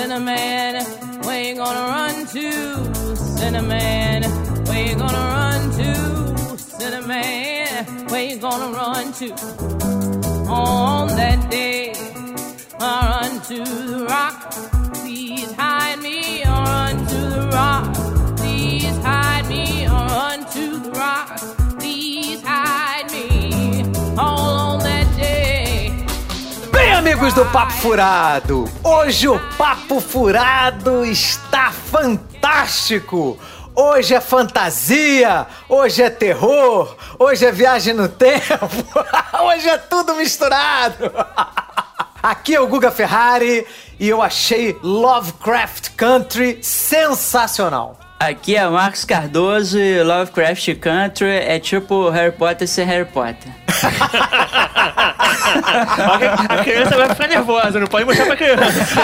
Cinnamon, where you gonna run to? Cinnamon, where you gonna run to? Cinnamon, where you gonna run to? On that day, I run to the rock. Amigos do Papo Furado, hoje o Papo Furado está fantástico. Hoje é fantasia, hoje é terror, hoje é viagem no tempo, hoje é tudo misturado. Aqui é o Guga Ferrari e eu achei Lovecraft Country sensacional. Aqui é Marcos Cardoso e Lovecraft Country é tipo Harry Potter ser Harry Potter. A criança vai ficar nervosa, não pode mostrar pra criança.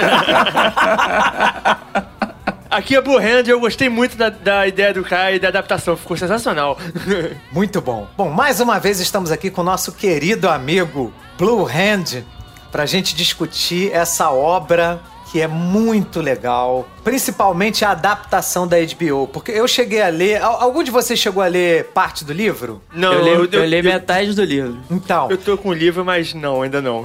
Aqui é Blue Hand eu gostei muito da, da ideia do cara e da adaptação, ficou sensacional. Muito bom. Bom, mais uma vez estamos aqui com o nosso querido amigo Blue Hand para a gente discutir essa obra que é muito legal, principalmente a adaptação da HBO, porque eu cheguei a ler. al- Algum de vocês chegou a ler parte do livro? Não, eu li, eu li metade do livro. Então, Eu tô com o livro, mas não, ainda não.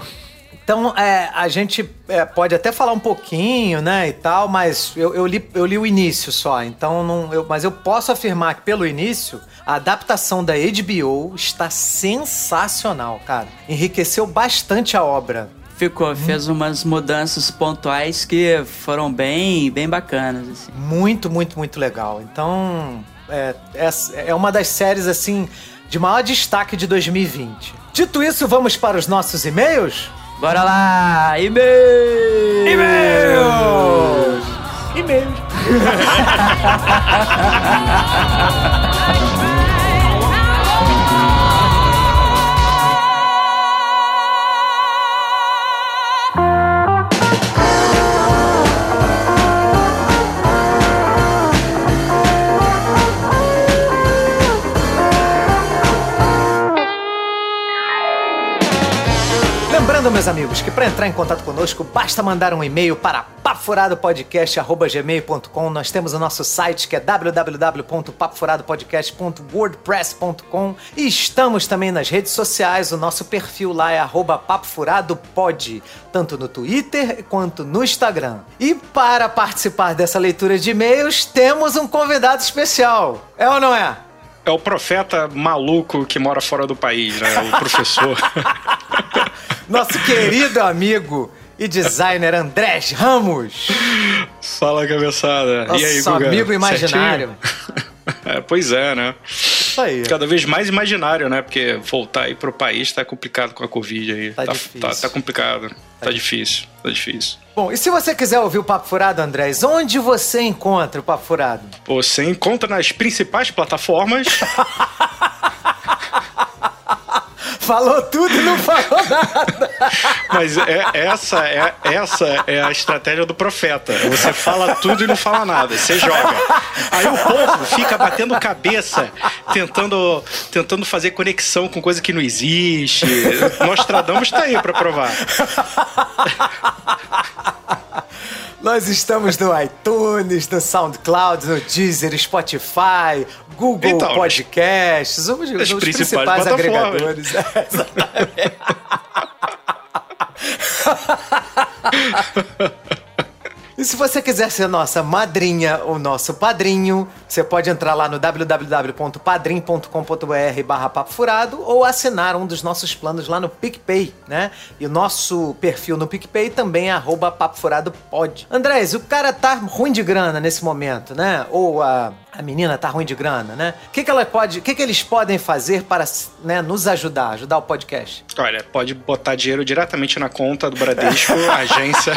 então é, a gente é, pode até falar um pouquinho, né, e tal, mas eu, eu li, eu li o início só, então não. Eu, mas eu posso afirmar que pelo início a adaptação da HBO está sensacional, cara. Enriqueceu bastante a obra. Ficou, fez umas mudanças pontuais que foram bem, bem bacanas, assim. Muito, muito, muito legal. Então, é, é, é uma das séries, assim, de maior destaque de 2020. Dito isso, vamos para os nossos e-mails? Bora lá! E-mail! E-mails! E-mails. Lembrando, meus amigos, que para entrar em contato conosco, basta mandar um e-mail para pafuradopodcast.gmail.com. Nós temos o nosso site que é www.pafuradopodcast.wordpress.com e estamos também nas redes sociais. O nosso perfil lá é arroba papofuradopod, tanto no Twitter quanto no Instagram. E para participar dessa leitura de e-mails, temos um convidado especial. É ou não é? É o profeta maluco que mora fora do país, né? O professor. Nosso querido amigo e designer Andrés Ramos. Fala, cabeçada. Nosso e aí, Guga? amigo imaginário. É, pois é, né? Isso aí. Cada vez mais imaginário, né? Porque voltar aí pro país tá complicado com a Covid aí. Tá difícil. Tá, tá complicado. Tá, difícil. Tá difícil. Bom, e se você quiser ouvir o Papo Furado, Andrés, onde você encontra o Papo Furado? Você encontra nas principais plataformas. Falou tudo e não falou nada. Mas é, essa, é, essa é a estratégia do profeta. Você fala tudo e não fala nada. Você joga. Aí o povo fica batendo cabeça, tentando, tentando fazer conexão com coisa que não existe. Nostradamus tá aí pra provar. Nós estamos no iTunes, no SoundCloud, no Deezer, Spotify, Google Então, Podcasts, os, os principais, principais agregadores. É, exatamente. E se você quiser ser nossa madrinha ou nosso padrinho, você pode entrar lá no www.padrim.com.br barra papo furado ou assinar um dos nossos planos lá no PicPay, né? E o nosso perfil no PicPay também é arroba papo furado. Andrés, o cara tá ruim de grana nesse momento, né? Ou a, a menina tá ruim de grana, né? O que, que ela pode, o que, que eles podem fazer para né, nos ajudar, ajudar o podcast? Olha, pode botar dinheiro diretamente na conta do Bradesco, agência.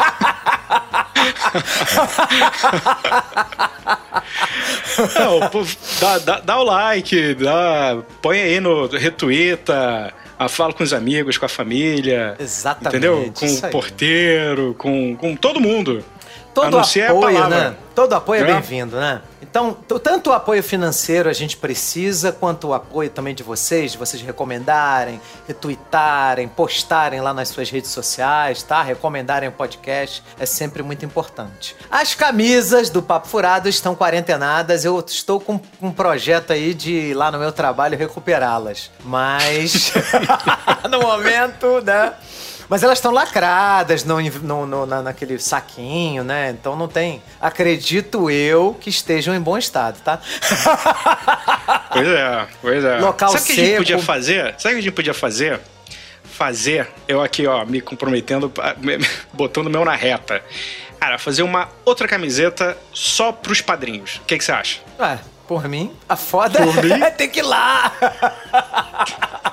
Não, pô, dá, dá, dá o like, dá, põe aí no retweeta, ah, fala com os amigos, com a família. Exatamente, Entendeu? Com o porteiro, com, com todo mundo. Todo a apoio, palavra. né? Todo apoio é É. bem-vindo, né? Então, tanto o apoio financeiro a gente precisa, quanto o apoio também de vocês, de vocês recomendarem, retweetarem, postarem lá nas suas redes sociais, tá? Recomendarem o podcast, é sempre muito importante. As camisas do Papo Furado estão quarentenadas, eu estou com um projeto aí de lá no meu trabalho recuperá-las. Mas, no momento, né? Mas elas estão lacradas no, no- no- na- naquele saquinho, né? Então não tem. Acredito eu que estejam em bom estado, tá? Pois é, pois é. Local Sabe o que a gente podia fazer? Sabe o que a gente podia fazer? Fazer, eu aqui, ó, me comprometendo, me- me- botando o meu na reta. Cara, fazer uma outra camiseta só pros padrinhos. O que que você acha? Ué, por mim, a foda Por mim? é ter que ir lá.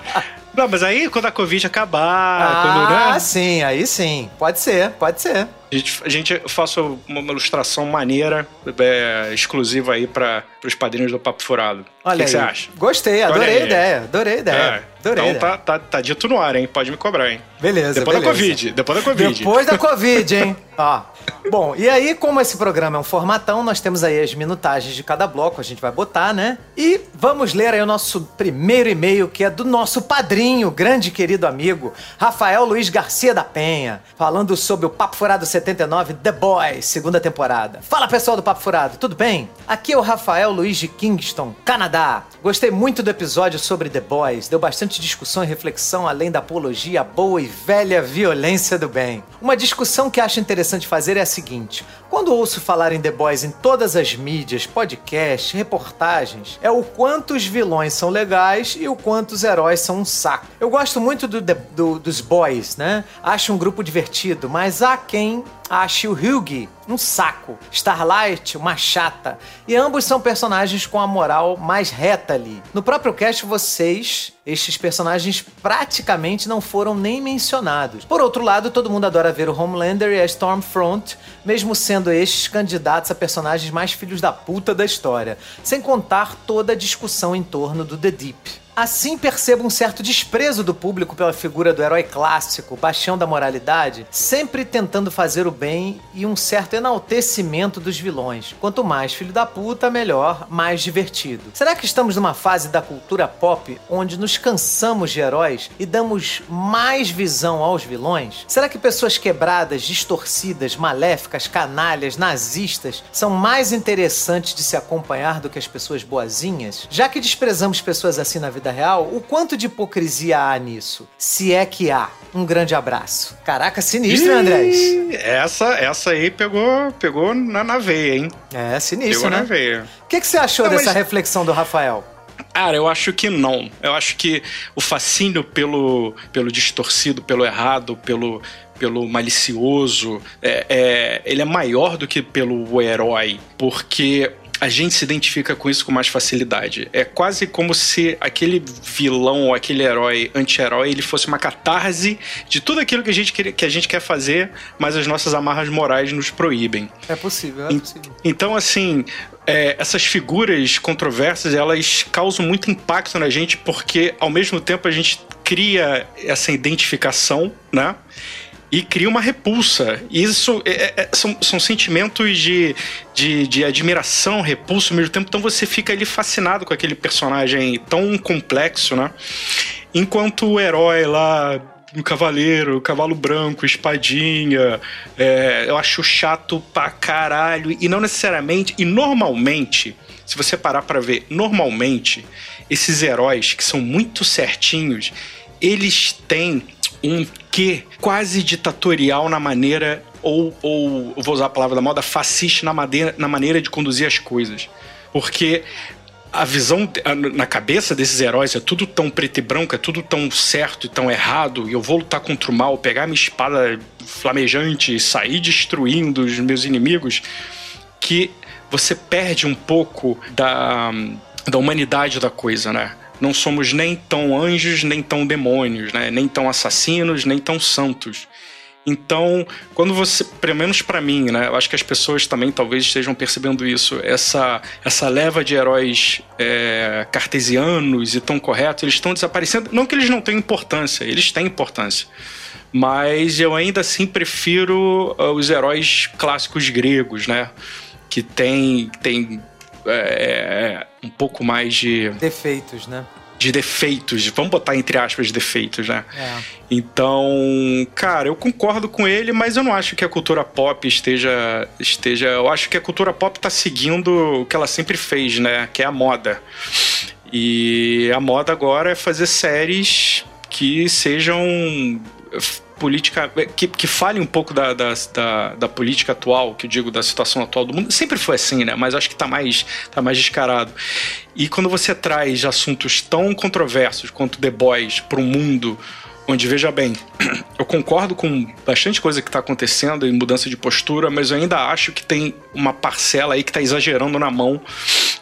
Não, mas aí quando a Covid acabar, Ah, quando, né, sim, aí sim. Pode ser, pode ser. A gente, a gente faça uma uma ilustração maneira, é, exclusiva aí para os padrinhos do Papo Furado. O Olha que, que você acha? Gostei, adorei a ideia, adorei a ideia. É, Adorei então tá, tá, tá dito no ar, hein? Pode me cobrar, hein? Beleza, Depois da beleza. Covid, depois da Covid. Depois da Covid, hein? Ó. Bom, e aí, como esse programa é um formatão, nós temos aí as minutagens de cada bloco, a gente vai botar, né? E vamos ler aí o nosso primeiro e-mail, que é do nosso padrinho, grande querido amigo, Rafael Luiz Garcia da Penha, falando sobre o Papo Furado 79 The Boys, segunda temporada. Fala pessoal do Papo Furado, tudo bem? Aqui é o Rafael Luiz de Kingston, Canadá. Gostei muito do episódio sobre The Boys, deu bastante discussão e reflexão além da apologia à boa e velha violência do bem. Uma discussão que acho interessante fazer é a seguinte: quando ouço falar em The Boys em todas as mídias, podcasts, reportagens, é o quanto os vilões são legais e o quanto os heróis são um saco. Eu gosto muito do, do- dos Boys, né? Acho um grupo divertido, mas há quem ache o Hugh um saco, Starlight uma chata, e ambos são personagens com a moral mais reta ali. No próprio cast, vocês, estes personagens praticamente não foram nem mencionados. Por outro lado, todo mundo adora ver o Homelander e a Stormfront, mesmo sendo estes candidatos a personagens mais filhos da puta da história, sem contar toda a discussão em torno do The Deep. Assim percebo um certo desprezo do público pela figura do herói clássico, bastião da moralidade, sempre tentando fazer o bem e um certo enaltecimento dos vilões. Quanto mais filho da puta, melhor, mais divertido. Será que estamos numa fase da cultura pop onde nos cansamos de heróis e damos mais visão aos vilões? Será que pessoas quebradas, distorcidas, maléficas, canalhas, nazistas são mais interessantes de se acompanhar do que as pessoas boazinhas? Já que desprezamos pessoas assim na vida real, o quanto de hipocrisia há nisso? Se é que há. Um grande abraço. Caraca, sinistro, hein, Andrés? Essa, essa aí pegou, pegou na, na veia, hein? É, sinistro, Pegou na né? veia. O que, que você achou Não, dessa mas- reflexão do Rafael? Cara, eu acho que não. Eu acho que o fascínio pelo, pelo distorcido, pelo errado, pelo, pelo malicioso, é, é- ele é maior do que pelo herói, porque a gente se identifica com isso com mais facilidade. É quase como se aquele vilão ou aquele herói, anti-herói, ele fosse uma catarse de tudo aquilo que a gente, quer- que a gente quer fazer, mas as nossas amarras morais nos proíbem. É possível, é possível. Então, assim, é, essas figuras controversas, elas causam muito impacto na gente, porque ao mesmo tempo a gente cria essa identificação, né? E cria uma repulsa. E Isso é- é- são, são sentimentos de, de, de admiração, repulso ao mesmo tempo. Então você fica ali fascinado com aquele personagem tão complexo, né? Enquanto o herói lá um cavaleiro, cavalo branco, espadinha. é, eu acho chato pra caralho. E não necessariamente. E normalmente, se você parar pra ver, normalmente, esses heróis que são muito certinhos, eles têm um quê quase ditatorial na maneira. Ou, ou vou usar a palavra da moda, fascista na, madeira, na maneira de conduzir as coisas. Porque a visão na cabeça desses heróis é tudo tão preto e branco, é tudo tão certo e tão errado, e eu vou lutar contra o mal, pegar minha espada flamejante sair destruindo os meus inimigos, que você perde um pouco da, da humanidade da coisa, né? Não somos nem tão anjos, nem tão demônios, né? Nem tão assassinos, nem tão santos. Então, quando você, pelo menos pra mim, né, eu acho que as pessoas também talvez estejam percebendo isso, essa, essa leva de heróis é, cartesianos e tão corretos, eles estão desaparecendo. Não que eles não tenham importância, eles têm importância. Mas eu ainda assim prefiro ah, os heróis clássicos gregos, né? Que tem, tem é, é, um pouco mais de Defeitos, né? de defeitos, vamos botar entre aspas defeitos, né? É. Então, cara, eu concordo com ele, mas eu não acho que a cultura pop esteja esteja, eu acho que a cultura pop tá seguindo o que ela sempre fez, né, que é a moda. E a moda agora é fazer séries que sejam política que, que fale um pouco da, da, da, da, política atual, que eu digo da situação atual do mundo. Sempre foi assim, né? Mas acho que tá mais, tá mais descarado. E quando você traz assuntos tão controversos quanto The Boys para um mundo onde, veja bem, eu concordo com bastante coisa que está acontecendo em mudança de postura, mas eu ainda acho que tem uma parcela aí que está exagerando na mão,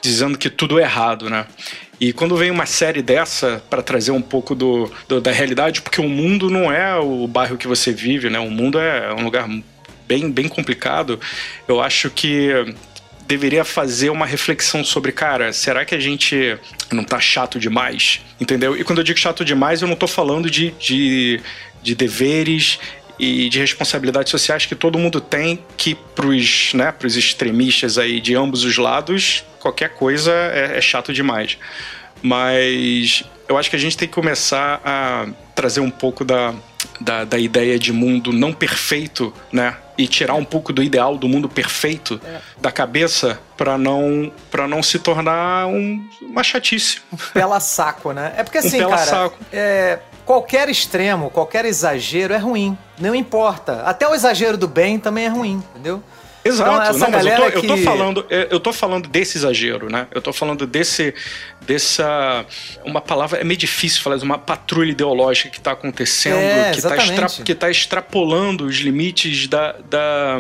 dizendo que tudo é errado, né? E quando vem uma série dessa para trazer um pouco do, do, da realidade, porque o mundo não é o bairro que você vive, né? O mundo é um lugar bem, bem complicado. Eu acho que deveria fazer uma reflexão sobre, cara, será que a gente não tá chato demais? Entendeu? E quando eu digo chato demais, eu não tô falando de, de, de deveres e de responsabilidades sociais que todo mundo tem, que pros, né, pros extremistas aí de ambos os lados, qualquer coisa é, é chato demais. Mas eu acho que a gente tem que começar a trazer um pouco da, da, da, ideia de mundo não perfeito, né? E tirar um pouco do ideal do mundo perfeito é. da cabeça para não para não se tornar um, uma chatice. Pela saco, né? É porque assim, um cara, saco. É, qualquer extremo, qualquer exagero é ruim. Não importa. Até o exagero do bem também é ruim, entendeu? Exato, então, não, mas eu tô, eu tô, falando, é, eu tô falando desse exagero, né? Eu tô falando desse, dessa, uma palavra é meio difícil falar, uma patrulha ideológica que está acontecendo, é, que está extra, que tá extrapolando os limites da, da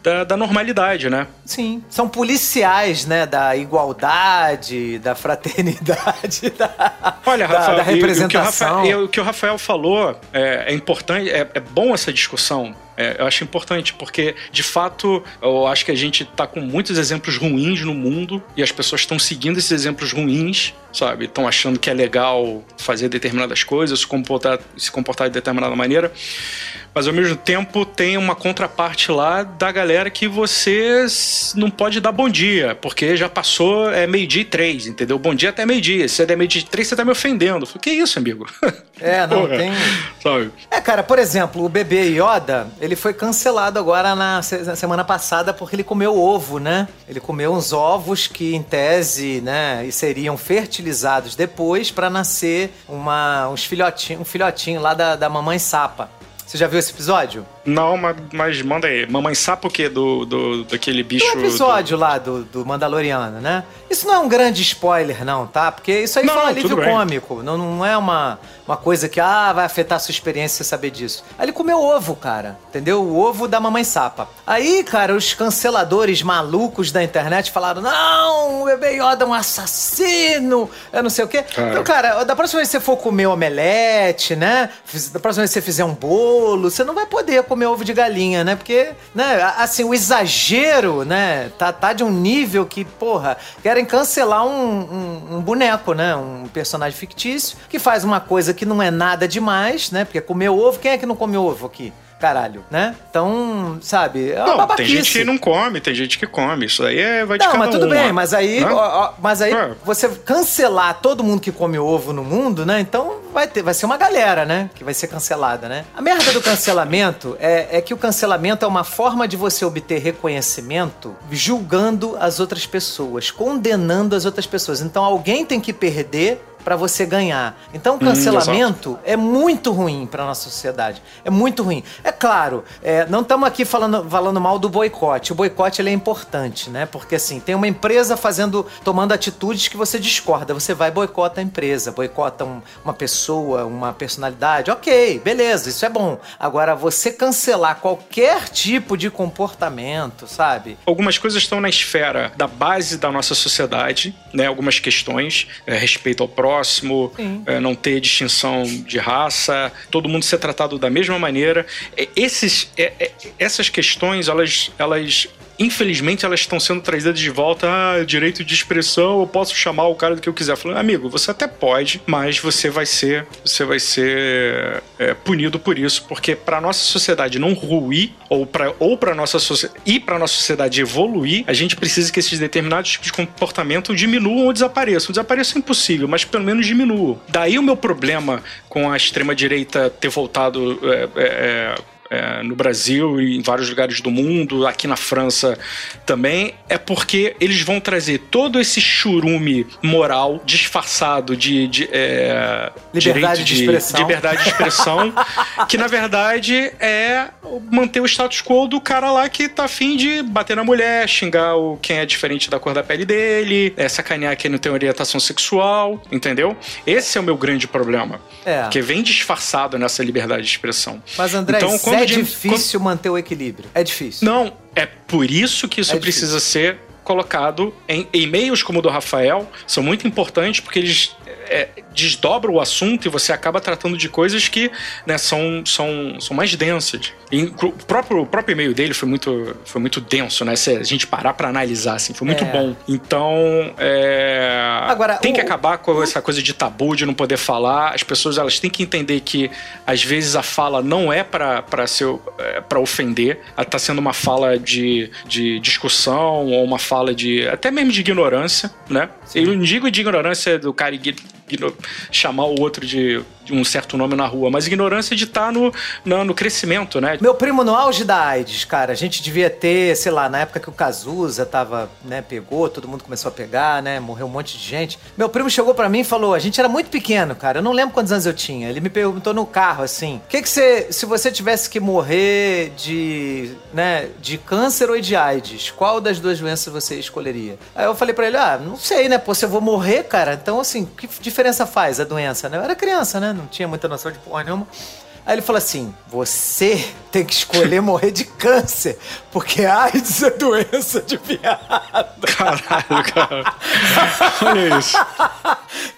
da, da, normalidade, né? Sim. São policiais, né? Da igualdade, da fraternidade, da, Olha, Rafael, da, da representação. E, o, que o, Rafael, o que o Rafael falou é, é importante, é, é bom essa discussão. É, eu acho importante, porque, de fato, eu acho que a gente tá com muitos exemplos ruins no mundo e as pessoas estão seguindo esses exemplos ruins, sabe? Estão achando que é legal fazer determinadas coisas, se comportar, se comportar de determinada maneira mas ao mesmo tempo tem uma contraparte lá da galera que você não pode dar bom dia, porque já passou é meio-dia e três, entendeu? Bom dia até meio-dia. Se é meio-dia e três, você tá me ofendendo. Falei, que isso, amigo? É, não, Porra, tem. Sabe? É, cara, por exemplo, o bebê Yoda, ele foi cancelado agora na semana passada porque ele comeu ovo, né? Ele comeu uns ovos que, em tese, né, seriam fertilizados depois para nascer uma, uns filhotinho, um filhotinho lá da, da mamãe sapa. Você já viu esse episódio? Não, mas, mas manda aí. Mamãe sapo o quê? Do, do, daquele bicho. Do episódio do... lá do, do Mandaloriano, né? Isso não é um grande spoiler, não, tá? Porque isso aí não, foi um alívio cômico. Não, não é uma, uma coisa que ah, vai afetar a sua experiência você saber disso. Aí ele comeu ovo, cara. Entendeu? O ovo da mamãe sapa. Aí, cara, os canceladores malucos da internet falaram: não, o bebê Yoda é um assassino. Eu não sei o quê. Cara. Então, cara, da próxima vez que você for comer omelete, né? Da próxima vez que você fizer um bolo, você não vai poder comer ovo de galinha, né? Porque, né, assim, o exagero, né, tá, tá de um nível que, porra, querem cancelar um, um, um boneco, né? Um personagem fictício que faz uma coisa que não é nada demais, né? Porque comer ovo, quem é que não come ovo aqui? Caralho, né? Então, sabe, é não, tem gente que não come, tem gente que come. Isso aí é, vai de não, cada mas tudo uma, bem, mas aí, ó, ó, mas aí é. você cancelar todo mundo que come ovo no mundo, né? Então vai ter, vai ser uma galera, né? Que vai ser cancelada, né? A merda do cancelamento é, é que o cancelamento é uma forma de você obter reconhecimento julgando as outras pessoas, condenando as outras pessoas. Então alguém tem que perder para você ganhar. Então o hum, cancelamento hum, é muito ruim para nossa sociedade. É muito ruim. É claro, é, não estamos aqui falando, falando mal do boicote. O boicote ele é importante, né? Porque assim, tem uma empresa fazendo, tomando atitudes que você discorda. Você vai boicota a empresa, boicota um, uma pessoa, uma personalidade. Ok, beleza, isso é bom. Agora, você cancelar qualquer tipo de comportamento, sabe? Algumas coisas estão na esfera da base da nossa sociedade, né? Algumas questões, é, respeito ao próximo próximo, é, não ter distinção de raça, todo mundo ser tratado da mesma maneira. Esses, é, é, essas questões, elas, elas infelizmente, elas estão sendo trazidas de volta. Ah, direito de expressão, eu posso chamar o cara do que eu quiser. Falando, amigo, você até pode, mas você vai ser, você vai ser é, punido por isso, porque para nossa sociedade não ruir ou para ou para nossa sociedade e para nossa sociedade evoluir, a gente precisa que esses determinados tipos de comportamento diminuam ou desapareçam. Desapareça é impossível, mas pelo menos diminuam. Daí o meu problema com a extrema direita ter voltado é, é, é, no Brasil e em vários lugares do mundo, aqui na França também, é porque eles vão trazer todo esse churume moral disfarçado de, de é, liberdade de, de, expressão, liberdade de expressão que na verdade é manter o status quo do cara lá que tá afim de bater na mulher, xingar o quem é diferente da cor da pele dele, é, sacanear quem não tem orientação sexual, entendeu? Esse é o meu grande problema. É. Que vem disfarçado nessa liberdade de expressão. Mas André, então, quando é difícil quando... manter o equilíbrio. É difícil. Não, é por isso que isso é precisa ser colocado em e-mails como o do Rafael, são muito importantes porque eles é, desdobra o assunto e você acaba tratando de coisas que né, são, são, são mais densas. E o próprio, o próprio e-mail dele foi muito, foi muito denso, né? Se a gente parar para analisar, assim, foi muito é. bom. Então, é, Agora, tem o, que acabar com essa coisa de tabu, de não poder falar. As pessoas elas têm que entender que, às vezes, a fala não é para é, para ofender. Ela tá sendo uma fala de, de discussão ou uma fala de... até mesmo de ignorância, né? Sim. Eu não digo de ignorância do cara chamar o outro de um certo nome na rua, mas ignorância de estar tá no, no, no, crescimento, né? Meu primo, no auge da AIDS, cara, a gente devia ter, sei lá, na época que o Cazuza tava, né, pegou, todo mundo começou a pegar, né, morreu um monte de gente. Meu primo chegou para mim e falou, a gente era muito pequeno, cara, eu não lembro quantos anos eu tinha. Ele me perguntou no carro, assim, o que que você, se você tivesse que morrer de, né, de câncer ou de AIDS, qual das duas doenças você escolheria? Aí eu falei para ele, ah, não sei, né, pô, se eu vou morrer, cara, então, assim, que diferença faz a doença, né? Eu era criança, né, não tinha muita noção de porra nenhuma. Aí ele falou assim: você tem que escolher morrer de câncer, porque AIDS é doença de viado. Caralho, cara. Olha isso.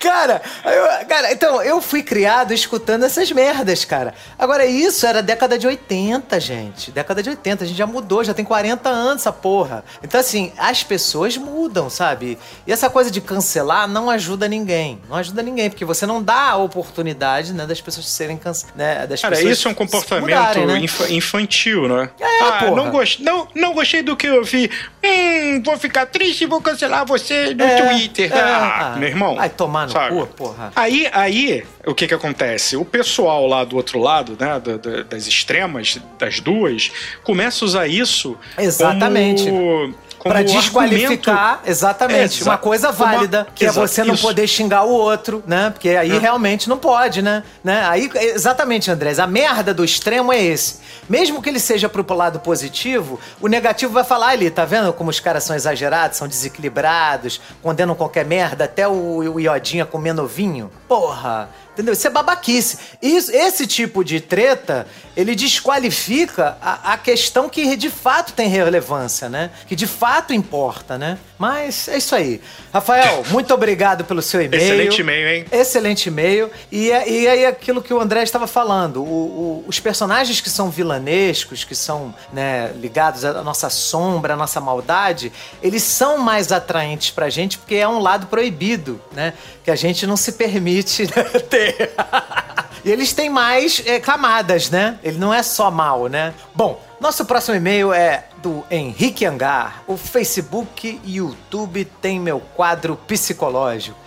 Cara, eu, cara, então, eu fui criado escutando essas merdas, cara. Agora, isso era década de 80, gente. Década de 80, a gente já mudou, já tem 40 anos essa porra. Então, assim, as pessoas mudam, sabe? E essa coisa de cancelar não ajuda ninguém. Não ajuda ninguém, porque você não dá a oportunidade, né, das pessoas serem canceladas, né, das Cara, pessoas isso é um comportamento mudarem, né? inf infantil, né? É, ah, porra. Não, gost não, não gostei do que eu vi. Hum, vou ficar triste e vou cancelar você no é, Twitter. É, ah, ah, meu irmão. Vai tomar no sabe? cu, porra. Aí, aí, o que que acontece? O pessoal lá do outro lado, né, das extremas, das duas, começa a usar isso Exatamente. como para desqualificar, argumento... exatamente, é, uma coisa válida, uma... que é você não isso. poder xingar o outro, né? Porque aí é. realmente não pode, né? né? Aí, exatamente, Andrés, a merda do extremo é esse. Mesmo que ele seja pro lado positivo, o negativo vai falar ali, tá vendo como os caras são exagerados, são desequilibrados, condenam qualquer merda, até o, o Iodinha comendo vinho. Porra, Entendeu? Isso é babaquice. Isso, esse tipo de treta, ele desqualifica a, a, questão que de fato tem relevância, né? Que de fato importa, né? Mas é isso aí. Rafael, muito obrigado pelo seu e-mail. Excelente e-mail, hein? Excelente e-mail. E, é, e aí aquilo que o André estava falando, o, o, os personagens que são vilanescos, que são né, ligados à nossa sombra, à nossa maldade, eles são mais atraentes pra gente porque é um lado proibido, né? Que a gente não se permite né, ter. e eles têm mais é, camadas, né? Ele não é só mal, né? Bom, nosso próximo e-mail é do Henrique Angar. O Facebook e YouTube tem meu quadro psicológico.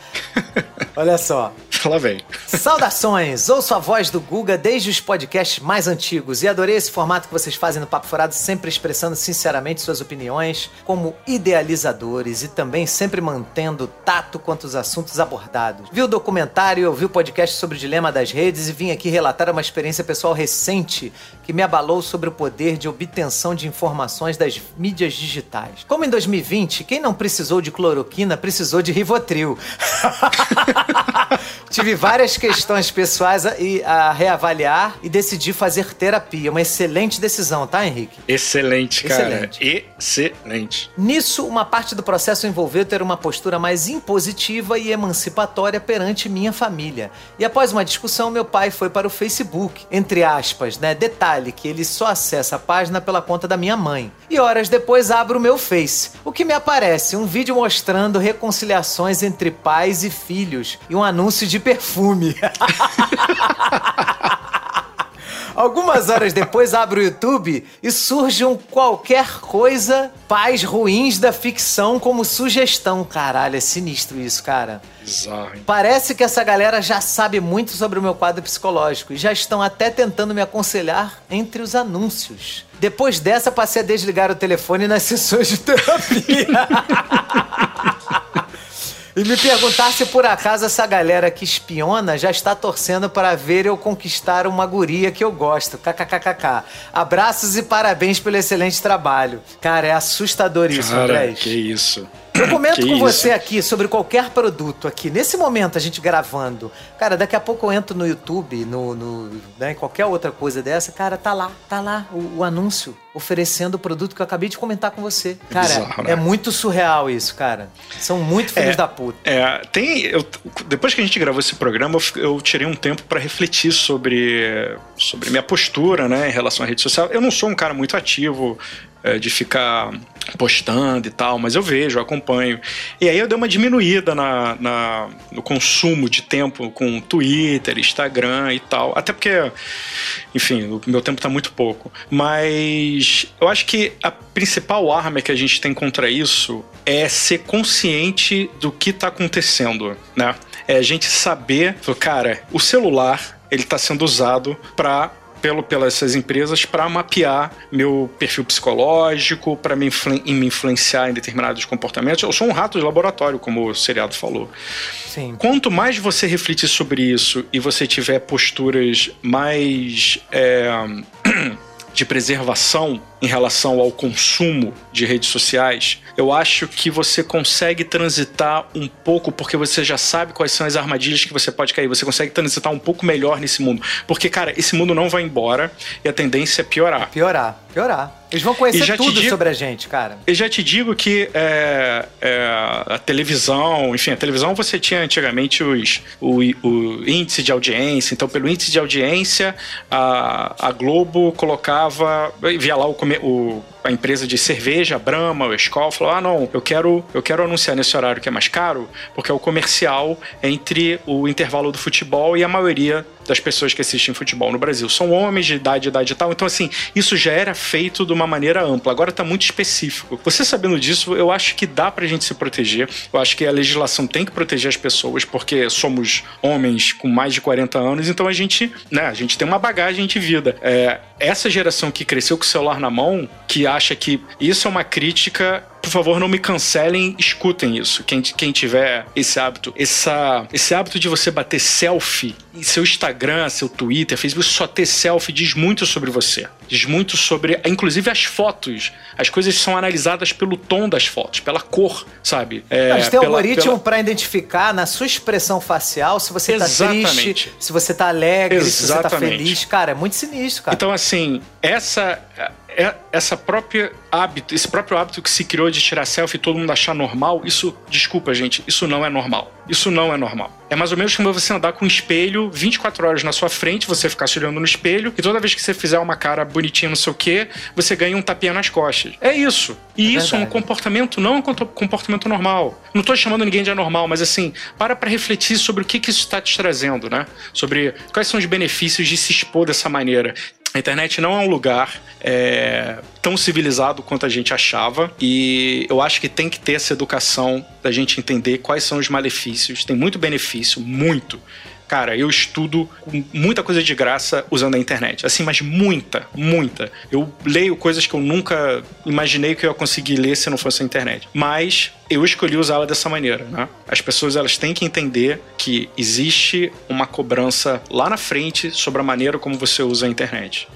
Olha só. Fala bem. Saudações! Ouço a voz do Guga desde os podcasts mais antigos e adorei esse formato que vocês fazem no Papo Furado, sempre expressando sinceramente suas opiniões como idealizadores e também sempre mantendo tato quanto aos assuntos abordados. Vi o documentário ouvi o podcast sobre o dilema das redes e vim aqui relatar uma experiência pessoal recente que me abalou sobre o poder de obtenção de informações das mídias digitais. Como em 2020, quem não precisou de cloroquina precisou de Rivotril. Tive várias questões pessoais a, a reavaliar e decidi fazer terapia. Uma excelente decisão, tá, Henrique? Excelente, cara. Excelente. Excelente. Nisso, uma parte do processo envolveu ter uma postura mais impositiva e emancipatória perante minha família. E após uma discussão, meu pai foi para o Facebook, entre aspas, né? Detalhe que ele só acessa a página pela conta da minha mãe. E horas depois abro o meu Face. O que me aparece? Um vídeo mostrando reconciliações entre pais e filhos e um anúncio de perfume. Algumas horas depois abro o YouTube e surge um qualquer coisa pais ruins da ficção como sugestão. Caralho, é sinistro isso, cara. Bizarro, hein? Parece que essa galera já sabe muito sobre o meu quadro psicológico e já estão até tentando me aconselhar entre os anúncios. Depois dessa, passei a desligar o telefone nas sessões de terapia. E me perguntar se por acaso essa galera que espiona já está torcendo para ver eu conquistar uma guria que eu gosto. KKKKK. Abraços e parabéns pelo excelente trabalho. Cara, é assustador isso, Cara, Andrés. que isso. Eu comento Que com isso. você aqui sobre qualquer produto aqui. Nesse momento, a gente gravando. Cara, daqui a pouco eu entro no YouTube, no, no né, em qualquer outra coisa dessa. Cara, tá lá, tá lá o, o anúncio oferecendo o produto que eu acabei de comentar com você. Cara, bizarro, né? é muito surreal isso, cara. São muito filhos É. da puta. É, tem. eu- depois que a gente gravou esse programa, eu eu, tirei um tempo para refletir sobre, sobre minha postura, né, em relação à rede social. Eu não sou um cara muito ativo é, de ficar postando e tal, mas eu vejo, eu acompanho. E aí eu dei uma diminuída na, na- no consumo de tempo com Twitter, Instagram e tal. Até porque, enfim, o meu tempo tá muito pouco. Mas eu acho que a principal arma que a gente tem contra isso é ser consciente do que tá acontecendo, né? É a gente saber, cara, o celular, ele tá sendo usado para pelo, pelas essas empresas para mapear meu perfil psicológico, para me, influ- me influenciar em determinados comportamentos. Eu sou um rato de laboratório, como o seriado falou. Sim. Quanto mais você refletir sobre isso e você tiver posturas mais é, de preservação em relação ao consumo de redes sociais, eu acho que você consegue transitar um pouco, porque você já sabe quais são as armadilhas que você pode cair. Você consegue transitar um pouco melhor nesse mundo. Porque, cara, esse mundo não vai embora e a tendência é piorar. Piorar, piorar. Eles vão conhecer tudo digo- sobre a gente, cara. Eu já te digo que é, é, a televisão, enfim, a televisão você tinha antigamente os, o, o índice de audiência, então pelo índice de audiência a, a Globo colocava, via lá o, o- a empresa de cerveja, a Brahma, o Skol, falou, ah não, eu quero, eu quero anunciar nesse horário que é mais caro, porque é o comercial entre o intervalo do futebol e a maioria das pessoas que assistem futebol no Brasil. São homens de idade, idade e tal. Então, assim, isso já era feito de uma maneira ampla. Agora está muito específico. Você sabendo disso, eu acho que dá pra gente se proteger. Eu acho que a legislação tem que proteger as pessoas, porque somos homens com mais de 40 anos, então a gente, né, a gente tem uma bagagem de vida. É, essa geração que cresceu com o celular na mão, que acha que isso é uma crítica por favor, não me cancelem, escutem isso. Quem, quem tiver esse hábito, essa, esse hábito de você bater selfie em seu Instagram, seu Twitter, Facebook, só ter selfie diz muito sobre você. Diz muito sobre, inclusive as fotos. As coisas são analisadas pelo tom das fotos, pela cor, sabe? É, Mas tem pela- algoritmo pela- pra identificar na sua expressão facial se você tá Exatamente. triste, se você tá alegre, se você tá Exatamente. feliz. Cara, é muito sinistro, cara. Então, assim, essa, essa própria hábito, esse próprio hábito que se criou de tirar selfie e todo mundo achar normal, isso, desculpa, gente, isso não é normal. Isso não é normal. É mais ou menos como você andar com um espelho 24 horas na sua frente, você ficar se olhando no espelho, e toda vez que você fizer uma cara bonitinha, não sei o quê, você ganha um tapinha nas costas. É isso. E É isso é um verdade. comportamento, não é um compo- comportamento normal. Não tô chamando ninguém de anormal, mas assim, para pra refletir sobre o que, que isso está te trazendo, né? Sobre quais são os benefícios de se expor dessa maneira. A internet não é um lugar é, tão civilizado quanto a gente achava e eu acho que tem que ter essa educação da gente entender quais são os malefícios. Tem muito benefício, muito. Cara, eu estudo muita coisa de graça usando a internet. Assim, mas muita, muita. Eu leio coisas que eu nunca imaginei que eu ia conseguir ler se não fosse a internet. Mas eu escolhi usá-la dessa maneira, né? As pessoas elas têm que entender que existe uma cobrança lá na frente sobre a maneira como você usa a internet.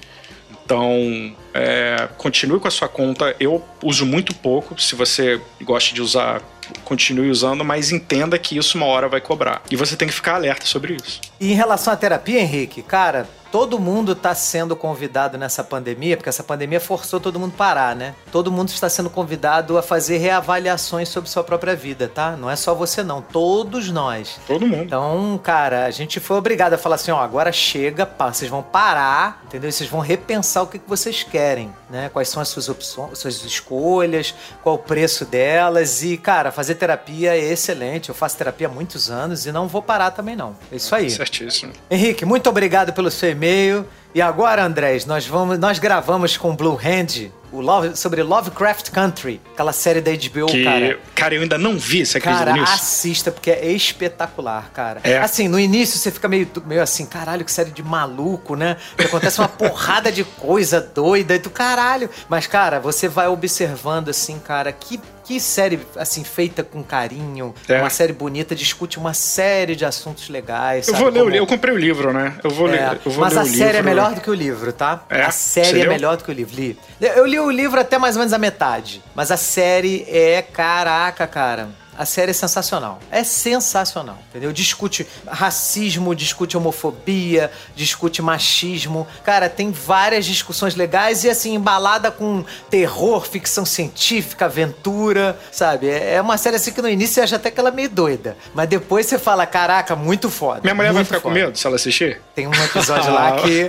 Então, é, continue com a sua conta. Eu uso muito pouco. Se você gosta de usar continue usando, mas entenda que isso uma hora vai cobrar. E você tem que ficar alerta sobre isso. E em relação à terapia, Henrique, cara, todo mundo está sendo convidado nessa pandemia, porque essa pandemia forçou todo mundo a parar, né? Todo mundo está sendo convidado a fazer reavaliações sobre sua própria vida, tá? Não é só você não, todos nós. Todo mundo. Então, cara, a gente foi obrigado a falar assim, ó, agora chega, pá, vocês vão parar, entendeu? Vocês vão repensar o que, que vocês querem, né? Quais são as suas opções, suas escolhas, qual o preço delas e, cara, fazer terapia é excelente. Eu faço terapia há muitos anos e não vou parar também não. É isso aí. Certíssimo. Henrique, muito obrigado pelo seu e-mail. E agora, Andrés, nós vamos, nós gravamos com Blue Hand o Love, sobre Lovecraft Country, aquela série da HBO, Que, cara. cara, eu ainda não vi, você acredita Cara, nisso? assista, porque é espetacular, cara. É. Assim, no início você fica meio, meio assim, caralho, que série de maluco, né? Que acontece uma porrada de coisa doida e do caralho. Mas, cara, você vai observando, assim, cara, que, que série, assim, feita com carinho, É. uma série bonita, discute uma série de assuntos legais. Eu sabe? vou ler o Como- livro, eu comprei o livro, né? Eu vou é, ler, eu vou mas ler a o série é livro. melhor do que o livro, tá? É? A série é melhor do que o livro. Li. Eu li o livro até mais ou menos a metade. Mas a série é, caraca, cara. A série é sensacional. É sensacional, entendeu? Discute racismo, discute homofobia, discute machismo. Cara, tem várias discussões legais e, assim, embalada com terror, ficção científica, aventura, sabe? É é uma série assim que no início você acha até que ela é meio doida. Mas depois você fala, caraca, muito foda. Minha mulher vai ficar com foda. medo se ela assistir? Tem um episódio lá que.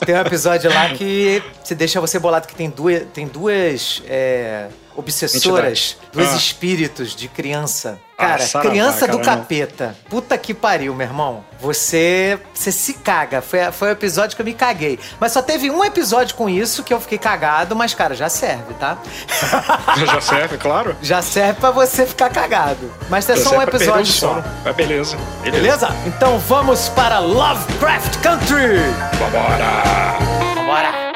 Tem um episódio lá que se deixa você bolado que tem duas. Tem duas. é, obsessoras, Entidade. dois Ah. espíritos de criança. Ah, Cara, saravá, criança do caramba. capeta. Puta que pariu, meu irmão. Você. Você se caga. Foi, foi o episódio que eu me caguei. Mas só teve um episódio com isso que eu fiquei cagado, mas, cara, já serve, tá? Já serve, claro. já serve pra você ficar cagado. Mas é só um episódio só. Mas beleza. Beleza? Então vamos para Lovecraft Country! Vambora! Vambora!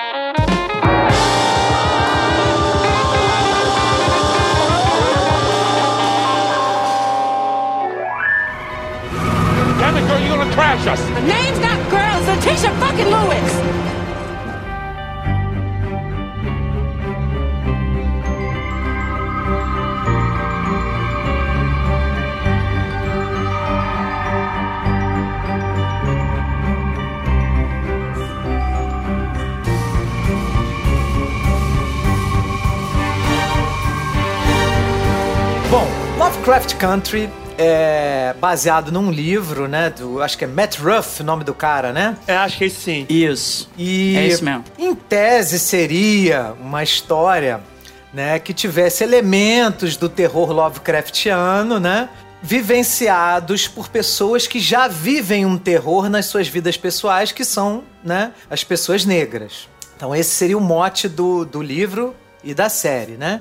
It, girl, you're gonna trash us. My name's not girl, it's Letitia fucking Lewis. Bom, Lovecraft Country é baseado num livro, né? Do, acho que é Matt Ruff, o nome do cara, né? É, acho que esse sim. Isso. E É isso mesmo. em tese seria uma história, né, que tivesse elementos do terror Lovecraftiano, né? Vivenciados por pessoas que já vivem um terror nas suas vidas pessoais, que são, né, as pessoas negras. Então esse seria o mote do, do livro e da série, né?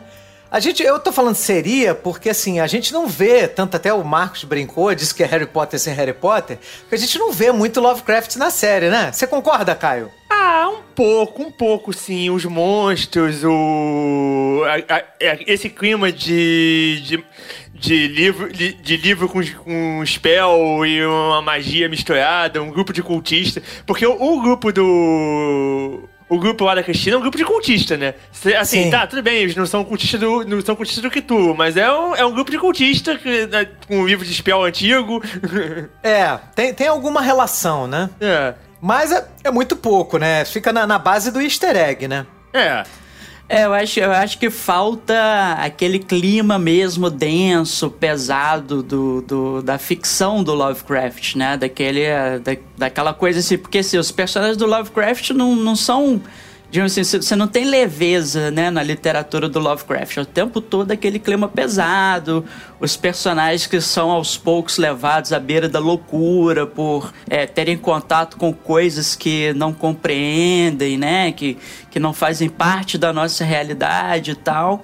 A gente, eu tô falando seria porque assim, a gente não vê, tanto até o Marcos brincou, disse que é Harry Potter sem Harry Potter, porque a gente não vê muito Lovecraft na série, né? Você concorda, Caio? Ah, um pouco, um pouco sim. Os monstros, o. a- a- a- esse clima de. de, de livro, de, livro com, com um spell e uma magia misturada, um grupo de cultistas. Porque o, o grupo do. O grupo lá da Cristina é um grupo de cultista, né? Assim, Sim. tá, tudo bem, eles não são cultistas do, não são cultistas do que tu, mas é um, é um grupo de cultistas que, né, com um livro de spell antigo. É, tem, tem alguma relação, né? é. Mas é, é muito pouco, né? Fica na, na base do easter egg, né? É. É, eu acho, eu acho que falta aquele clima mesmo denso, pesado do, do- da ficção do Lovecraft, né? Daquele, da, daquela coisa assim, porque assim, os personagens do Lovecraft não, não são. Digamos assim, você não tem leveza, né, na literatura do Lovecraft. É o tempo todo aquele clima pesado, os personagens que são aos poucos levados à beira da loucura por é, terem contato com coisas que não compreendem, né, que, que não fazem parte da nossa realidade e tal.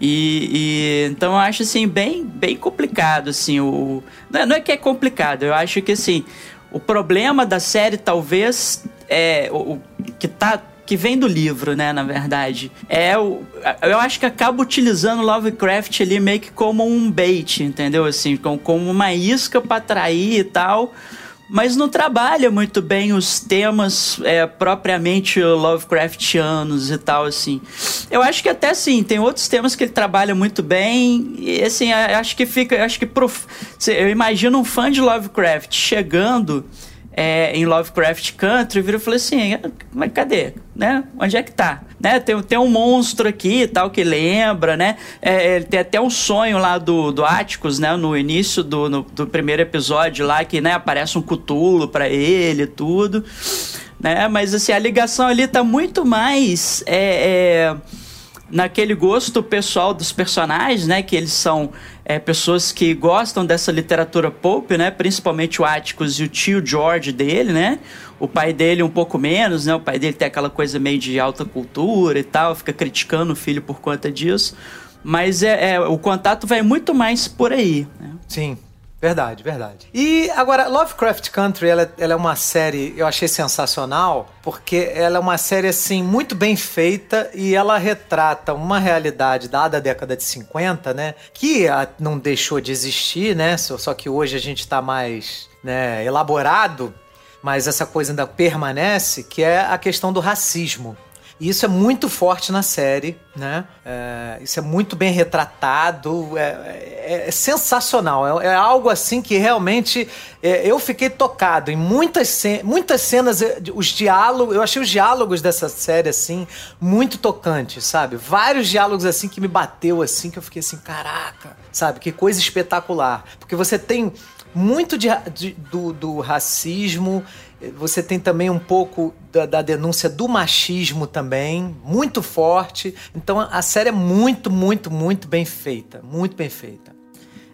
E, e- então eu acho assim bem bem complicado assim o não é, não é que é complicado eu acho que assim o problema da série talvez é o, o que tá que vem do livro, né, na verdade. É o eu acho que acaba utilizando Lovecraft ali meio que como um bait, entendeu? Assim, como, como uma isca pra atrair e tal. mas não trabalha muito bem os temas é, propriamente Lovecraftianos e tal, assim. Eu acho que até sim, tem outros temas que ele trabalha muito bem, e assim, acho que fica, acho que prof... eu imagino um fã de Lovecraft chegando é, em Lovecraft Country, virou e falou assim: ah, mas cadê? Né? Onde é que tá? Né? Tem, tem um monstro aqui tal que lembra, né? É, é, tem até um sonho lá do, do Atticus, né? No início do, no, do primeiro episódio lá, que né, aparece um cutulo para ele e tudo. Né? Mas assim, a ligação ali tá muito mais. É, é, naquele gosto pessoal dos personagens, né? Que eles são é, pessoas que gostam dessa literatura pulp, né? Principalmente o Atticus e o tio George dele, né? O pai dele um pouco menos, né? O pai dele tem aquela coisa meio de alta cultura e tal, fica criticando o filho por conta disso. Mas é, é o contato vai muito mais por aí. Né? Sim. Verdade, verdade. E agora, Lovecraft Country, ela, ela, é uma série, eu achei sensacional, porque ela é uma série, assim, muito bem feita e ela retrata uma realidade dada a década de 50, né? Que não deixou de existir, né? Só, só que hoje a gente está mais né, elaborado, mas essa coisa ainda permanece, que é a questão do racismo. E isso é muito forte na série, né? É, isso é muito bem retratado, é, é, é sensacional. É, é, algo assim que realmente é, eu fiquei tocado em muitas, muitas cenas, os diálogos, eu achei os diálogos dessa série assim muito tocantes, sabe? Vários diálogos assim que me bateu assim, que eu fiquei assim, caraca, sabe? Que coisa espetacular. Porque você tem muito de, de do, do racismo você tem também um pouco da, da, denúncia do machismo também, muito forte. Então a série é muito, muito, muito bem feita. Muito bem feita.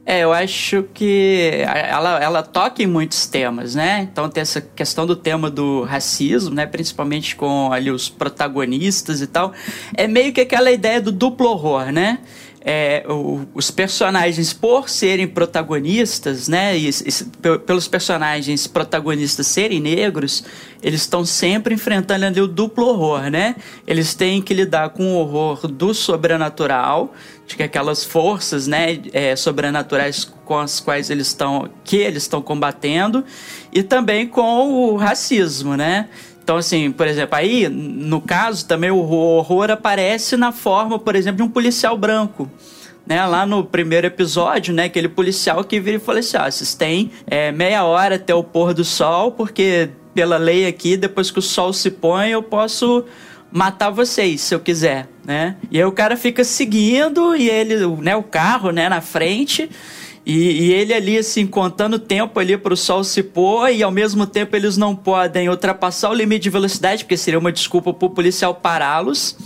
É, eu acho que ela, ela toca em muitos temas, né? Então tem essa questão do tema do racismo, né? Principalmente com ali os protagonistas e tal. É meio que aquela ideia do duplo horror, né? É, o, os personagens, por serem protagonistas, né, e, e, pelos personagens protagonistas serem negros, eles estão sempre enfrentando ali o duplo horror, né? Eles têm que lidar com o horror do sobrenatural, de que aquelas forças, né, é, sobrenaturais com as quais eles estão, que eles estão combatendo, e também com o racismo, né? Então, assim, por exemplo, aí, no caso, também o horror aparece na forma, por exemplo, de um policial branco. Né, lá no primeiro episódio, né, aquele policial que vira e fala assim: ah, vocês têm é, meia hora até o pôr do sol, porque pela lei aqui, depois que o sol se põe, eu posso matar vocês, se eu quiser, né? E aí o cara fica seguindo e ele, né, o carro, né, na frente. E, e, ele ali, assim, contando tempo ali para o sol se pôr, e ao mesmo tempo eles não podem ultrapassar o limite de velocidade, porque seria uma desculpa para o policial pará-los,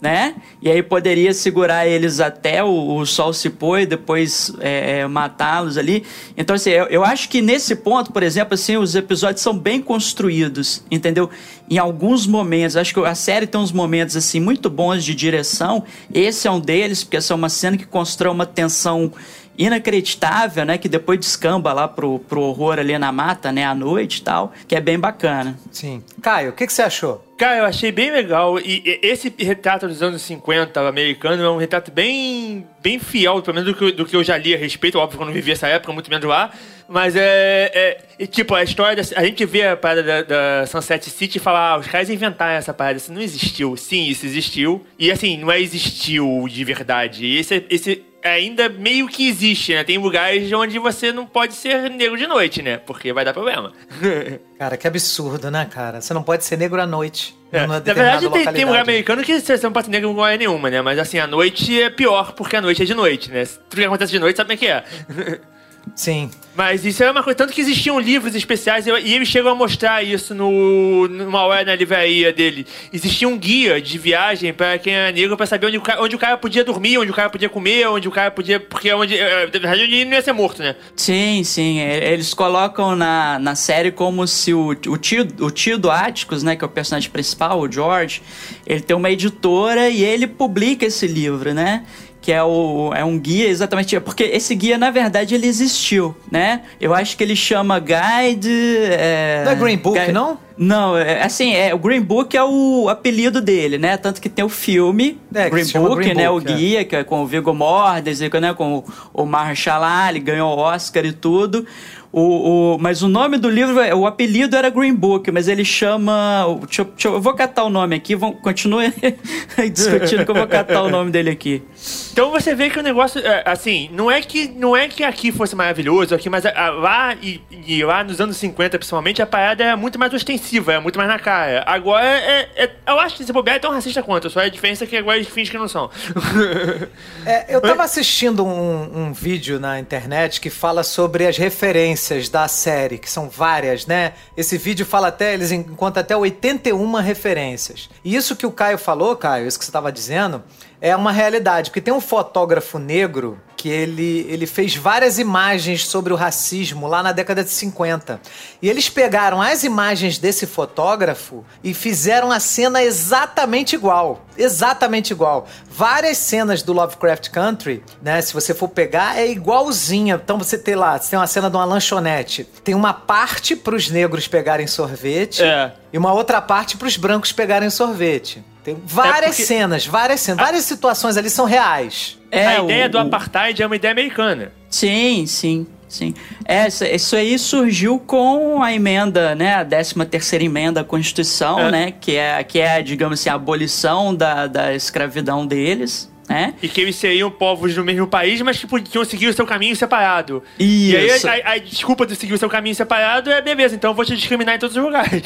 né? E aí poderia segurar eles até o, o sol se pôr e depois é, é, matá-los ali. Então, assim, eu, eu, acho que nesse ponto, por exemplo, assim, os episódios são bem construídos, entendeu? Em alguns momentos, acho que a série tem uns momentos, assim, muito bons de direção. Esse é um deles, porque essa é uma cena que constrói uma tensão inacreditável, né? Que depois descamba lá pro, pro horror ali na mata, né? À noite e tal, que é bem bacana. Sim. Caio, o que, que você achou? Cara, eu achei bem legal. E esse retrato dos anos 50 americano é um retrato bem, bem fiel, pelo menos do que, do que eu já li a respeito. Óbvio que eu não vivi essa época, muito menos lá. Mas é, é, tipo, a história. Da, a gente vê a parada da, da Sunset City e fala, ah, os caras inventaram essa parada. Isso não existiu. Sim, isso existiu. E assim, não é existiu de verdade. Esse, esse ainda meio que existe, né? Tem lugares onde você não pode ser negro de noite, né? Porque vai dar problema. cara, que absurdo, né, cara? Você não pode ser negro à noite. É. Na verdade, tem, tem lugar americano que você não pode ser negro em lugar nenhuma, né? Mas assim, a noite é pior, porque a noite é de noite, né? Tudo que acontece de noite, sabe como é que é? Sim. Mas isso é uma coisa, tanto que existiam livros especiais, e eles chegam a mostrar isso no, numa hora na livraria dele. Existia um guia de viagem para quem era negro para saber onde o, cara, onde o cara podia dormir, onde o cara podia comer, onde o cara podia. Porque onde. Eh, na verdade, onde ele não ia ser morto, né? Sim, sim. É, eles colocam na, na série como se o, o, tio, o tio do Atticus, né, que é o personagem principal, o George, ele tem uma editora e ele publica esse livro, né? Que é, o, é um guia exatamente. Porque esse guia, na verdade, ele existiu, né? Eu acho que ele chama Guide. É, não é Green Book, Guide, não? Não, é, assim, é, o Green Book é o apelido dele, né? Tanto que tem o filme É, Green, Book, Green né? Book, o é. guia, que é com o Viggo Mortensen, né? com o, o Mahershala Ali, ganhou o Oscar e tudo. O, o, mas o nome do livro, é- o apelido era Green Book, mas ele chama. Deixa, eu- deixa eu, vou catar o nome aqui, vão, continue discutindo que eu vou catar o nome dele aqui. Então você vê que o negócio, é, assim, não é que não é que aqui fosse maravilhoso, aqui, mas ah, lá e, e lá nos anos 50, principalmente, a parada é muito mais ostensiva, é muito mais na cara. Agora, é, é- eu acho que esse bobear é tão racista quanto, só a diferença é que agora eles fingem que não são. É, eu tava assistindo um, um vídeo na internet que fala sobre as referências da série, que são várias, né? Esse vídeo fala até, eles encontram até 81 referências. E isso que o Caio falou, Caio, isso que você tava dizendo, é uma realidade, porque tem um fotógrafo negro que ele, ele fez várias imagens sobre o racismo lá na década de 50. E eles pegaram as imagens desse fotógrafo e fizeram a cena exatamente igual. Exatamente igual. Várias cenas do Lovecraft Country, né? Se você for pegar, é igualzinha. Então você tem lá, você tem uma cena de uma lanchonete. Tem uma parte para os negros pegarem sorvete É. e uma outra parte para os brancos pegarem sorvete. Tem várias porque- cenas, várias cenas, várias situações ali são reais. É, a ideia o- do o- apartheid é uma ideia americana. Sim, sim, sim. É, isso- isso aí surgiu com a emenda, né? A 13 terceira emenda à Constituição, É. né? Que é, que é, digamos assim, a abolição da, da escravidão deles, né? E que eles seriam povos do mesmo país, mas que podiam seguir o seu caminho separado. E aí Isso. a, a- a desculpa de seguir o seu caminho separado é beleza, então eu vou te discriminar em todos os lugares.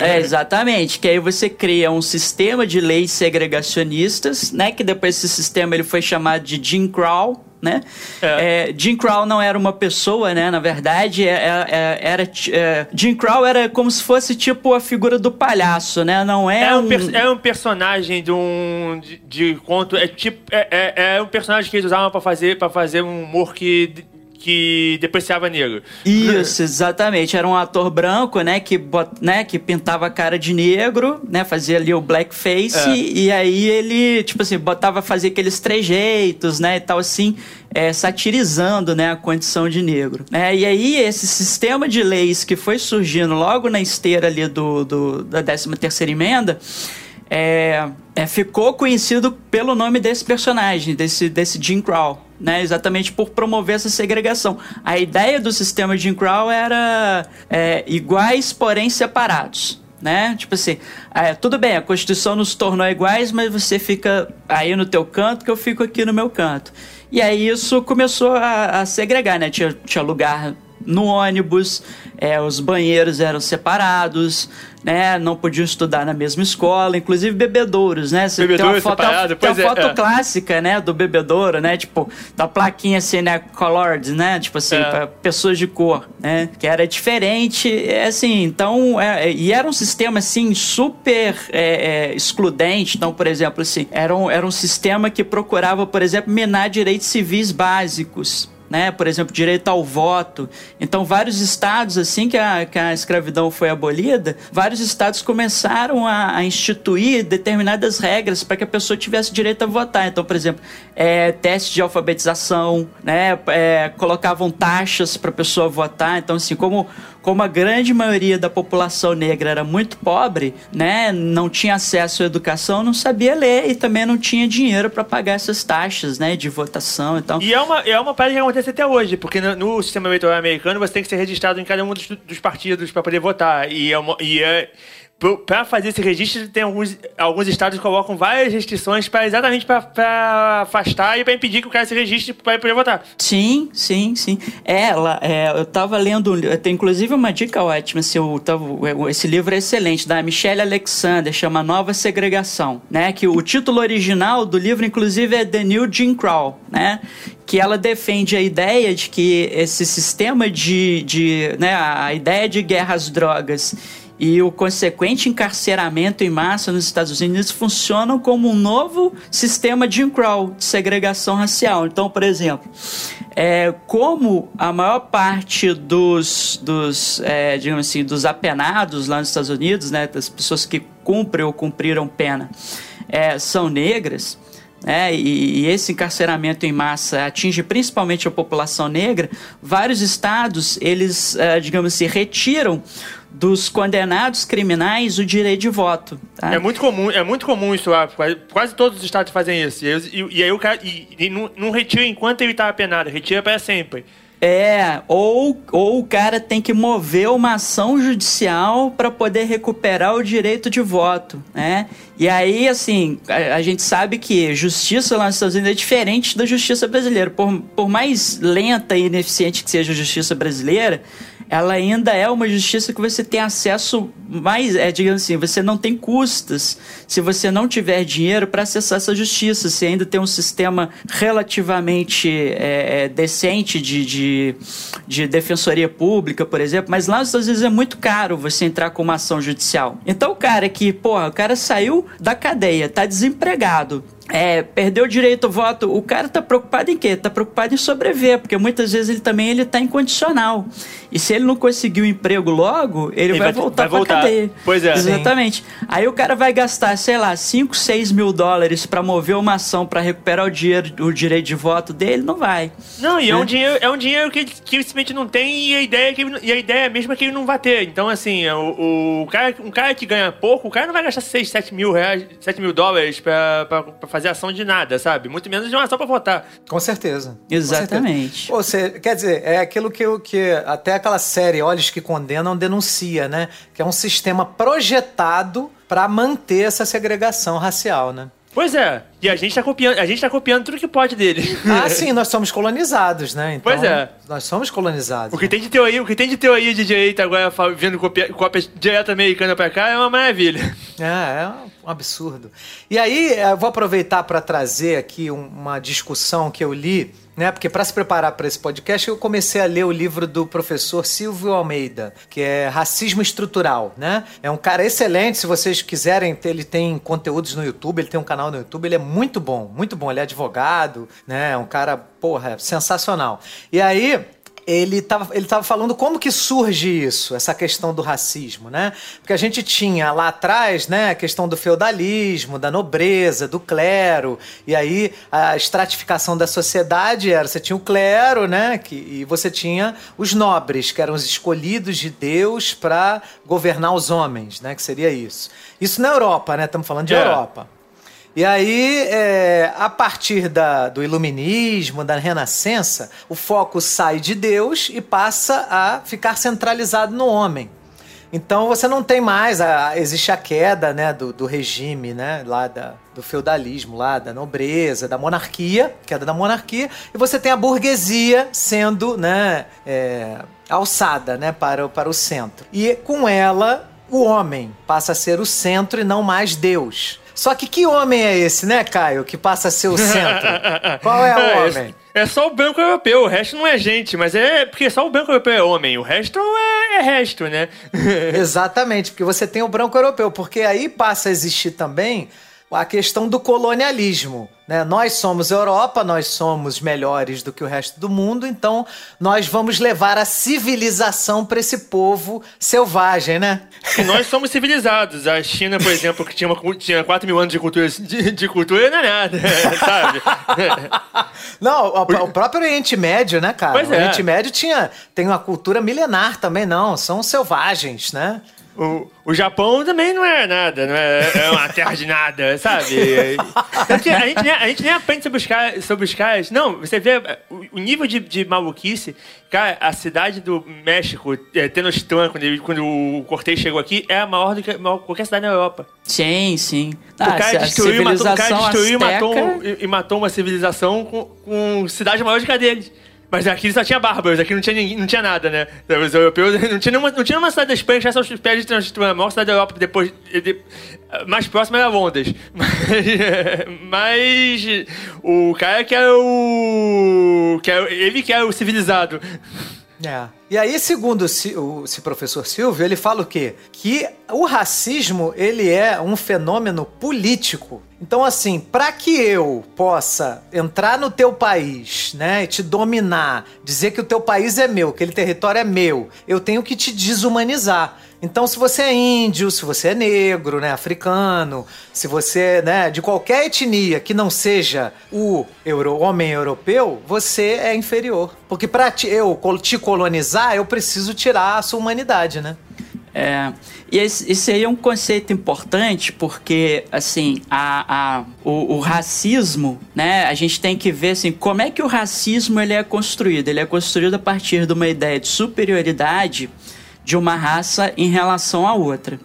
É, exatamente. Que aí você cria um sistema de leis segregacionistas, né? Que depois esse sistema ele foi chamado de Jim Crow, né? É. É, Jim Crow não era uma pessoa, né? Na verdade, é- é- era é, Jim Crow era como se fosse tipo a figura do palhaço, né? Não é, É um, um é um personagem de um. de, de conto. É tipo. É, é, é um personagem que eles usavam pra fazer, pra fazer um humor que. Que depreciava negro. Isso, exatamente. Era um ator branco, né, que, bot- né, que pintava a cara de negro, né, fazia ali o blackface, É. e, aí ele, tipo assim, botava, fazia aqueles trejeitos, né, e tal assim, é, satirizando, né, a condição de negro. né? E aí esse sistema de leis que foi surgindo logo na esteira ali do, do da 13ª emenda, é, é, ficou conhecido pelo nome desse personagem, desse, desse Jim Crow, né? Exatamente por promover essa segregação. A ideia do sistema Jim Crow era é, iguais, porém separados. Né? Tipo assim, é, tudo bem, a Constituição nos tornou iguais, mas você fica aí no teu canto que eu fico aqui no meu canto. E aí isso começou a, a segregar, né? Tinha, tinha lugar no ônibus, é, os banheiros eram separados, né? Não podiam estudar na mesma escola, inclusive bebedouros, né? Você tem uma Bebedouro foto, separado, tem uma é, foto é. clássica, né? Do bebedouro, né? Tipo, da plaquinha assim, né? Colored, né? Tipo assim, É. pra pessoas de cor, né? Que era diferente, é assim, então... é, é, e era um sistema, assim, super é, é, excludente. Então, por exemplo, assim, era um, era um sistema que procurava, por exemplo, minar direitos civis básicos, né? Por exemplo, direito ao voto. Então, vários estados, assim que a, que a escravidão foi abolida, vários estados começaram a, a instituir determinadas regras para que a pessoa tivesse direito a votar. Então, por exemplo, é, teste de alfabetização, né? É, colocavam taxas para a pessoa votar. Então, assim, como como a grande maioria da população negra era muito pobre, né, não tinha acesso à educação, não sabia ler e também não tinha dinheiro para pagar essas taxas, né, de votação. Então, E é uma, é uma parada que acontece até hoje, porque no, no sistema eleitoral americano você tem que ser registrado em cada um dos, dos partidos para poder votar. E é, uma, e é pra fazer esse registro, tem alguns, alguns estados que colocam várias restrições para exatamente para afastar e para impedir que o cara se registre para poder votar. Sim, sim, sim. Ela, é, eu tava lendo, tem inclusive uma dica ótima, assim, eu tava, esse livro é excelente, da Michelle Alexander, chama Nova Segregação, né? Que o título original do livro, inclusive, é The New Jim Crow, né? Que ela defende a ideia de que esse sistema de, de né, a ideia de guerra às drogas e o consequente encarceramento em massa nos Estados Unidos funcionam como um novo sistema de Jim Crow, de segregação racial. Então, por exemplo, é, como a maior parte dos, dos é, digamos assim, dos apenados lá nos Estados Unidos, né, das pessoas que cumprem ou cumpriram pena, é, são negras, né, e, e esse encarceramento em massa atinge principalmente a população negra, vários estados, eles, eh, digamos assim, retiram dos condenados criminais o direito de voto. tá? É muito comum, é muito comum isso lá. Quase, todos os estados fazem isso. E, e- e aí o cara e, e não, não retira enquanto ele tá apenado, retira para sempre. É, ou, ou o cara tem que mover uma ação judicial para poder recuperar o direito de voto, né? E aí, assim, a, a gente sabe que justiça lá nos Estados Unidos é diferente da justiça brasileira. Por, por mais lenta e ineficiente que seja a justiça brasileira, ela ainda é uma justiça que você tem acesso mais, é, digamos assim, você não tem custas se você não tiver dinheiro para acessar essa justiça. Você ainda tem um sistema relativamente é, é, decente de, de, de defensoria pública, por exemplo, mas lá nos Estados Unidos é muito caro você entrar com uma ação judicial. Então o cara que, porra, o cara saiu da cadeia, tá desempregado, é, perdeu o direito ao voto, o cara tá preocupado em quê? Tá preocupado em sobreviver, porque muitas vezes ele também ele tá incondicional. E se ele não conseguir o emprego logo, ele, Ele vai, vai- voltar voltar. cadeia. Pois é. Exatamente. Aí o cara vai gastar, sei lá, 5, 6 mil dólares pra mover uma ação pra recuperar o, dinheiro, o direito de voto dele, não vai. Não, e é, É. um dinheiro, é um dinheiro que, que ele simplesmente não tem e a ideia é que ele- e a ideia é mesmo que ele não vai ter. Então, assim, o, o cara, um cara que ganha pouco, o cara não vai gastar 6, 7 mil reais, 7 mil dólares pra, pra fazer ação de nada, sabe? Muito menos de uma ação pra votar. Com certeza. Com Exatamente. certeza. Ou seja, quer dizer, é aquilo que, que até aquela série Olhos que Condenam denuncia, né? Que é um sistema projetado para manter essa segregação racial, né? Pois é, e a gente tá copiando, a gente tá copiando tudo que pode dele. Ah, sim, nós somos colonizados, né? Então, Pois é. Nós somos colonizados. O que tem de teoria, o que tem de teoria de direita agora vendo copia, cópias direto americana pra cá é uma maravilha. É, é um absurdo. E aí, eu vou aproveitar para trazer aqui um- uma discussão que eu li, né? Porque para se preparar para esse podcast, eu comecei a ler o livro do professor Silvio Almeida, que é Racismo Estrutural, né? É um cara excelente, se vocês quiserem, ele tem conteúdos no YouTube, ele tem um canal no YouTube, ele é muito bom, muito bom. Ele é advogado, né? É um cara, porra, sensacional. E aí, ele estava ele tava falando como que surge isso, essa questão do racismo, né? Porque a gente tinha lá atrás, né, a questão do feudalismo, da nobreza, do clero, e aí a estratificação da sociedade era, você tinha o clero, né, que, e você tinha os nobres, que eram os escolhidos de Deus para governar os homens, né, que seria isso. Isso na Europa, né? Estamos falando de É. Europa. E aí, é, a partir da- do iluminismo, da renascença, o foco sai de Deus e passa a ficar centralizado no homem. Então você não tem mais, a- existe a queda né, do, do regime, né, lá da- do feudalismo, lá da nobreza, da monarquia, queda da monarquia, e você tem a burguesia sendo né, é, alçada né, para, para o centro. E com ela, o homem passa a ser o centro e não mais Deus. Só que que homem é esse, né, Caio, que passa a ser o centro? Qual é o homem? É só o branco europeu, o resto não é gente, mas é porque só o branco europeu é homem, o resto é, é resto, né? Exatamente, porque você tem o branco europeu, porque aí passa a existir também a questão do colonialismo. Né? Nós somos Europa, nós somos melhores do que o resto do mundo, então nós vamos levar a civilização para esse povo selvagem, né? E nós somos civilizados. A China, por exemplo, que tinha, uma, tinha 4 mil anos de cultura, de, de cultura, não é nada, sabe? Não, o, o próprio Oriente Médio, né, cara? Pois o é. Oriente Médio tinha, tem uma cultura milenar também, não. São selvagens, né? O, o Japão também não é nada, não é, é uma terra de nada, sabe? Que a, gente nem, a gente nem aprende sobre os caras. Sobre os caras. Não, você vê o, o nível de, de maluquice. Cara, a cidade do México, é, Tenochtitlan, quando, ele- quando o Cortez chegou aqui, é a maior do que maior- qualquer cidade na Europa. Sim, sim. o Ah, cara destruiu, e matou, o cara destruiu e matou, e matou uma civilização com, com cidade maior do que a deles. Mas aqui só tinha bárbaros, aqui não tinha, ninguém, não tinha nada, né? Os europeus não tinha nenhuma, não tinha nenhuma cidade da Espanha que os pés de Tenochtitlan. A maior cidade da Europa depois. de- mais próxima era Londres. Mas, mas o cara que era o. Que era, ele que era o civilizado. É. E aí, segundo o, esse professor Silvio, ele fala o quê? Que o racismo, ele é um fenômeno político. Então, assim, para que eu possa entrar no teu país, né, e te dominar, dizer que o teu país é meu, que aquele território é meu, eu tenho que te desumanizar. Então, se você é índio, se você é negro, né, africano, se você, né, de qualquer etnia que não seja o euro, homem europeu, você é inferior. Porque para eu te colonizar, eu preciso tirar a sua humanidade, né? É, e esse, esse aí é um conceito importante porque, assim, a, a, o, o, racismo, né, a gente tem que ver, assim, como é que o racismo ele é construído. Ele é construído a partir de uma ideia de superioridade de uma raça em relação à outra.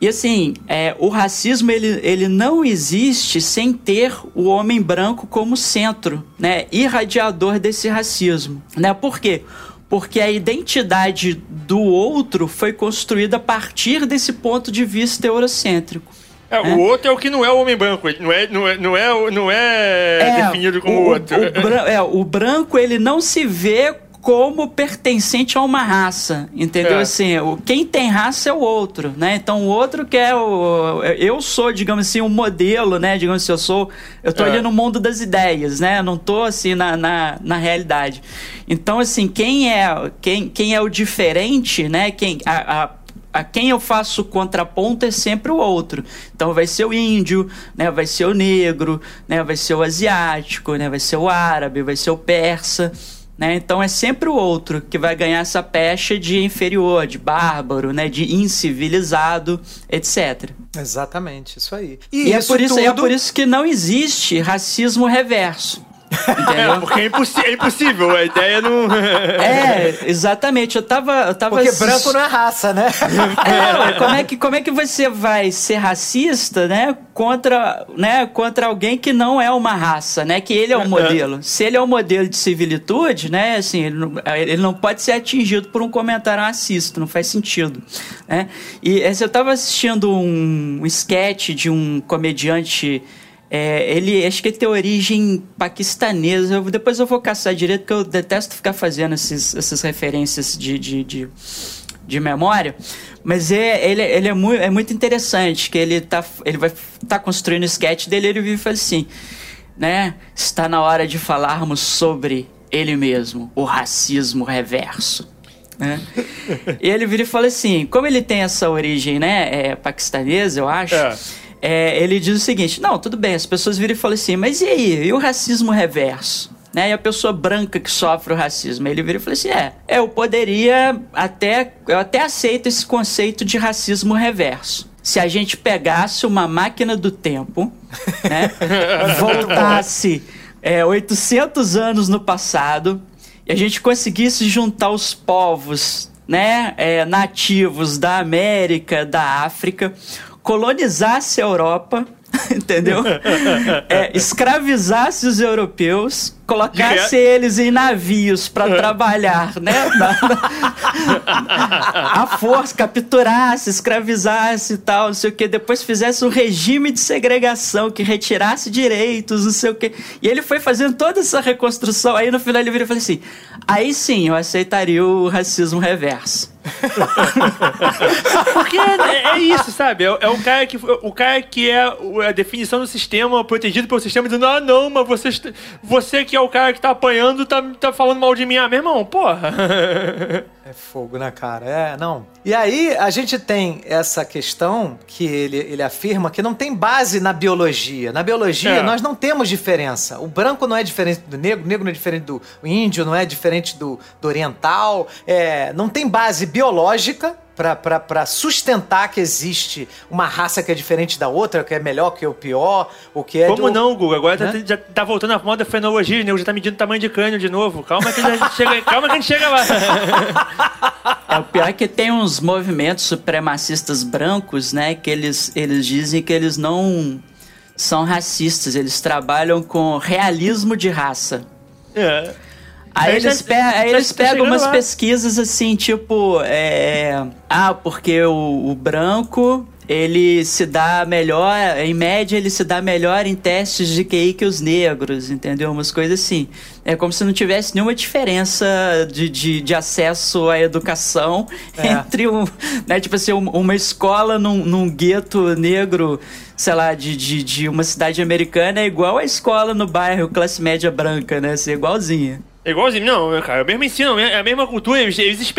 E assim, é, o racismo ele, ele não existe sem ter o homem branco como centro, né, irradiador desse racismo, né? Por quê? Porque a identidade do outro foi construída a partir desse ponto de vista eurocêntrico. É, é, o outro é o que não é o homem branco, ele não é, não é, não é, não é, é definido como o, outro. O, o, é, o branco ele não se vê como pertencente a uma raça, entendeu? É. Assim, o, quem tem raça é o outro, né? Então o outro que é o. Eu sou, digamos assim, um modelo, né? Digamos assim, eu sou. Eu tô é. ali no mundo das ideias, né? Eu não tô assim na, na, na, realidade. Então, assim, quem é, quem, quem é o diferente, né? Quem. A, a, a quem eu faço contraponto é sempre o outro. Então vai ser o índio, né? Vai ser o negro, né? Vai ser o asiático, né? Vai ser o árabe, vai ser o persa. Né? Então é sempre o outro que vai ganhar essa pecha de inferior, de bárbaro, né? de incivilizado, etc. Exatamente, isso aí. E, e é, por isso, é tudo... é por isso que não existe racismo reverso. Entendeu? É, porque é, impossi é, impossível, a ideia não. é, exatamente. Eu tava. Eu tava porque branco não é raça, né? É, como é, que, como é que você vai ser racista, né? Contra, né, contra alguém que não é uma raça, né? Que ele é o um modelo. Se ele é o um modelo de civilitude, né? Assim, ele não, ele não pode ser atingido por um comentário racista, não faz sentido. Né? E eu tava assistindo um, um sketch de um comediante é, ele, acho que ele tem origem paquistanesa. Eu, depois eu vou caçar direito, porque eu detesto ficar fazendo esses, essas referências de, de, de, de memória. Mas é, ele, ele é, muito, é muito interessante, que ele, tá, ele vai tá construindo o sketch dele ele vive e fala assim, né? Está na hora de falarmos sobre ele mesmo, o racismo reverso. Né? e ele vira e fala assim, como ele tem essa origem, né, é, paquistanesa, eu acho... É é, ele diz o seguinte: não, tudo bem, as pessoas viram e falam assim, mas e aí? E o racismo reverso? Né? E a pessoa branca que sofre o racismo. Ele vira e fala assim: é, eu poderia até. Eu até aceito esse conceito de racismo reverso. Se a gente pegasse uma máquina do tempo, né? voltasse é, 800 anos no passado e a gente conseguisse juntar os povos né, é, nativos da América, da África, colonizasse a Europa, entendeu? É, escravizasse os europeus, colocasse eles em navios para é. trabalhar, né? a força, capturasse, escravizasse e tal, não sei o que. Depois fizesse um regime de segregação que retirasse direitos, não sei o que. E ele foi fazendo toda essa reconstrução. Aí no final ele vira e falou assim: aí sim eu aceitaria o racismo reverso. Porque é, é, isso, sabe? É, é, o cara que o cara que é a definição do sistema protegido pelo sistema dizendo: "Ah, não, mas você você que é o cara que tá apanhando tá, tá falando mal de mim, ah, meu irmão, porra". É fogo na cara, é, não. E aí a gente tem essa questão que ele, ele afirma que não tem base na biologia. Na biologia é. nós não temos diferença. O branco não é diferente do negro, o negro não é diferente do índio, não é diferente do, do oriental. É, não tem base biológica para sustentar que existe uma raça que é diferente da outra, que é melhor, que é o pior, o que é. Como do... não, Google? Agora tá né? já tá voltando a moda fenologia, né? Já tá medindo tamanho de crânio de novo. Calma que a gente chega, calma que a gente chega lá. É, o pior é que tem uns movimentos supremacistas brancos, né? Que eles, eles dizem que eles não são racistas, eles trabalham com realismo de raça. É. Aí eles, pe aí eles pegam umas lá. pesquisas assim, tipo, é, ah, porque o, o branco ele se dá melhor, em média, ele se dá melhor em testes de QI que os negros, entendeu? Umas coisas assim. É como se não tivesse nenhuma diferença de, de, de acesso à educação é. entre um, né, tipo assim, uma escola num, num gueto negro, sei lá, de, de, de uma cidade americana é igual a escola no bairro classe média branca, né? Assim, igualzinha. É igualzinho, não, cara, é o mesmo ensino, é a mesma cultura, eles, eles,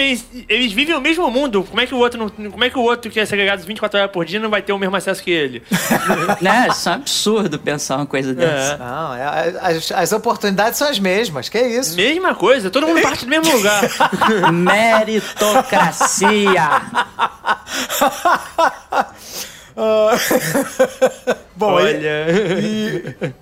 eles vivem o mesmo mundo. Como é que o outro não, como é que o outro que é segregado 24 horas por dia não vai ter o mesmo acesso que ele? né? Isso é um absurdo pensar uma coisa dessa. Não, é- as, as oportunidades são as mesmas, que é isso. Mesma coisa, todo mundo parte do mesmo lugar. Meritocracia! Bom, Olha. E, e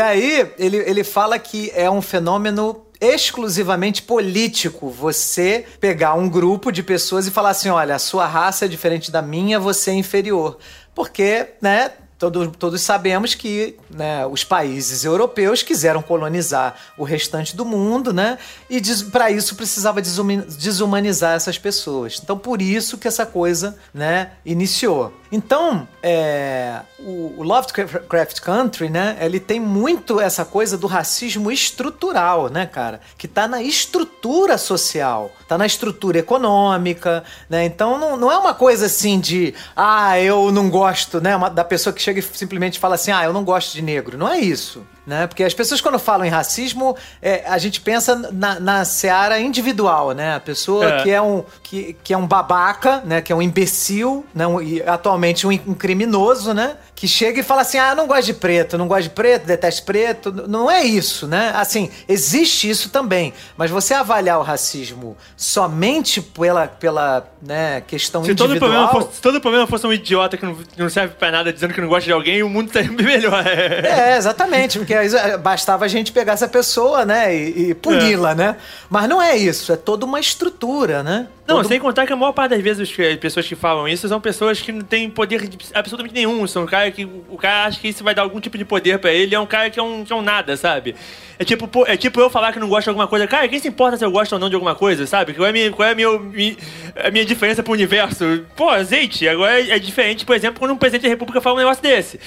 aí, ele, ele fala que é um fenômeno exclusivamente político você pegar um grupo de pessoas e falar assim: olha, a sua raça é diferente da minha, você é inferior. Porque, né? Todos, todos sabemos que né, os países europeus quiseram colonizar o restante do mundo, né? E para isso precisava desumanizar essas pessoas. Então, por isso que essa coisa, né, iniciou. Então, é, o Lovecraft Country, né, ele tem muito essa coisa do racismo estrutural, né, cara? Que tá na estrutura social, tá na estrutura econômica, né? Então, não, não é uma coisa assim de, ah, eu não gosto, né, uma- da pessoa que chega e simplesmente fala assim, ah, eu não gosto de negro. Não é isso. Né? Porque as pessoas, quando falam em racismo, é, a gente pensa na, na seara individual, né? A pessoa É. que é um que, que é um babaca, né? Que é um imbecil, né? Um- e atualmente um, um criminoso, né? Que chega e fala assim: ah, não gosto de preto, não gosto de preto, detesto preto. Não é isso, né? Assim, existe isso também. Mas você avaliar o racismo somente pela, pela né, questão Se todo, individual... problema fosse, se todo problema fosse um idiota que não, que não serve pra nada dizendo que não gosta de alguém, o mundo estaria bem melhor. É, exatamente, porque é, bastava a gente pegar essa pessoa, né, e, e puni-la, né? Mas não é isso, é toda uma estrutura, né? Não, Todo- sem contar que a maior parte das vezes as pessoas que falam isso são pessoas que não têm poder de absolutamente nenhum. São um cara que o cara acha que isso vai dar algum tipo de poder pra ele. É um cara que é um, que é um nada, sabe? É tipo, é tipo eu falar que não gosto de alguma coisa. Cara, quem se importa se eu gosto ou não de alguma coisa, sabe? Qual é a minha, qual é a minha, mi- a minha diferença pro universo? Pô, azeite. Agora é, é diferente, por exemplo, quando um presidente da república fala um negócio desse.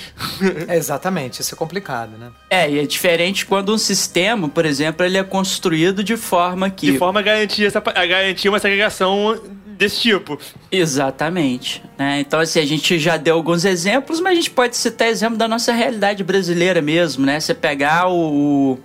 É, exatamente, isso é complicado, né? É, e é diferente quando um sistema, por exemplo, ele é construído de forma que. De forma a garantir, essa, a garantir uma segregação desse tipo. Exatamente. Né? Então, assim, a gente já deu alguns exemplos, mas a gente pode citar exemplo da nossa realidade brasileira mesmo, né? Você pegar o.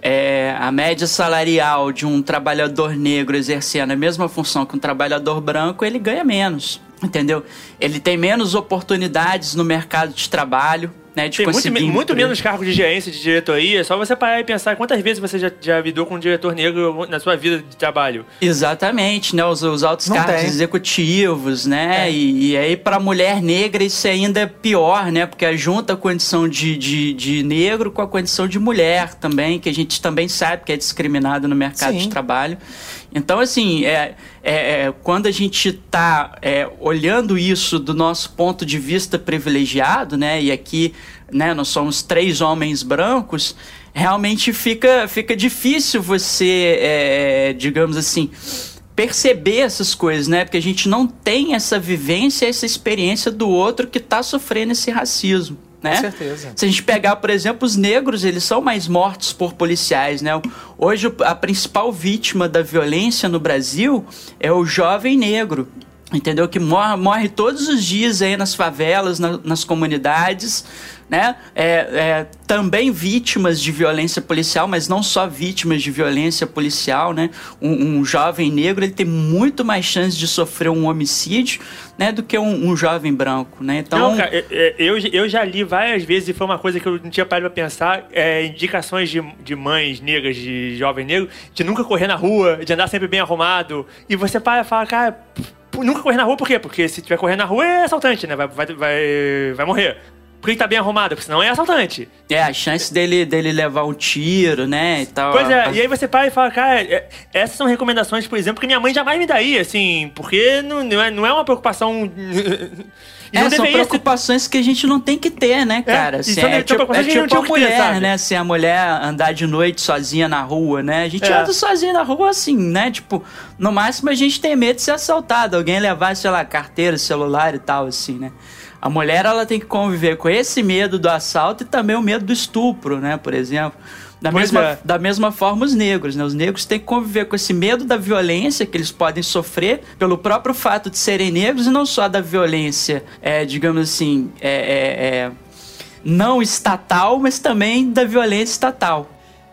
é, a média salarial de um trabalhador negro exercendo a mesma função que um trabalhador branco, ele ganha menos. Entendeu? Ele tem menos oportunidades no mercado de trabalho, né? De Tem muito, muito menos cargos de gerência, de diretoria. É só você parar e pensar quantas vezes você já, já lidou com um diretor negro na sua vida de trabalho. Exatamente, né? Os, os altos Não cargos tem. executivos, né? É. E, e aí, pra mulher negra, isso ainda é pior, né? Porque junta a condição de, de, de negro com a condição de mulher também, que a gente também sabe que é discriminada no mercado Sim. de trabalho. Então, assim, é, é, é, quando a gente tá é, olhando isso do nosso ponto de vista privilegiado, né? E aqui, né, nós somos três homens brancos, realmente fica, fica difícil você, é, digamos assim, perceber essas coisas, né? Porque a gente não tem essa vivência, essa experiência do outro que tá sofrendo esse racismo. Né? Com certeza. Se a gente pegar, por exemplo, os negros, eles são mais mortos por policiais, né? Hoje a principal vítima da violência no Brasil é o jovem negro. Entendeu? Que morre, morre todos os dias aí nas favelas, na- nas comunidades, né? É, é, também vítimas de violência policial, mas não só vítimas de violência policial, né? Um, um jovem negro ele tem muito mais chance de sofrer um homicídio, né? Do que um, um jovem branco, né? Então, Não, cara, é- é, eu, eu já li várias vezes e foi uma coisa que eu não tinha parado pra pensar. é, indicações de, de mães negras, de jovem negro, de nunca correr na rua, de andar sempre bem arrumado. E você para e fala, cara, nunca correr na rua por quê? Porque se tiver correndo na rua é assaltante, né? Vai, vai, vai, vai morrer. Por que tá bem arrumado? Porque senão é assaltante. É, a chance dele, dele levar um tiro, né, e tal. Pois é, e aí você para e fala, cara, é- essas são recomendações, por exemplo, que minha mãe jamais me daria, assim, porque não, não, é, não é uma preocupação. e É, são preocupações que a gente não tem que ter, né, cara? e Assim, é, tipo, é que a gente tipo não a ter, mulher, sabe? né? Se a mulher andar de noite sozinha na rua, né? A gente É. anda sozinha na rua assim, né? Tipo, no máximo a gente tem medo de ser assaltado, alguém levar, sei lá, carteira, celular e tal, assim, né? A mulher, ela tem que conviver com esse medo do assalto e também o medo do estupro, né? Por exemplo. Da Pois mesma, é. da mesma forma, os negros, né? Os negros têm que conviver com esse medo da violência que eles podem sofrer pelo próprio fato de serem negros e não só da violência, é, digamos assim, é, é, é, não estatal, mas também da violência estatal.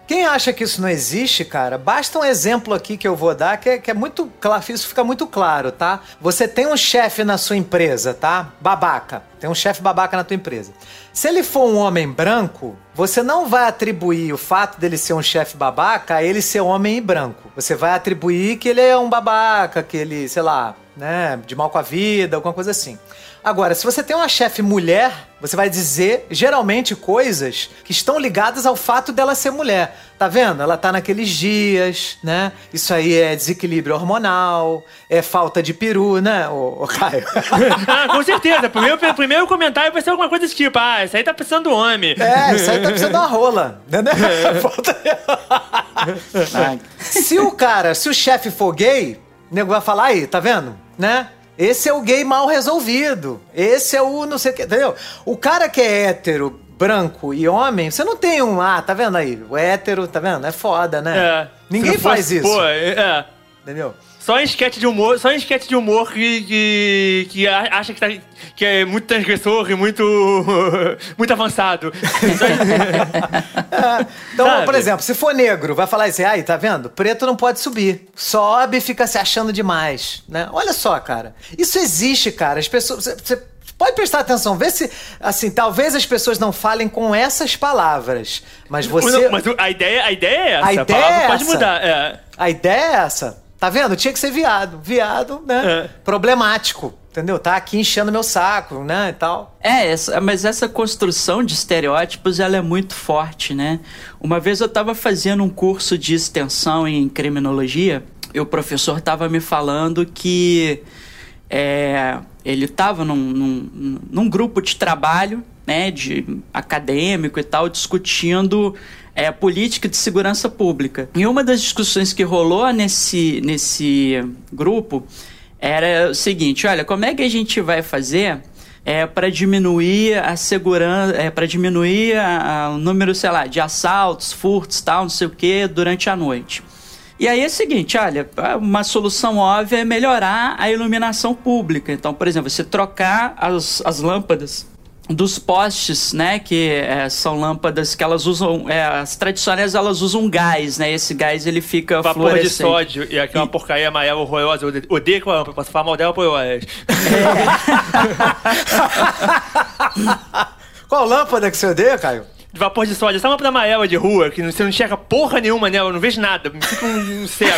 Quem acha que isso não existe, cara, basta um exemplo aqui que eu vou dar que é, que é muito claro, isso fica muito claro, tá? Você tem um chefe na sua empresa, tá? Babaca. Tem um chefe babaca na tua empresa. Se ele for um homem branco, você não vai atribuir o fato dele ser um chefe babaca a ele ser homem e branco. Você vai atribuir que ele é um babaca, que ele, sei lá, né, de mal com a vida, alguma coisa assim. Agora, se você tem uma chefe mulher, você vai dizer geralmente coisas que estão ligadas ao fato dela ser mulher. Tá vendo? Ela tá naqueles dias, né? Isso aí é desequilíbrio hormonal, é falta de peru, né, ô, ô Caio? ah, com certeza. Primeiro, primeiro comentário vai ser alguma coisa desse tipo: ah, isso aí tá precisando do homem. É, isso aí tá precisando de uma rola. Entendeu? Falta... se o cara, se o chefe for gay, o nego vai falar aí, tá vendo? Né? Esse é o gay mal resolvido. Esse é o não sei o que, entendeu? O cara que é hétero, branco e homem, você não tem um, ah, tá vendo aí? O hétero, tá vendo? É foda, né? É. Ninguém faz isso. Pô, é. Entendeu? Só em esquete de humor, só em esquete de humor que, que, que acha que, tá, que é muito transgressor e muito, muito avançado. é, então, Sabe? por exemplo, se for negro, vai falar assim, aí, tá vendo? Preto não pode subir. Sobe e fica se achando demais, né? Olha só, cara. Isso existe, cara. As pessoas... Você, Pode prestar atenção, vê se, assim, talvez as pessoas não falem com essas palavras, mas você... Não, mas a ideia, a ideia é essa, a, ideia a é pode mudar. É. A ideia é essa. Tá vendo? Tinha que ser viado. Viado, né? É. Problemático. Entendeu? Tá aqui enchendo meu saco, né? E tal. É, essa, mas essa construção de estereótipos ela é muito forte, né? Uma vez eu estava fazendo um curso de extensão em criminologia e o professor estava me falando que é, ele estava num, num, num grupo de trabalho, né, de acadêmico e tal, discutindo é, política de segurança pública. E uma das discussões que rolou nesse, nesse grupo era o seguinte: olha, como é que a gente vai fazer é, para diminuir a segurança, é, para diminuir a, a, o número, sei lá, de assaltos, furtos, tal, não sei o que, durante a noite. E aí é o seguinte, olha, uma solução óbvia é melhorar a iluminação pública. Então, por exemplo, você trocar as, as lâmpadas dos postes, né, que é, são lâmpadas que elas usam, é, as tradicionais elas usam gás, né, esse gás ele fica Vapor de sódio e aquela e... porcaria amarela horrorosa, eu odeio aquela lâmpada, posso falar mal dela por horas. É. Qual lâmpada que você odeia, Caio? De vapor de sódio, essa lâmpada amarela de rua, que você não enxerga porra nenhuma nela, eu não vejo nada, me fica um, um cego.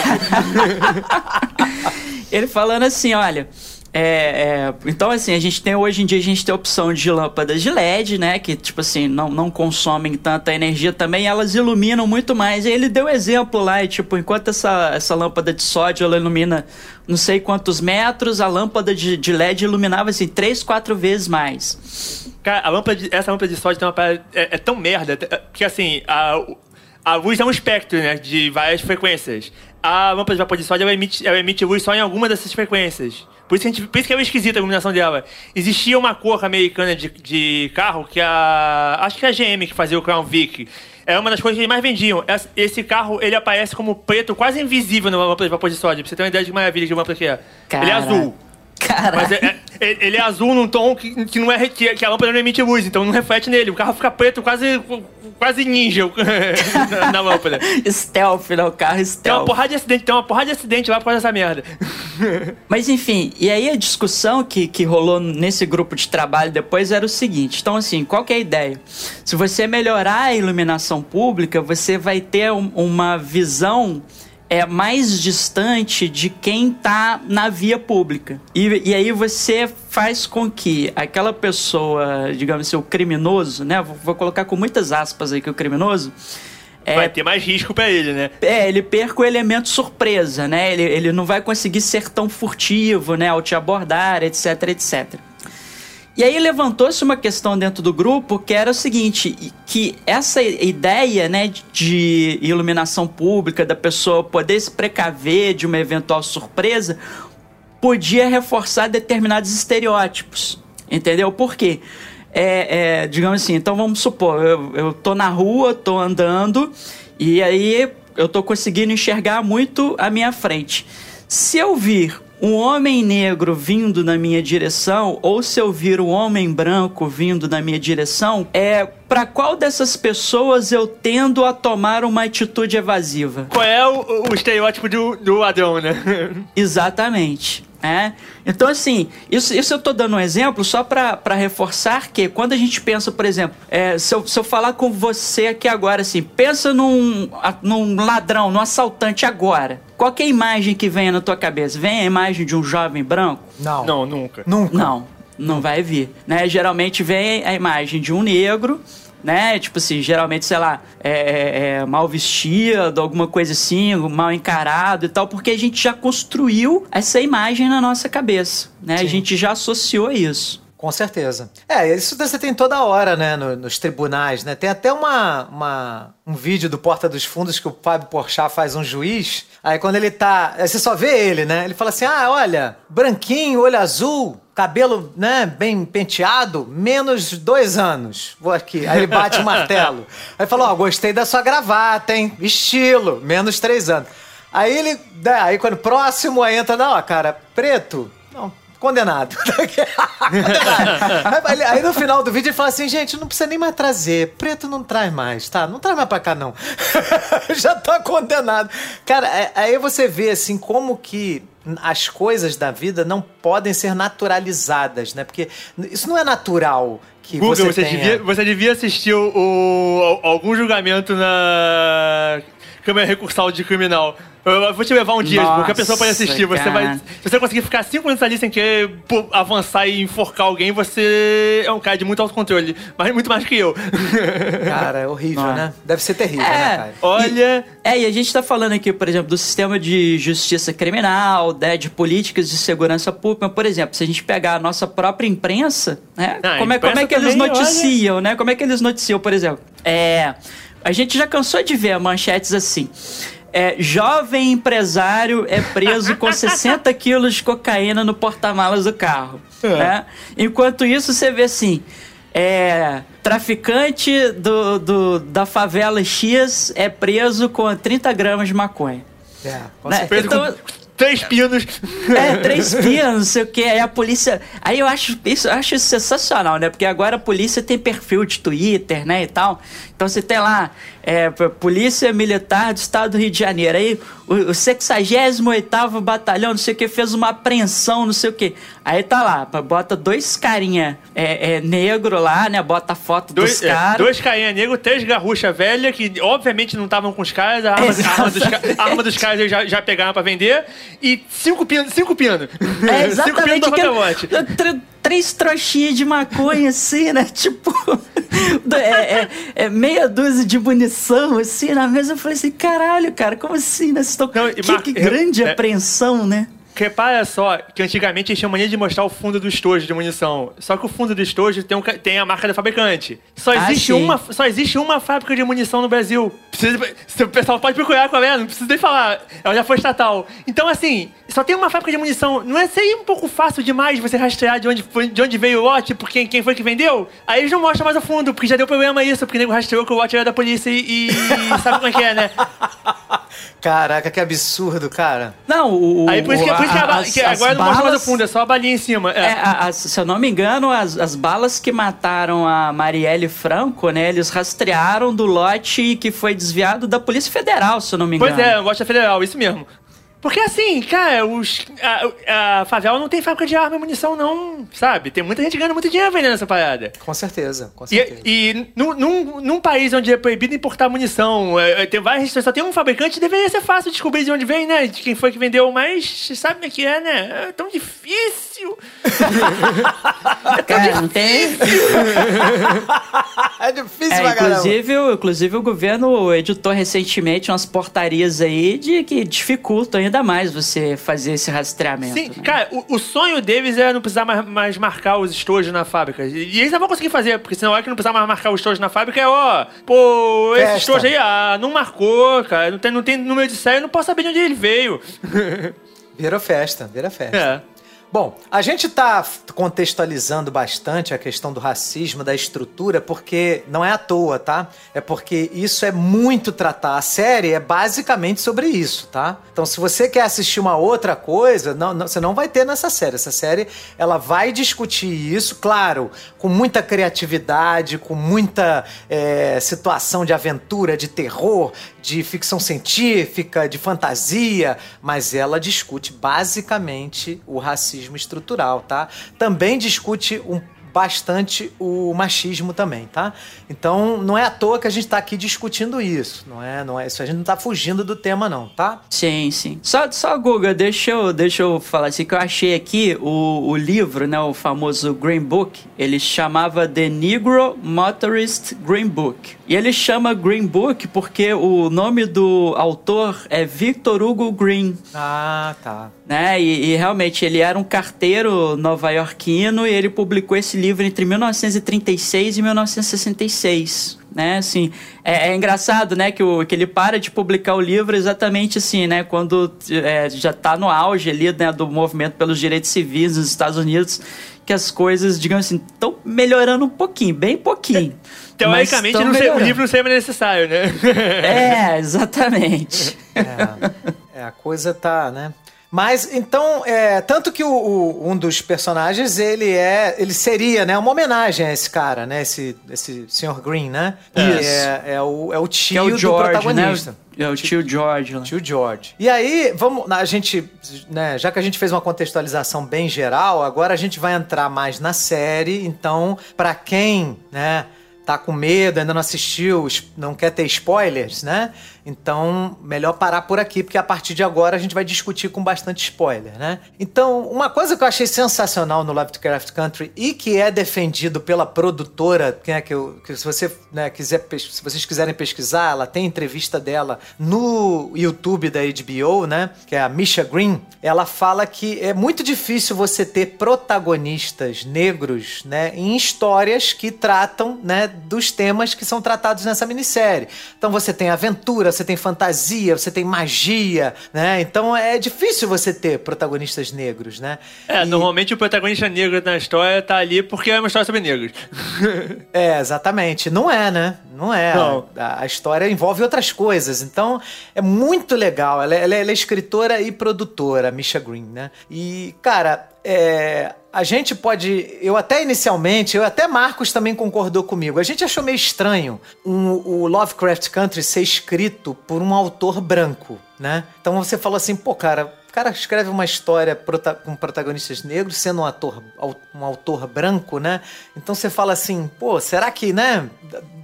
ele falando assim, olha... É, é, então, assim, a gente tem hoje em dia a gente tem a opção de lâmpadas de LED, né? Que, tipo assim, não, não consomem tanta energia também, elas iluminam muito mais. E ele deu exemplo lá, e, tipo, enquanto essa, essa lâmpada de sódio ela ilumina não sei quantos metros, a lâmpada de, de LED iluminava assim, três, quatro vezes mais. Cara, a lâmpada de, essa lâmpada de sódio tem uma parada, é, é tão merda, que assim, a, a luz é um espectro, né? De várias frequências. A lâmpada de vapor de sódio ela emite, ela emite luz só em alguma dessas frequências. Por isso, que, gente, por isso que é esquisita a iluminação dela. Existia uma cor americana de, de carro que a. Acho que é a GM que fazia o Crown Vic. É uma das coisas que eles mais vendiam. Esse carro, ele aparece como preto, quase invisível no lâmpada de vapor de sódio. Pra você ter uma ideia de que maravilha de lâmpada que é. Ele é azul. Cara. Mas é, é, ele é azul num tom que, que não é que, que a lâmpada não emite luz, então não reflete nele. O carro fica preto, quase quase ninja na, na lâmpada. stealth, né? O carro stealth. Tem uma porrada de acidente, tem uma porrada de acidente lá por causa dessa merda. Mas enfim, e aí a discussão que, que rolou nesse grupo de trabalho depois era o seguinte: então, assim, qual que é a ideia? Se você melhorar a iluminação pública, você vai ter um, uma visão é mais distante de quem está na via pública. E, e aí você faz com que aquela pessoa, digamos assim, o criminoso, né? Vou, vou colocar com muitas aspas aí que o criminoso. É, vai ter mais risco para ele, né? É, ele perca o elemento surpresa, né? Ele, ele não vai conseguir ser tão furtivo, né? Ao te abordar, etc, etc. E aí levantou-se uma questão dentro do grupo que era o seguinte, que essa ideia, né, de iluminação pública, da pessoa poder se precaver de uma eventual surpresa, podia reforçar determinados estereótipos. Entendeu? Por quê? É, é, digamos assim, então vamos supor, eu, eu tô na rua, tô andando, e aí eu tô conseguindo enxergar muito à minha frente. Se eu vir um homem negro vindo na minha direção ou se eu vir um homem branco vindo na minha direção, é para qual dessas pessoas eu tendo a tomar uma atitude evasiva? Qual é o, o estereótipo do, do ladrão, né? Exatamente. É. Então, assim, isso, isso eu tô dando um exemplo só para reforçar que quando a gente pensa, por exemplo, é, se, eu, se eu falar com você aqui agora, assim, pensa num, a- num ladrão, num assaltante agora. Qual que é a imagem que vem na tua cabeça? Vem a imagem de um jovem branco? Não. Não, nunca. Nunca. Não, não vai vir. Né? Geralmente vem a imagem de um negro, né? Tipo assim, geralmente, sei lá, é, é- é mal vestido, alguma coisa assim, mal encarado e tal, porque a gente já construiu essa imagem na nossa cabeça, né? A gente já associou isso. Com certeza. É, isso você tem toda hora, né, no- nos tribunais, né? Tem até uma, uma- um vídeo do Porta dos Fundos que o Fábio Porchat faz um juiz. Aí quando ele tá... Aí você só vê ele, né? Ele fala assim, ah, olha, branquinho, olho azul, cabelo, né, bem penteado, menos dois anos. Vou aqui. Aí ele bate o martelo. Aí fala, ó, gostei da sua gravata, hein? Estilo, menos três anos. Aí ele... né, Aí quando próximo, aí entra, não, ó, cara, preto... Não, Condenado. Condenado. aí, aí no final do vídeo ele fala assim: gente, não precisa nem mais trazer. Preto não traz mais, tá? Não traz mais pra cá, não. Já tá condenado. Cara, é- aí você vê assim como que as coisas da vida não podem ser naturalizadas, né? Porque isso não é natural que Google, você, você, tenha... devia, você devia assistir o, o- algum julgamento na Câmara Recursal de Criminal. Eu vou te levar um dia, Nossa, porque a pessoa pode assistir. Você cara. vai, se você conseguir ficar cinco minutos ali sem querer pô, avançar e enforcar alguém, você é um cara de muito autocontrole. Mas muito mais que eu. Cara, é horrível, Não. né? Deve ser terrível, É. né, cara? Olha. É, e a gente tá falando aqui, por exemplo, do sistema de justiça criminal, né, de políticas de segurança pública. Mas, por exemplo, se a gente pegar a nossa própria imprensa, né? Ah, como, é, como é que eles noticiam, né? Como é que eles noticiam, por exemplo? É, a gente já cansou de ver manchetes assim. É, jovem empresário é preso com 60 quilos de cocaína no porta-malas do carro. Né? Enquanto isso, você vê assim. É, traficante do, do- da favela X é preso com 30 gramas de maconha. É, com Né? Então- três pinos. É, três pias, não sei o que. Aí a polícia. Aí eu acho isso, eu acho isso sensacional, né? Porque agora a polícia tem perfil de Twitter, né? E tal. Então você tem lá, é, Polícia Militar do Estado do Rio de Janeiro. Aí o, o 68 Batalhão, não sei o que, fez uma apreensão, não sei o que. Aí tá lá, bota dois carinha é, é, negro lá, né? Bota a foto Dois, dos é, caras. dois carinha negro, três garrucha velha, que obviamente não estavam com os caras, a arma, a arma dos, a arma dos caras eles já, já pegaram pra vender, e cinco pinos, cinco pinos. É, cinco pinos exatamente. do que- três trouxinhas de maconha, assim, né? Tipo, é, é- é meia dúzia de munição, assim, na mesa. Eu falei assim, caralho, cara, como assim, né? Vocês tão- Não, que, Mar- que grande é- apreensão, né? Repara só que antigamente eles tinham mania de mostrar o fundo do estojo de munição. Só que o fundo do estojo tem, um tem a marca do fabricante. Só Ah, existe, sim. uma, só existe uma fábrica de munição no Brasil. Precisa, se o pessoal pode procurar qual é, não precisa nem falar. Ela já foi estatal. Então, assim, só tem uma fábrica de munição. Não é seria um pouco fácil demais você rastrear de onde, foi, de onde veio o lote, por quem, quem foi que vendeu? Aí eles não mostram mais o fundo, porque já deu problema isso, porque o nego rastreou que o lote era da polícia e, e sabe como é que é, né? Caraca, que absurdo, cara. Não, o. Aí por isso que, por que, a as- que as agora não mostra mais o balas- fundo, é só a balinha em cima. É, a- as- se eu não me engano, as, as balas que mataram a Marielle Franco, né? Eles rastrearam do lote que foi desviado da Polícia Federal, se eu não me engano. Pois é, Loja Federal, isso mesmo. Porque assim, cara, os, a, a favela não tem fábrica de arma e munição, não, sabe? Tem muita gente ganhando muito dinheiro vendendo essa parada. Com certeza, com certeza. E, e num, num, num país onde é proibido importar munição, é, é, tem várias restrições, só tem um fabricante, deveria ser fácil descobrir de onde vem, né? De quem foi que vendeu, mas sabe como é que é, né? É tão difícil. Cara, não tem. é difícil É, inclusive, o- inclusive o governo editou recentemente umas portarias aí de que dificultam ainda mais você fazer esse rastreamento. Sim, né? cara, o, o sonho deles é não precisar mais, mais marcar os estojos na fábrica. E, e eles não vão conseguir fazer, porque senão é que não precisar mais marcar os estojos na fábrica é, ó, pô, esse Festa. estojo aí, ah, não marcou, cara, não tem, não tem número de série, eu não posso saber de onde ele veio. Virou festa, vira festa. é. Bom, a gente está contextualizando bastante a questão do racismo, da estrutura, porque não é à toa, tá? É porque isso é muito tratar. A série é basicamente sobre isso, tá? Então, se você quer assistir uma outra coisa, não, não, você não vai ter nessa série. Essa série, ela vai discutir isso, claro, com muita criatividade, com muita é, situação de aventura, de terror, de ficção científica, de fantasia, mas ela discute basicamente o racismo estrutural, tá? Também discute um bastante o machismo também, tá? Então não é à toa que a gente está aqui discutindo isso, não é? Não é isso. A gente não está fugindo do tema não, tá? Sim, sim. Só, só Guga, deixa eu, deixa eu falar assim que eu achei aqui o, o livro, né, o famoso Green Book, ele chamava The Negro Motorist Green Book. E ele chama Green Book porque o nome do autor é Victor Hugo Green. Ah, tá. Né? E, e realmente ele era um carteiro nova-iorquino e ele publicou esse livro entre 1936 e 1966 né? Assim, é, é, engraçado, né, que, o, que ele para de publicar o livro exatamente assim, né, quando é, já está no auge ali, né, do movimento pelos direitos civis nos Estados Unidos, que as coisas, digamos assim, estão melhorando um pouquinho, bem pouquinho. Teoricamente, não sei, o livro não seria necessário, né? É, exatamente. É, é, a coisa tá, né? Mas então, é, tanto que o, o, um dos personagens, ele é. Ele seria, né, uma homenagem a esse cara, né? Esse, esse Sr. Green, né? Isso. É, é, o, é o tio é o do George, protagonista. Né? É o tio George. Né? Tio George. E aí, vamos. A gente. Né, já que a gente fez uma contextualização bem geral, agora a gente vai entrar mais na série. Então, para quem, né? Tá com medo, ainda não assistiu, não quer ter spoilers, né? Então, melhor parar por aqui, porque a partir de agora a gente vai discutir com bastante spoiler, né? Então, uma coisa que eu achei sensacional no Lovecraft Country e que é defendido pela produtora, que, é, que, eu, que se você né, quiser, se vocês quiserem pesquisar, ela tem entrevista dela no YouTube da HBO, né? Que é a Misha Green. Ela fala que é muito difícil você ter protagonistas negros, né, em histórias que tratam, né, dos temas que são tratados nessa minissérie. Então, você tem aventura, você tem fantasia, você tem magia, né? Então é difícil você ter protagonistas negros, né? É, e... normalmente o protagonista negro na história tá ali porque é uma história sobre negros. é, exatamente. Não é, né? Não é. Não. A, a, história envolve outras coisas. Então é muito legal. Ela, é, ela, é, ela é escritora e produtora, Misha Green, né? E, cara, é, a gente pode. Eu até inicialmente, eu até Marcos também concordou comigo. A gente achou meio estranho um, o Lovecraft Country ser escrito por um autor branco, né? Então você falou assim, pô, cara, o cara escreve uma história prota com protagonistas negros, sendo um ator, um autor branco, né? Então você fala assim, pô, será que, né?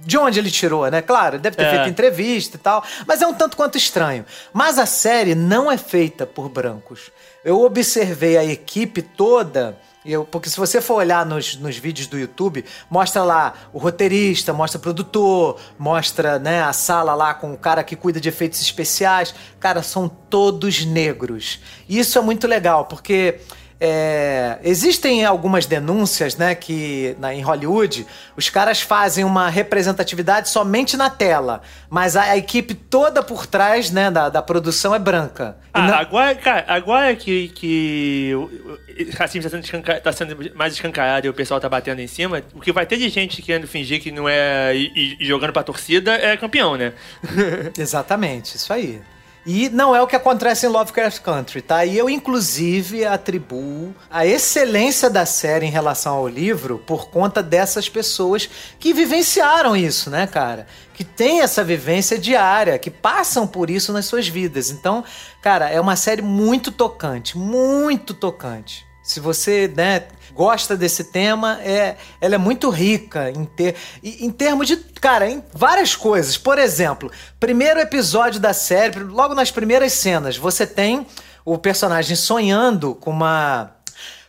De onde ele tirou, né? Claro, deve ter é. feito entrevista e tal, mas é um tanto quanto estranho. Mas a série não é feita por brancos eu observei a equipe toda. Eu, porque se você for olhar nos, nos vídeos do YouTube, mostra lá o roteirista, mostra o produtor, mostra né, a sala lá com o cara que cuida de efeitos especiais. Cara, são todos negros. E isso é muito legal, porque é, existem algumas denúncias, né, que na, em Hollywood os caras fazem uma representatividade somente na tela, mas a, a equipe toda por trás, né, da, da produção é branca. Ah, não... agora, cara, agora que, que o racismo está sendo, tá sendo mais escancarado e o pessoal tá batendo em cima, o que vai ter de gente querendo fingir que não é e, e jogando pra torcida é campeão, né? Exatamente, isso aí. E não é o que acontece em Lovecraft Country, tá? E eu, inclusive, atribuo a excelência da série em relação ao livro por conta dessas pessoas que vivenciaram isso, né, cara? Que têm essa vivência diária, que passam por isso nas suas vidas. Então, cara, é uma série muito tocante, muito tocante. Se você, né, gosta desse tema, é, ela é muito rica em, ter, em termos de, cara, em várias coisas. Por exemplo, primeiro episódio da série, logo nas primeiras cenas, você tem o personagem sonhando com uma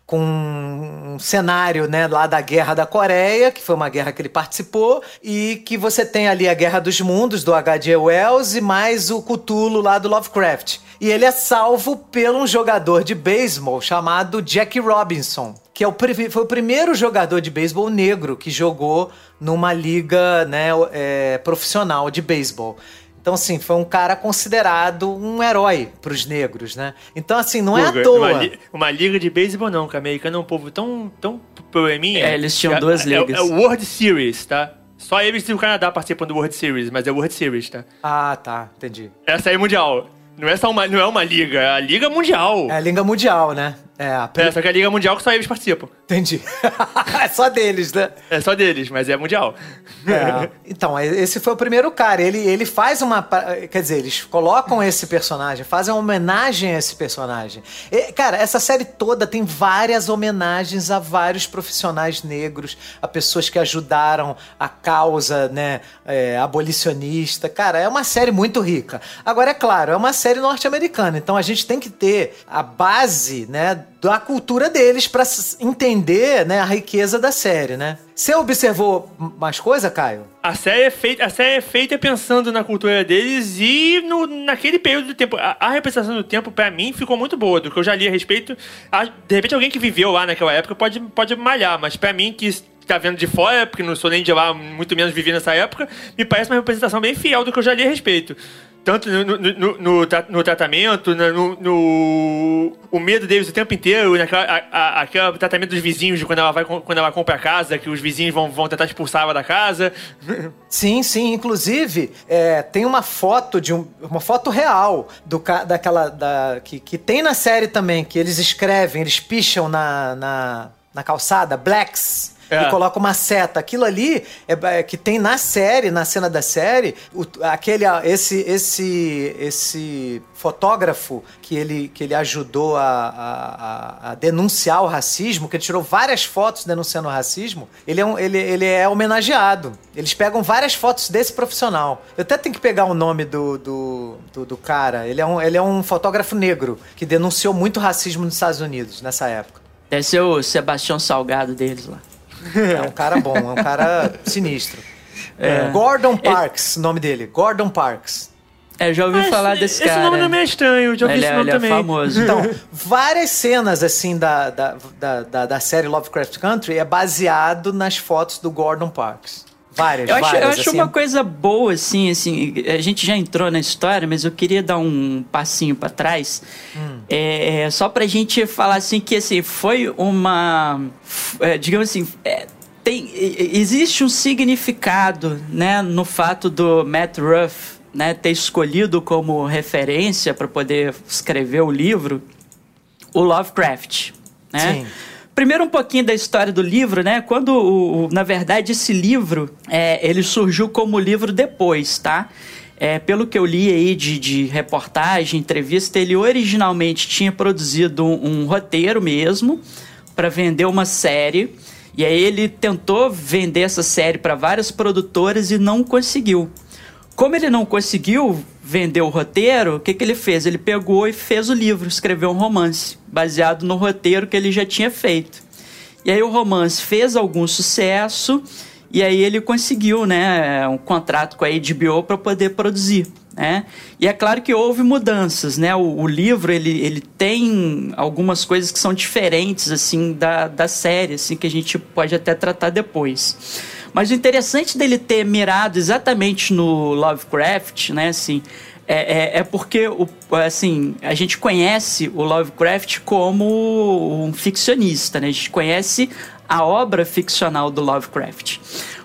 com um cenário, né, lá da Guerra da Coreia, que foi uma guerra que ele participou, e que você tem ali a Guerra dos Mundos, do H.G. Wells, e mais o Cthulhu lá do Lovecraft. E ele é salvo por um jogador de beisebol chamado Jack Robinson, que é o, foi o primeiro jogador de beisebol negro que jogou numa liga né, é, profissional de beisebol. Então, assim, foi um cara considerado um herói pros negros, né? Então, assim, não é à toa. Uma, li- uma liga de beisebol não, que o americano é um povo tão, tão probleminha. É, eles tinham É- duas é- ligas. É, o World Series, tá? Só eles e o Canadá participam do World Series, mas é o World Series, tá? Ah, tá, entendi. Essa aí é mundial. Não é só uma, não é uma liga, é a Liga Mundial. É a Liga Mundial, né? É, a... É, só que a Liga Mundial que só eles participam. entendi. é só deles, né? É só deles, mas é mundial. É. Então, esse foi o primeiro cara. Ele, ele faz uma. Quer dizer, eles colocam esse personagem, fazem uma homenagem a esse personagem. E, cara, essa série toda tem várias homenagens a vários profissionais negros, a pessoas que ajudaram a causa, né, é, abolicionista. Cara, é uma série muito rica. Agora, é claro, é uma série norte-americana, então a gente tem que ter a base, né, da cultura deles pra s- entender, né, a riqueza da série, né? Você observou mais coisa, Caio? A série, é feita, a série é feita pensando na cultura deles e no, naquele período do tempo. A, a representação do tempo, pra mim, ficou muito boa. Do que eu já li a respeito. A- de repente, alguém que viveu lá naquela época pode, pode malhar, mas pra mim, que tá vendo de fora, porque não sou nem de lá, muito menos vivi nessa época, me parece uma representação bem fiel do que eu já li a respeito. Tanto no, no, no- no tra- no tratamento, na- no, no- o medo deles o tempo inteiro, naquela, aquele tratamento dos vizinhos quando ela, vai, quando ela compra a casa, que os vizinhos vão, vão tentar expulsar ela da casa. Sim, sim. Inclusive, é, tem uma foto de um, uma foto real do daquela da, que, que tem na série também, que eles escrevem, eles picham na, na, na calçada, blacks. É. E colocam uma seta. Aquilo ali é, é que tem na série, na cena da série, o- aquele, esse, esse, esse fotógrafo que ele, que ele ajudou a, a, a- a denunciar o racismo, que ele tirou várias fotos denunciando o racismo, ele é, um- ele, ele é homenageado. Eles pegam várias fotos desse profissional. Eu até tenho que pegar o nome do, do, do, do cara. Ele é, um, ele é um fotógrafo negro que denunciou muito racismo nos Estados Unidos nessa época. Deve ser o Sebastião Salgado deles lá. É um cara bom, é um cara sinistro. É, Gordon Parks, o nome dele. Gordon Parks. É, já ouvi Mas falar desse esse cara. nome não é meio estranho, já ouvi ele esse é, nome ele é também. famoso. Então, várias cenas, assim, da, da, da, da, da série Lovecraft Country é baseado nas fotos do Gordon Parks. Várias, Eu acho, várias. eu acho assim. uma coisa boa, assim, assim, a gente já entrou na história, mas eu queria dar um passinho pra trás, Hum. é, é, só pra gente falar, assim, que, assim, foi uma, é, digamos assim, é, tem, existe um significado, né, no fato do Matt Ruff, né, ter escolhido como referência para poder escrever o livro o Lovecraft, né? Sim. Primeiro um pouquinho da história do livro, né? Quando, o, o- na verdade, esse livro, é, ele surgiu como livro depois, tá? É, pelo que eu li aí de, de reportagem, entrevista, ele originalmente tinha produzido um, um roteiro mesmo para vender uma série. E aí ele tentou vender essa série para várias produtoras e não conseguiu. Como ele não conseguiu vender o roteiro, o que, que ele fez? Ele pegou e fez o livro, escreveu um romance, baseado no roteiro que ele já tinha feito. E aí o romance fez algum sucesso, e aí ele conseguiu, né, um contrato com a HBO para poder produzir, né? E é claro que houve mudanças, né? O, o livro, ele, ele tem algumas coisas que são diferentes, assim, da, da série, assim, que a gente pode até tratar depois. Mas o interessante dele ter mirado exatamente no Lovecraft, né, assim, é, é, é porque, o, assim, a gente conhece o Lovecraft como um ficcionista, né? A gente conhece a obra ficcional do Lovecraft.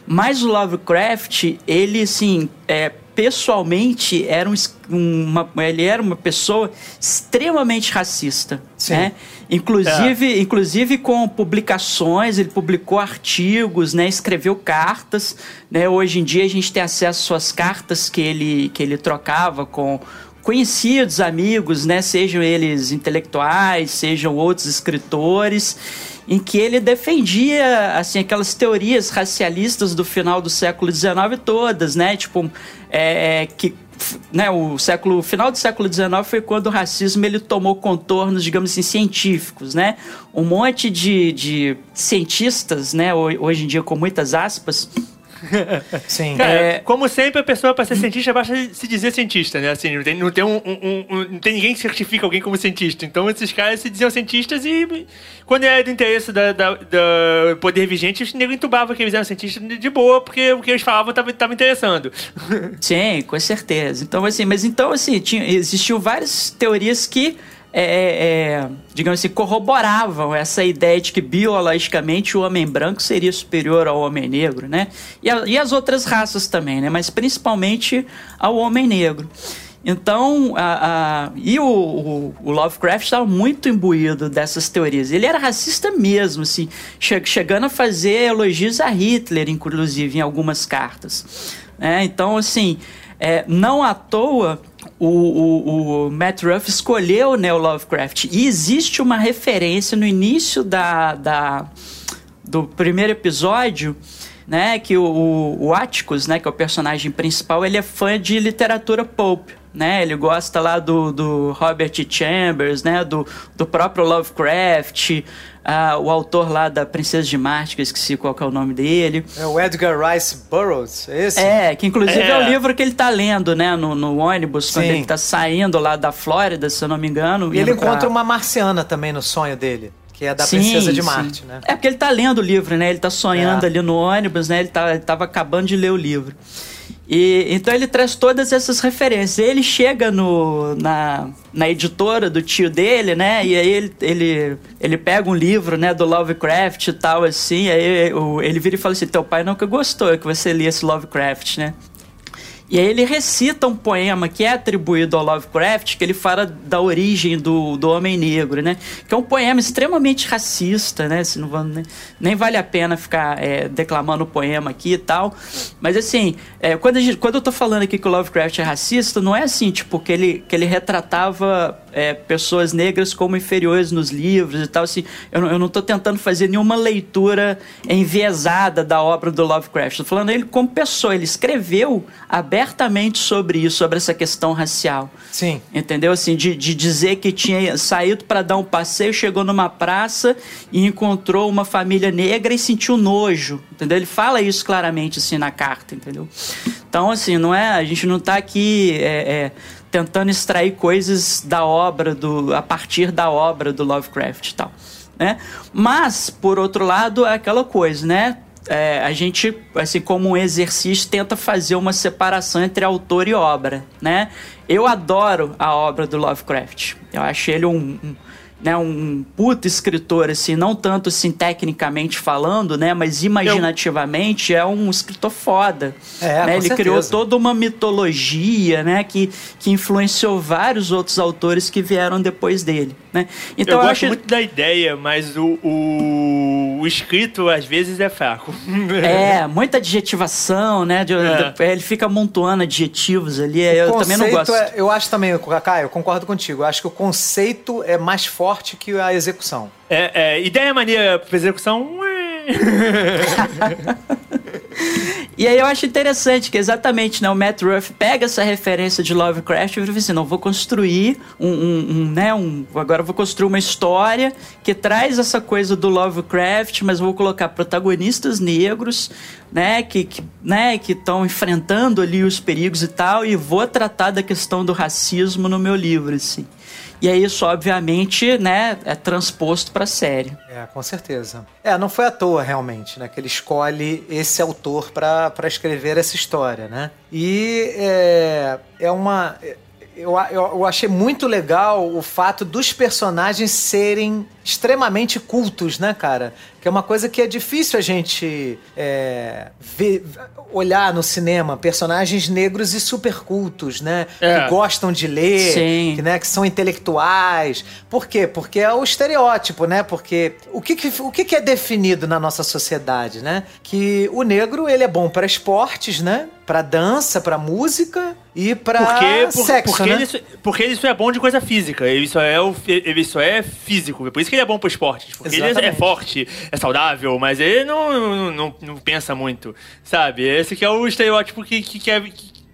Mas o Lovecraft, ele, assim, é, pessoalmente, era um, uma, ele era uma pessoa extremamente racista, Sim. né? Inclusive, inclusive com publicações, ele publicou artigos, né, escreveu cartas, né? Hoje em dia a gente tem acesso às suas cartas que ele que ele trocava com conhecidos, amigos, né, sejam eles intelectuais, sejam outros escritores, em que ele defendia assim aquelas teorias racialistas do final do século XIX todas, né? Tipo, é, que né, o século final do século XIX foi quando o racismo ele tomou contornos, digamos assim, científicos, né? Um monte de, de cientistas, né, ho- hoje em dia com muitas aspas, Sim. Cara, É. como sempre, a pessoa para ser cientista basta se dizer cientista, né? Assim, não tem, não tem, um, um- um- não tem ninguém que certifica alguém como cientista. Então esses caras se diziam cientistas e quando era do interesse da, da- do poder vigente, os negros entubavam que eles eram cientistas de boa, porque o que eles falavam tava, tava interessando. Sim, com certeza. Então, assim, mas então, assim, tinha, existiam várias teorias que, é, é, digamos assim, corroboravam essa ideia de que biologicamente o homem branco seria superior ao homem negro, né? E, a- e as outras raças também, né? Mas principalmente ao homem negro. Então, a, a- e o, o- Lovecraft estava muito imbuído dessas teorias. Ele era racista mesmo, assim, che- chegando a fazer elogios a Hitler, inclusive, em algumas cartas. né? então, assim, é, não à toa o, o- o Matt Ruff escolheu né, o Lovecraft. E existe uma referência no início da, da- do primeiro episódio, né, que o, o, Atticus, né, que é o personagem principal, ele é fã de literatura pulp. Né, ele gosta lá do, do Robert Chambers, né, do, do próprio Lovecraft, ah, o autor lá da Princesa de Marte, que eu esqueci qual que é o nome dele. É o Edgar Rice Burroughs, é esse? É, que inclusive é, É. o livro que ele tá lendo, né, no, no ônibus, quando Sim. ele tá saindo lá da Flórida, se eu não me engano. E ele pra- encontra uma marciana também no sonho dele, que é da Sim, Princesa de sim. Marte, né? É porque ele tá lendo o livro, né? Ele tá sonhando É. ali no ônibus, né? Ele, tá, ele tava acabando de ler o livro. E, então ele traz todas essas referências. Ele chega no, na, na editora do tio dele, né? E aí ele, ele, ele pega um livro, né, do Lovecraft e tal, assim. Aí ele vira e fala assim: Teu pai nunca gostou que você lia esse Lovecraft, né? E aí ele recita um poema que é atribuído ao Lovecraft, que ele fala da origem do, do homem negro, né? Que é um poema extremamente racista, né? Se não vou- nem, nem vale a pena ficar é, declamando o poema aqui e tal. Mas assim, é, quando, gente- quando eu tô falando aqui que o Lovecraft é racista, não é assim, tipo, que ele, que ele retratava é, pessoas negras como inferiores nos livros e tal. Assim, eu, não- eu não tô tentando fazer nenhuma leitura enviesada da obra do Lovecraft. Tô falando ele como pessoa. Ele escreveu abertamente sobre isso, sobre essa questão racial. Sim. Entendeu? Assim, de, de dizer que tinha saído para dar um passeio, chegou numa praça e encontrou uma família negra e sentiu nojo. Entendeu? Ele fala isso claramente assim na carta, entendeu? Então, assim, não é. A gente não tá aqui é, é, tentando extrair coisas da obra, do, a partir da obra do Lovecraft e tal. Né? Mas, por outro lado, é aquela coisa, né? É, a gente, assim como um exercício, tenta fazer uma separação entre autor e obra, né? Eu adoro a obra do Lovecraft. Eu acho ele um, um, né, um puta escritor, assim, não tanto assim tecnicamente falando, né? Mas imaginativamente é um escritor foda. É, né? com Ele certeza. criou toda uma mitologia, né? Que, que influenciou vários outros autores que vieram depois dele, né? Então eu eu, gosto acho muito da ideia, mas o, o, o escrito às vezes é fraco. É, muita adjetivação, né? De- É. de- ele fica amontoando adjetivos ali. Eu também não gosto. é- eu acho também, Kaká, eu concordo contigo. Eu acho que o conceito é mais forte que a execução. É, é, ideia maneira pra execução. E aí eu acho interessante que exatamente, né? O Matt Ruff pega essa referência de Lovecraft e fala assim, não, vou construir um, um- um, né? Um, agora vou construir uma história que traz essa coisa do Lovecraft, mas vou colocar protagonistas negros, né? Que que né, que estão enfrentando ali os perigos e tal, e vou tratar da questão do racismo no meu livro, assim. E aí isso, obviamente, né, é transposto pra série. É, com certeza. É, não foi à toa, realmente, né? Que ele escolhe esse autor pra escrever essa história, né? E é, é uma. Eu, eu, eu achei muito legal o fato dos personagens serem extremamente cultos, né, cara? Que é uma coisa que é difícil a gente é, ver, olhar no cinema. Personagens negros e super cultos, né? É. Que gostam de ler, Sim. que, né, que são intelectuais. Por quê? Porque é o estereótipo, né? Porque o que, que- o que, que é definido na nossa sociedade, né? Que o negro, ele é bom para esportes, né? Pra dança, pra música e pra Porque, por- sexo, porque, né? só- porque só é bom de coisa física. Ele só é, o, ele só é físico. Por isso que ele é bom pro esporte. Porque ele é forte, é saudável, mas ele não, não, não, não pensa muito. Sabe? Esse que é o estereótipo que, que, que é,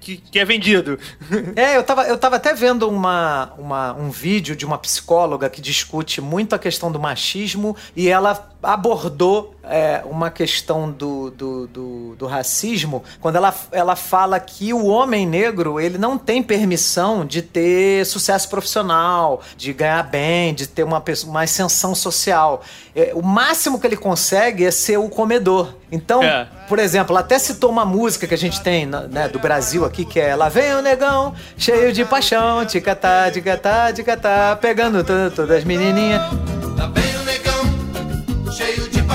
que, que é vendido. É, eu tava, eu tava até vendo uma, uma, um vídeo de uma psicóloga que discute muito a questão do machismo e ela abordou é, uma questão do, do, do, do racismo quando ela, ela fala que o homem negro ele não tem permissão de ter sucesso profissional, de ganhar bem, de ter uma, uma ascensão social. É, o máximo que ele consegue é ser o comedor. Então, É. por exemplo, ela até citou uma música que a gente tem né, do Brasil aqui, que é Lá vem o negão, cheio de paixão, ticatá, ticatá, ticatá, pegando to- todas as menininhas. Lá vem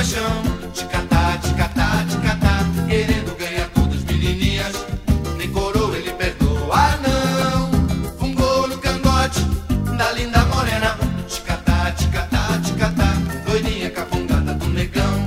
paixão. Ticatá, ticatá, ticatá, querendo ganhar todas menininhas. Nem coroa ele perdoa, não. Fungou no cangote da linda morena. Ticatá, ticatá, ticatá, doidinha capungada do negão.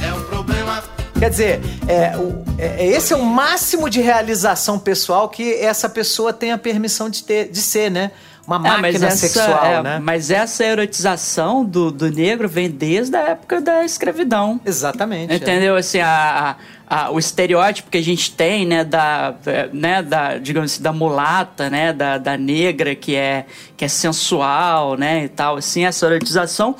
É um problema. Quer dizer, é, o- é- esse é o máximo de realização pessoal que essa pessoa tem a permissão de, ter, de ser, né? Uma É, máquina sexual, é, né? Mas essa erotização do, do negro vem desde a época da escravidão. Exatamente. é. Entendeu? Assim, a, a- o estereótipo que a gente tem, né, da, é, né, da digamos assim, da mulata, né, da, da negra que é, que é sensual, né, e tal, assim, essa erotização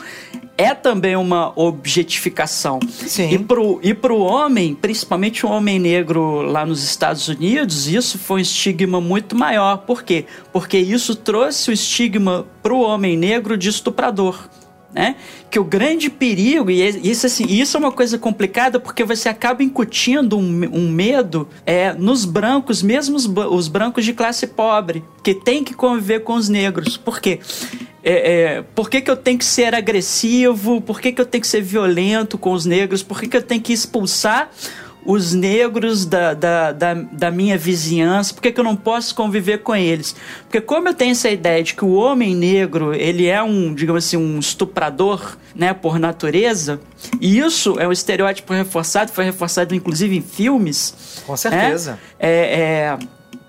é também uma objetificação. Sim. E pro, e pro homem, principalmente o homem negro lá nos Estados Unidos, isso foi um estigma muito maior. Por quê? Porque isso trouxe o estigma pro homem negro de estuprador. Né? Que o grande perigo, e é- isso, assim, isso é uma coisa complicada porque você acaba incutindo um, um medo é, nos brancos, mesmo os, os brancos de classe pobre, que tem que conviver com os negros. Por quê? É, é, por que, que eu tenho que ser agressivo? Por que, que eu tenho que ser violento com os negros? Por que, que eu tenho que expulsar os negros da, da, da, da minha vizinhança? Por que, que eu não posso conviver com eles? Porque como eu tenho essa ideia de que o homem negro, ele é um, digamos assim, um estuprador, né, por natureza, e isso é um estereótipo reforçado, foi reforçado inclusive em filmes. Com certeza. né? É, é,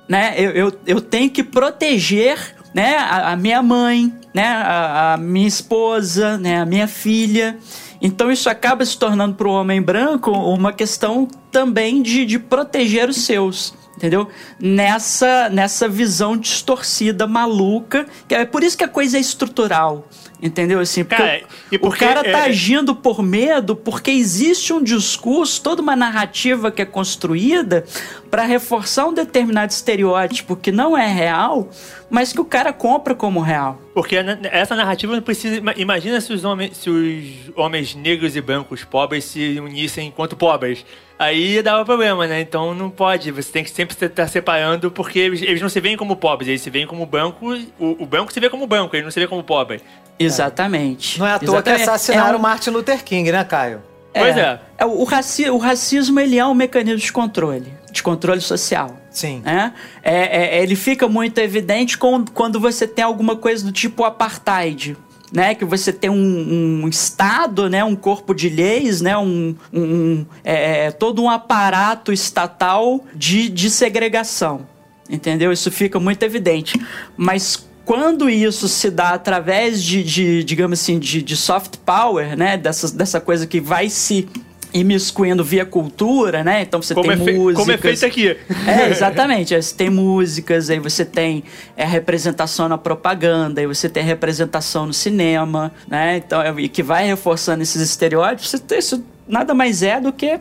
né, eu, eu, eu tenho que proteger né, a, a minha mãe, né, a, a minha esposa, né, a minha filha. Então isso acaba se tornando para o homem branco uma questão também de, de proteger os seus. Entendeu? Nessa, nessa visão distorcida, maluca. Que é por isso que a coisa é estrutural. Entendeu? Assim, porque Cara, o- porque o cara tá é- agindo por medo porque existe um discurso, toda uma narrativa que é construída para reforçar um determinado estereótipo que não é real, mas que o cara compra como real. Porque essa narrativa não precisa. ima- Imagina se os, homens, se os homens negros e brancos pobres se unissem enquanto pobres. Aí dava problema, né? Então não pode. Você tem que sempre estar separando, porque eles, eles não se veem como pobres, eles se veem como branco. O, o branco se vê como branco, ele não se vê como pobre. Exatamente. Não é à toa que Exatamente. assassinaram É um- Martin Luther King, né, Caio? Pois é. É, o, raci o racismo ele é um mecanismo de controle, de controle social. Sim. né? É, é, ele fica muito evidente com- quando você tem alguma coisa do tipo apartheid. Né, que você tem um, um estado, né, um corpo de leis, né, um, um- é, é, todo um aparato estatal de, de segregação, entendeu? Isso fica muito evidente. Mas quando isso se dá através de, de, digamos assim, de, de soft power, né, dessa, dessa coisa que vai se imiscuindo via cultura, né? Então você Como tem é, fe- músicas. como é feito aqui. É, exatamente. Você tem músicas, aí você tem é, representação na propaganda, aí você tem representação no cinema, né? Então, é- e que vai reforçando esses estereótipos. Isso nada mais é do que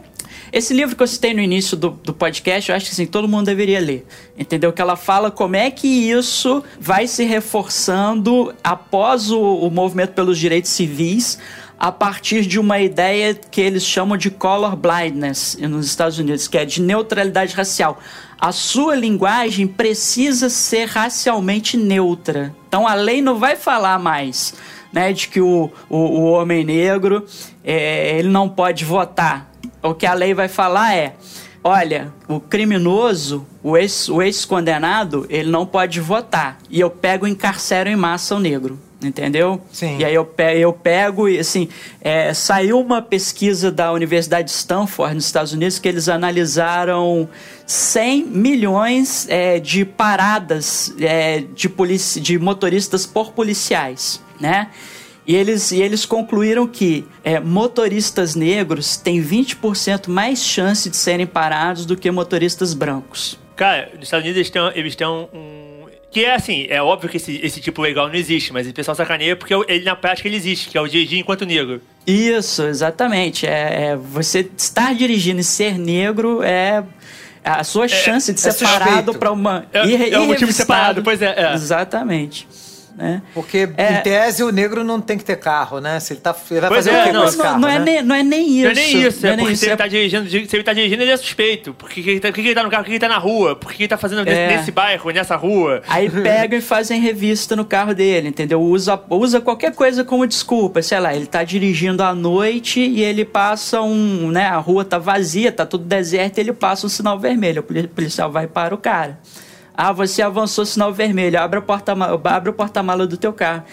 esse livro que eu citei no início do, do podcast, eu acho que assim, todo mundo deveria ler. Entendeu? Que ela fala como é que isso vai se reforçando após o, o movimento pelos direitos civis, a partir de uma ideia que eles chamam de color blindness nos Estados Unidos, que é de neutralidade racial. A sua linguagem precisa ser racialmente neutra. Então a lei não vai falar mais né, de que o, o, o homem negro é, ele não pode votar. O que a lei vai falar é: olha, o criminoso, o ex- o ex-condenado, ele não pode votar. E eu pego e encarcero em massa o negro. Entendeu? Sim. E aí eu, pe- eu pego e assim, é, saiu uma pesquisa da Universidade de Stanford, nos Estados Unidos, que eles analisaram 100 milhões é, de paradas é, de, polici de motoristas por policiais, né? E eles, e eles concluíram que é, motoristas negros têm 20% mais chance de serem parados do que motoristas brancos. Cara, nos Estados Unidos eles têm, eles têm um, Que é assim, é óbvio que esse, esse tipo legal não existe, mas o pessoal sacaneia porque ele na prática ele existe, que é o dirigir enquanto negro. Isso, exatamente. É, é, você estar dirigindo e ser negro é a sua chance de ser suspeito. parado para uma É- irre- é um motivo separado, pois é, é. Exatamente. Né? Porque, É. em tese, o negro não tem que ter carro, né? Se ele, tá, ele vai Pois fazer é, o quê não, com esse não, carro, não é né? nem, não é nem isso. Não é nem isso, é nem porque isso, se ele, é- tá dirigindo, se ele tá dirigindo, ele é suspeito. Por que, que, ele tá, por que que ele tá no carro? Por que ele tá na rua? Por que que ele tá fazendo nesse, É. nesse bairro, nessa rua? Aí pegam e fazem revista no carro dele, entendeu? Usa, usa qualquer coisa como desculpa. Sei lá, ele tá dirigindo à noite e ele passa um. né? A rua tá vazia, tá tudo deserto e ele passa um sinal vermelho. O poli- policial vai para o cara. Ah, você avançou sinal vermelho, abre a porta-mala abre o porta-mala do teu carro.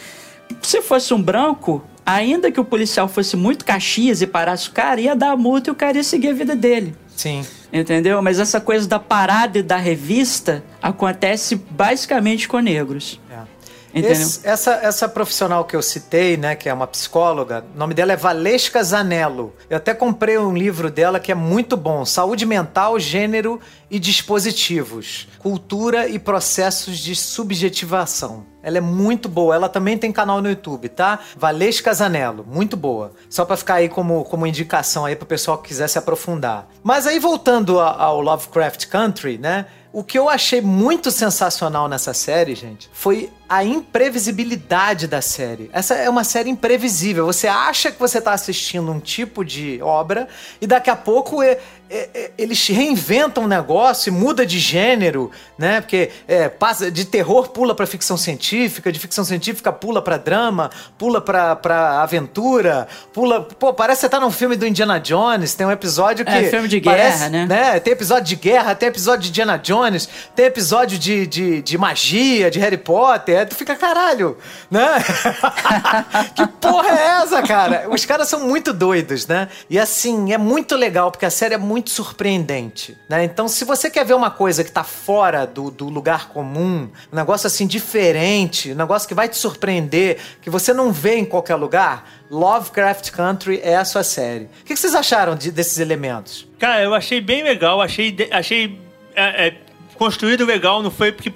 Se fosse um branco, ainda que o policial fosse muito caxias e parasse o cara, ia dar a multa e o cara ia seguir a vida dele. Sim. Entendeu? Mas essa coisa da parada e da revista acontece basicamente com negros. Entendeu? Esse- essa, essa profissional que eu citei, né, que é uma psicóloga, o nome dela é Valesca Zanello. Eu até comprei um livro dela que é muito bom: Saúde Mental, Gênero e Dispositivos, Cultura e Processos de Subjetivação. Ela é muito boa. Ela também tem canal no YouTube, tá? Valesca Zanello, muito boa. Só pra ficar aí como, como indicação aí pro pessoal que quiser se aprofundar. Mas aí voltando ao Lovecraft Country, né? O que eu achei muito sensacional nessa série, gente, foi a imprevisibilidade da série. Essa é uma série imprevisível. Você acha que você tá assistindo um tipo de obra e daqui a pouco é- eles reinventam um negócio e muda de gênero, né? Porque é, passa de terror pula pra ficção científica, de ficção científica pula pra drama, pula pra, pra aventura, pula. Pô, parece que você tá num filme do Indiana Jones. Tem um episódio que. É, filme de parece- guerra, né? é, tem episódio de guerra, tem episódio de Indiana Jones, tem episódio de, de, de magia, de Harry Potter. Tu fica, caralho, né? que porra é essa, cara? Os caras são muito doidos, né? E assim, é muito legal, porque a série é muito surpreendente, né? Então, se você quer ver uma coisa que tá fora do, do lugar comum, um negócio assim diferente, um negócio que vai te surpreender, que você não vê em qualquer lugar, Lovecraft Country é a sua série. O que vocês acharam de- desses elementos? Cara, eu achei bem legal, achei, achei é, é, construído legal, não foi porque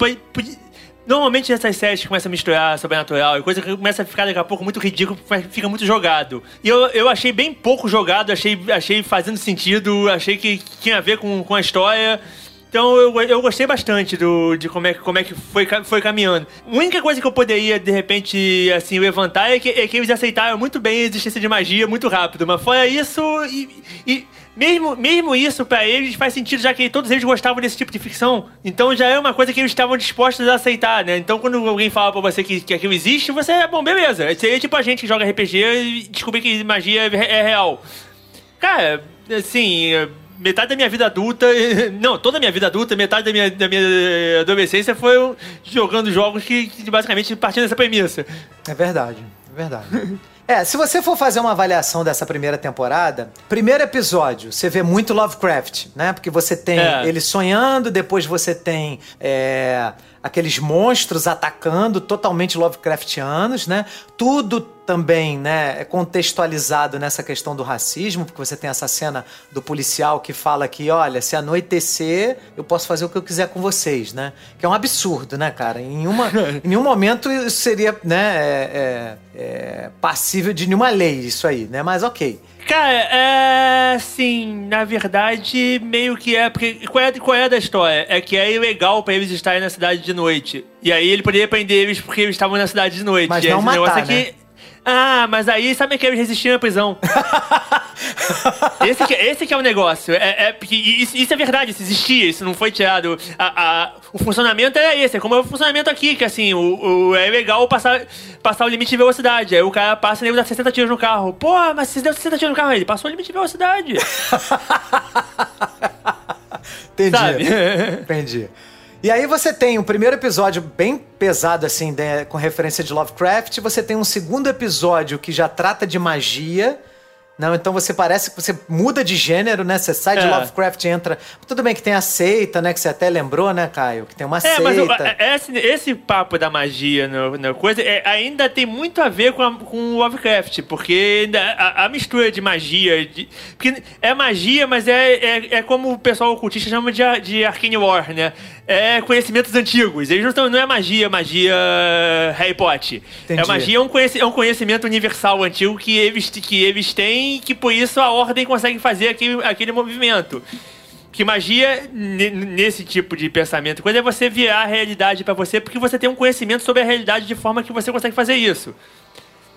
Normalmente essas séries que começam a misturar sobrenatural e coisa que começa a ficar daqui a pouco muito ridículo, fica muito jogado. E eu, eu achei bem pouco jogado, achei, achei fazendo sentido, achei que tinha a ver com, com a história. Então eu, eu gostei bastante do, de como é, como é que foi, foi caminhando. A única coisa que eu poderia, de repente, assim, levantar é que, é que eles aceitaram muito bem a existência de magia muito rápido. Mas fora isso, e, e mesmo, mesmo isso pra eles faz sentido, já que todos eles gostavam desse tipo de ficção. Então já é uma coisa que eles estavam dispostos a aceitar, né? Então quando alguém fala pra você que, que aquilo existe, você é bom, beleza. Seria tipo a gente que joga RPG e descobrir que magia é, é real. Cara, assim, metade da minha vida adulta. Não, toda a minha vida adulta, metade da minha, da minha adolescência foi jogando jogos que, que basicamente partindo dessa premissa. É verdade, é verdade. É, se você for fazer uma avaliação dessa primeira temporada, primeiro episódio, você vê muito Lovecraft, né? Porque você tem É. ele sonhando, depois você tem é, aqueles monstros atacando, totalmente Lovecraftianos, né? Tudo também, né, é contextualizado nessa questão do racismo, porque você tem essa cena do policial que fala que, olha, se anoitecer, eu posso fazer o que eu quiser com vocês, né? Que é um absurdo, né, cara? Em, uma, em nenhum momento isso seria, né, é, é, é, passível de nenhuma lei, isso aí, né? Mas ok. Cara, é. Assim, na verdade, meio que é. Porque qual é, qual é da história? É que é ilegal pra eles estarem na cidade de noite. E aí ele poderia prender eles porque eles estavam na cidade de noite. Mas E não matar, né? Ah, mas aí sabe que eles resistiram à prisão. esse, que, esse que é o negócio. É, é, porque isso, isso é verdade, isso existia, isso não foi tirado. A, a- o funcionamento era esse, é como é o funcionamento aqui, que assim, o, o- é legal passar, passar o limite de velocidade. Aí o cara passa e ele dá 60 tiros no carro. Pô, mas você deu 60 tiros no carro, ele passou o limite de velocidade. Entendi. Sabe? Entendi. E aí você tem o primeiro episódio bem pesado, assim, né, com referência de Lovecraft. Você tem um segundo episódio que já trata de magia. Não, então você parece que você muda de gênero, né? Você sai de É. Lovecraft e entra. Tudo bem que tem a seita, né? Que você até lembrou, né, Caio? Que tem uma É, seita. mas é- esse, esse papo da magia no, na coisa é, ainda tem muito a ver com, a- com o Lovecraft, porque a, a mistura de magia. De, porque é magia, mas é, é, é como o pessoal ocultista chama de, de Arcane War, né? É conhecimentos antigos. Eles não, tão, não é magia, magia Harry Potter. Entendi. É magia, é um, conheci- é um conhecimento universal antigo que eles, que eles têm e que por isso a ordem consegue fazer aquele, aquele movimento. Que magia, ne- nesse tipo de pensamento, coisa é você virar a realidade pra você, porque você tem um conhecimento sobre a realidade de forma que você consegue fazer isso.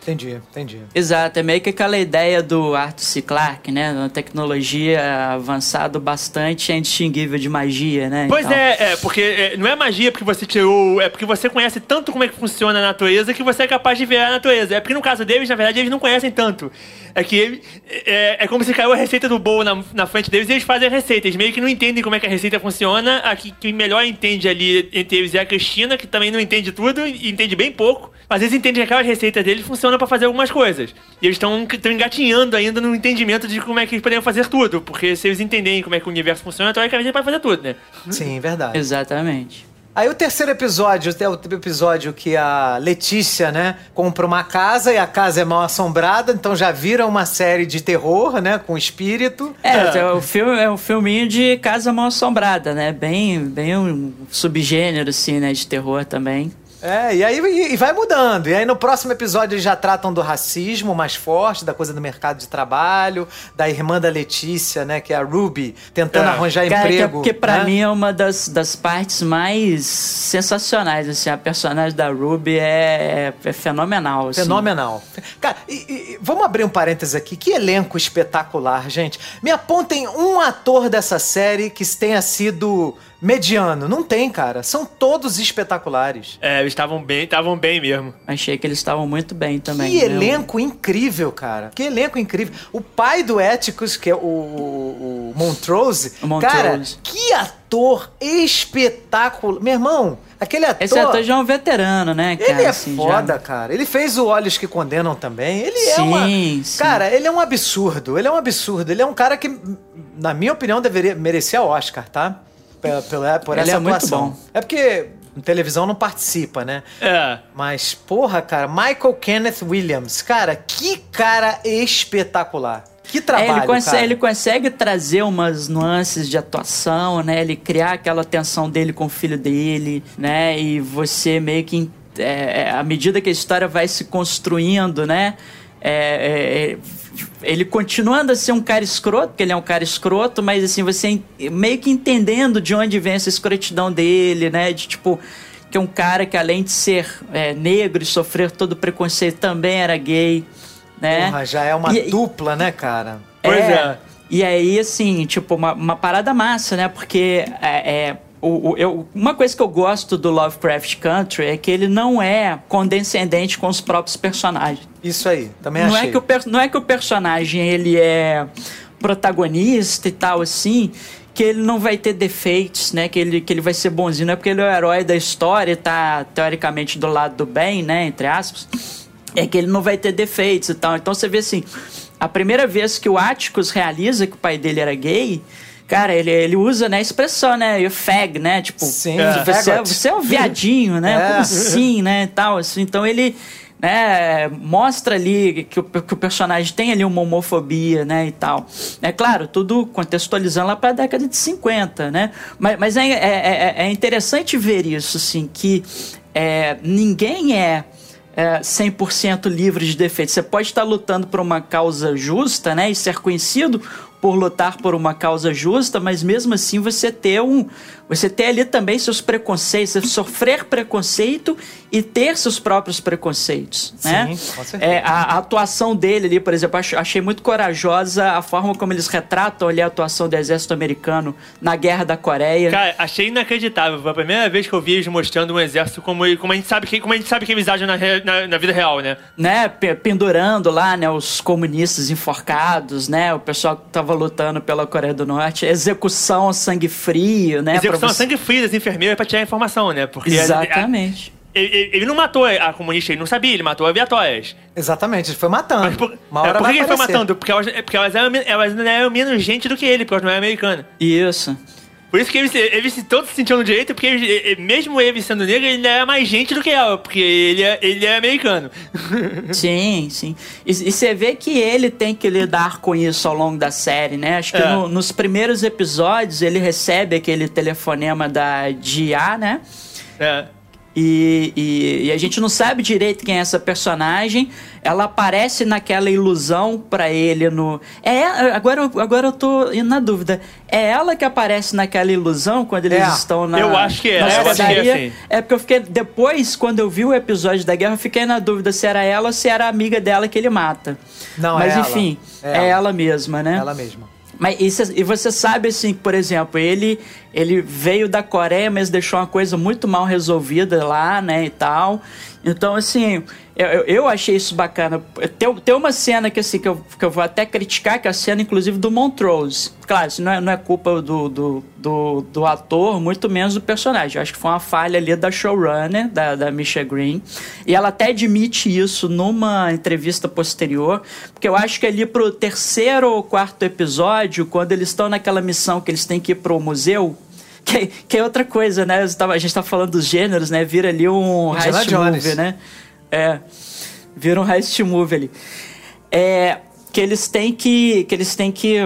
Entendi, entendi. Exato, é meio que aquela ideia do Arthur C. Clarke, né? Uma tecnologia avançada bastante é indistinguível de magia, né? Pois Então, é, é, porque é, não é magia porque você tirou. É porque você conhece tanto como é que funciona a natureza que você é capaz de ver a natureza. É porque no caso deles, na verdade, eles não conhecem tanto. É que ele- é, é como se caiu a receita do bowl na, na frente deles e eles fazem a receita. Eles meio que não entendem como é que a receita funciona. A que, que melhor entende ali entre eles é a Cristina, que também não entende tudo e entende bem pouco. Mas eles entendem que aquelas receitas deles funcionam pra fazer algumas coisas. E eles estão engatinhando ainda no entendimento de como é que eles poderiam fazer tudo. Porque se eles entenderem como é que o universo funciona, teoricamente eles podem fazer tudo, né? Sim, verdade. Exatamente. Aí o terceiro episódio é o episódio que a Letícia, né, compra uma casa e a casa é mal assombrada, então já vira uma série de terror, né, com espírito. É, é, o filme, é um filminho de Casa Mal Assombrada, né? Bem, bem um subgênero, assim, né? De terror também. É, e aí e, e vai mudando. E aí no próximo episódio eles já tratam do racismo mais forte, da coisa do mercado de trabalho, da irmã da Letícia, né, que é a Ruby, tentando É. arranjar Cara, que, é- emprego. que pra né? mim é uma das, das partes mais sensacionais, assim. A personagem da Ruby é, é fenomenal, assim. Fenomenal. Cara, e- e- vamos abrir um parênteses aqui. Que elenco espetacular, gente. Me apontem um ator dessa série que tenha sido mediano. Não tem, cara. São todos espetaculares. É, eles estavam bem, estavam bem mesmo. Achei que eles estavam muito bem também. Que né? elenco incrível, cara. Que elenco incrível. O pai do Éticos, que é o, o, o Montrose, O Montrose. cara, que ator espetacular. Meu irmão, aquele ator... Esse ator já é um veterano, né, cara? Ele é assim, já- foda, cara. Ele fez o Olhos que Condenam também. Ele é Sim, uma. sim. Cara, ele é um absurdo. Ele é um absurdo. Ele é um cara que, na minha opinião, deveria merecer o Oscar, tá? Pela, pela- por Ele essa é muito atuação. bom. É porque televisão não participa, né? É. Mas, porra, cara, Michael Kenneth Williams, cara, que cara espetacular. Que É, trabalho, ele, consegue, ele consegue trazer umas nuances de atuação, né? Ele criar aquela tensão dele com o filho dele, né? E você meio que. é, é, à medida que a história vai se construindo, né? é, é, é, ele continuando a ser um cara escroto, porque ele é um cara escroto, mas assim, você meio que entendendo de onde vem essa escrotidão dele, né? De tipo. Que é um cara que além de ser é, negro e sofrer todo o preconceito, também era gay, né? Porra, já é uma E- dupla, né, cara? Pois é. E aí, assim, tipo, uma, uma parada massa, né? Porque é, é, o, o- eu, uma coisa que eu gosto do Lovecraft Country é que ele não é condescendente com os próprios personagens. Isso aí, também Não achei. é, que o, não é que o personagem ele é protagonista e tal, assim, que ele não vai ter defeitos, né? Que ele, que ele vai ser bonzinho. Não é porque ele é o herói da história e tá, teoricamente, do lado do bem, né? Entre aspas. É que ele não vai ter defeitos e tal. Então você vê assim, a primeira vez que o Atticus realiza que o pai dele era gay... Cara, ele, ele usa, né, a expressão, né, you fag, né, tipo, Sim, você, faggot. você é um viadinho, né, É. como assim, né, e tal, assim, então ele, né, mostra ali que o, que o personagem tem ali uma homofobia, né, e tal. É claro, tudo contextualizando lá para a década de 50, né, mas, mas é, é, é- é interessante ver isso, assim, que é, ninguém é é, 100% livre de defeitos. Você pode estar lutando por uma causa justa, né, e ser conhecido por lutar por uma causa justa, mas mesmo assim você ter um, você ter ali também seus preconceitos, você sofrer preconceito e ter seus próprios preconceitos, né? Sim, com certeza. É, a, a atuação dele ali, por exemplo, ach- achei muito corajosa a forma como eles retratam ali a atuação do exército americano na Guerra da Coreia. Cara, achei inacreditável. Foi a primeira vez que eu vi eles mostrando um exército como, como, a, gente sabe que, como a gente sabe que eles agem na, na, na vida real, né? né, pe- pendurando lá, né, os comunistas enforcados, né, o pessoal que tava lutando pela Coreia do Norte, execução a sangue frio, né, Execução a você- sangue frio das enfermeiras pra tirar a informação, né? Porque Exatamente. Ele, ele- ele não matou a comunista, ele não sabia, ele matou a Viatórias. Exatamente, ele foi matando. Mas por, Uma é, hora por que ele foi matando? Porque elas, é porque elas, eram, elas eram menos gente do que ele, porque elas não eram americanas. Isso. Por isso que ele, ele se todo se sentindo direito, porque ele- ele- mesmo ele sendo negro, ele é mais gente do que ela, porque ele é, ele é americano. Sim, sim. E, e você vê que ele tem que lidar com isso ao longo da série, né? Acho que É. no- nos primeiros episódios ele recebe aquele telefonema da DIA, né? É. E, e- e a gente não sabe direito quem é essa personagem. Ela aparece naquela ilusão pra ele no. É agora, eu- agora eu tô na dúvida. É ela que aparece naquela ilusão quando eles É. estão na. Eu acho que é, na eu acho que é, escadaria? sim. É porque eu fiquei. Depois, quando eu vi o episódio da guerra, eu fiquei na dúvida se era ela ou se era a amiga dela que ele mata. Não, Mas é ela. enfim, É é, ela. ela mesma, né? Ela mesma. Mas cê- e você sabe assim, por exemplo, ele ele veio da Coreia, mas deixou uma coisa muito mal resolvida lá, né, e tal. Então, assim, eu, eu- achei isso bacana. Tem, tem uma cena que, assim, que eu, que eu vou até criticar, que é a cena, inclusive, do Montrose. Claro, isso não é, não é culpa do, do, do, do ator, muito menos do personagem. Eu acho que foi uma falha ali da showrunner, da, da Misha Green. E ela até admite isso numa entrevista posterior, porque eu acho que ali pro terceiro ou quarto episódio, quando eles estão naquela missão que eles têm que ir pro museu, que, que é outra coisa, né? Eu tava- a gente tá falando dos gêneros, né? Vira ali um Indiana heist Jones. movie, né? É, vira um heist movie ali. É, que eles têm que... Que eles têm que...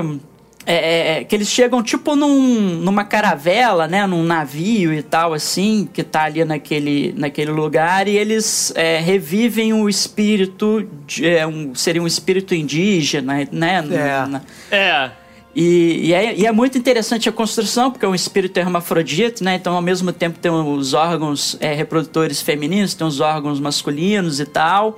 é, é, que eles chegam tipo num, numa caravela, né? Num navio e tal, assim, que tá ali naquele, naquele lugar, e eles é, revivem o espírito, de, é, um, seria um espírito indígena, né? É. Na- É. e, e, é, e é muito interessante a construção, porque é um espírito hermafrodita, né? Então, ao mesmo tempo, tem os órgãos é, reprodutores femininos, tem os órgãos masculinos e tal.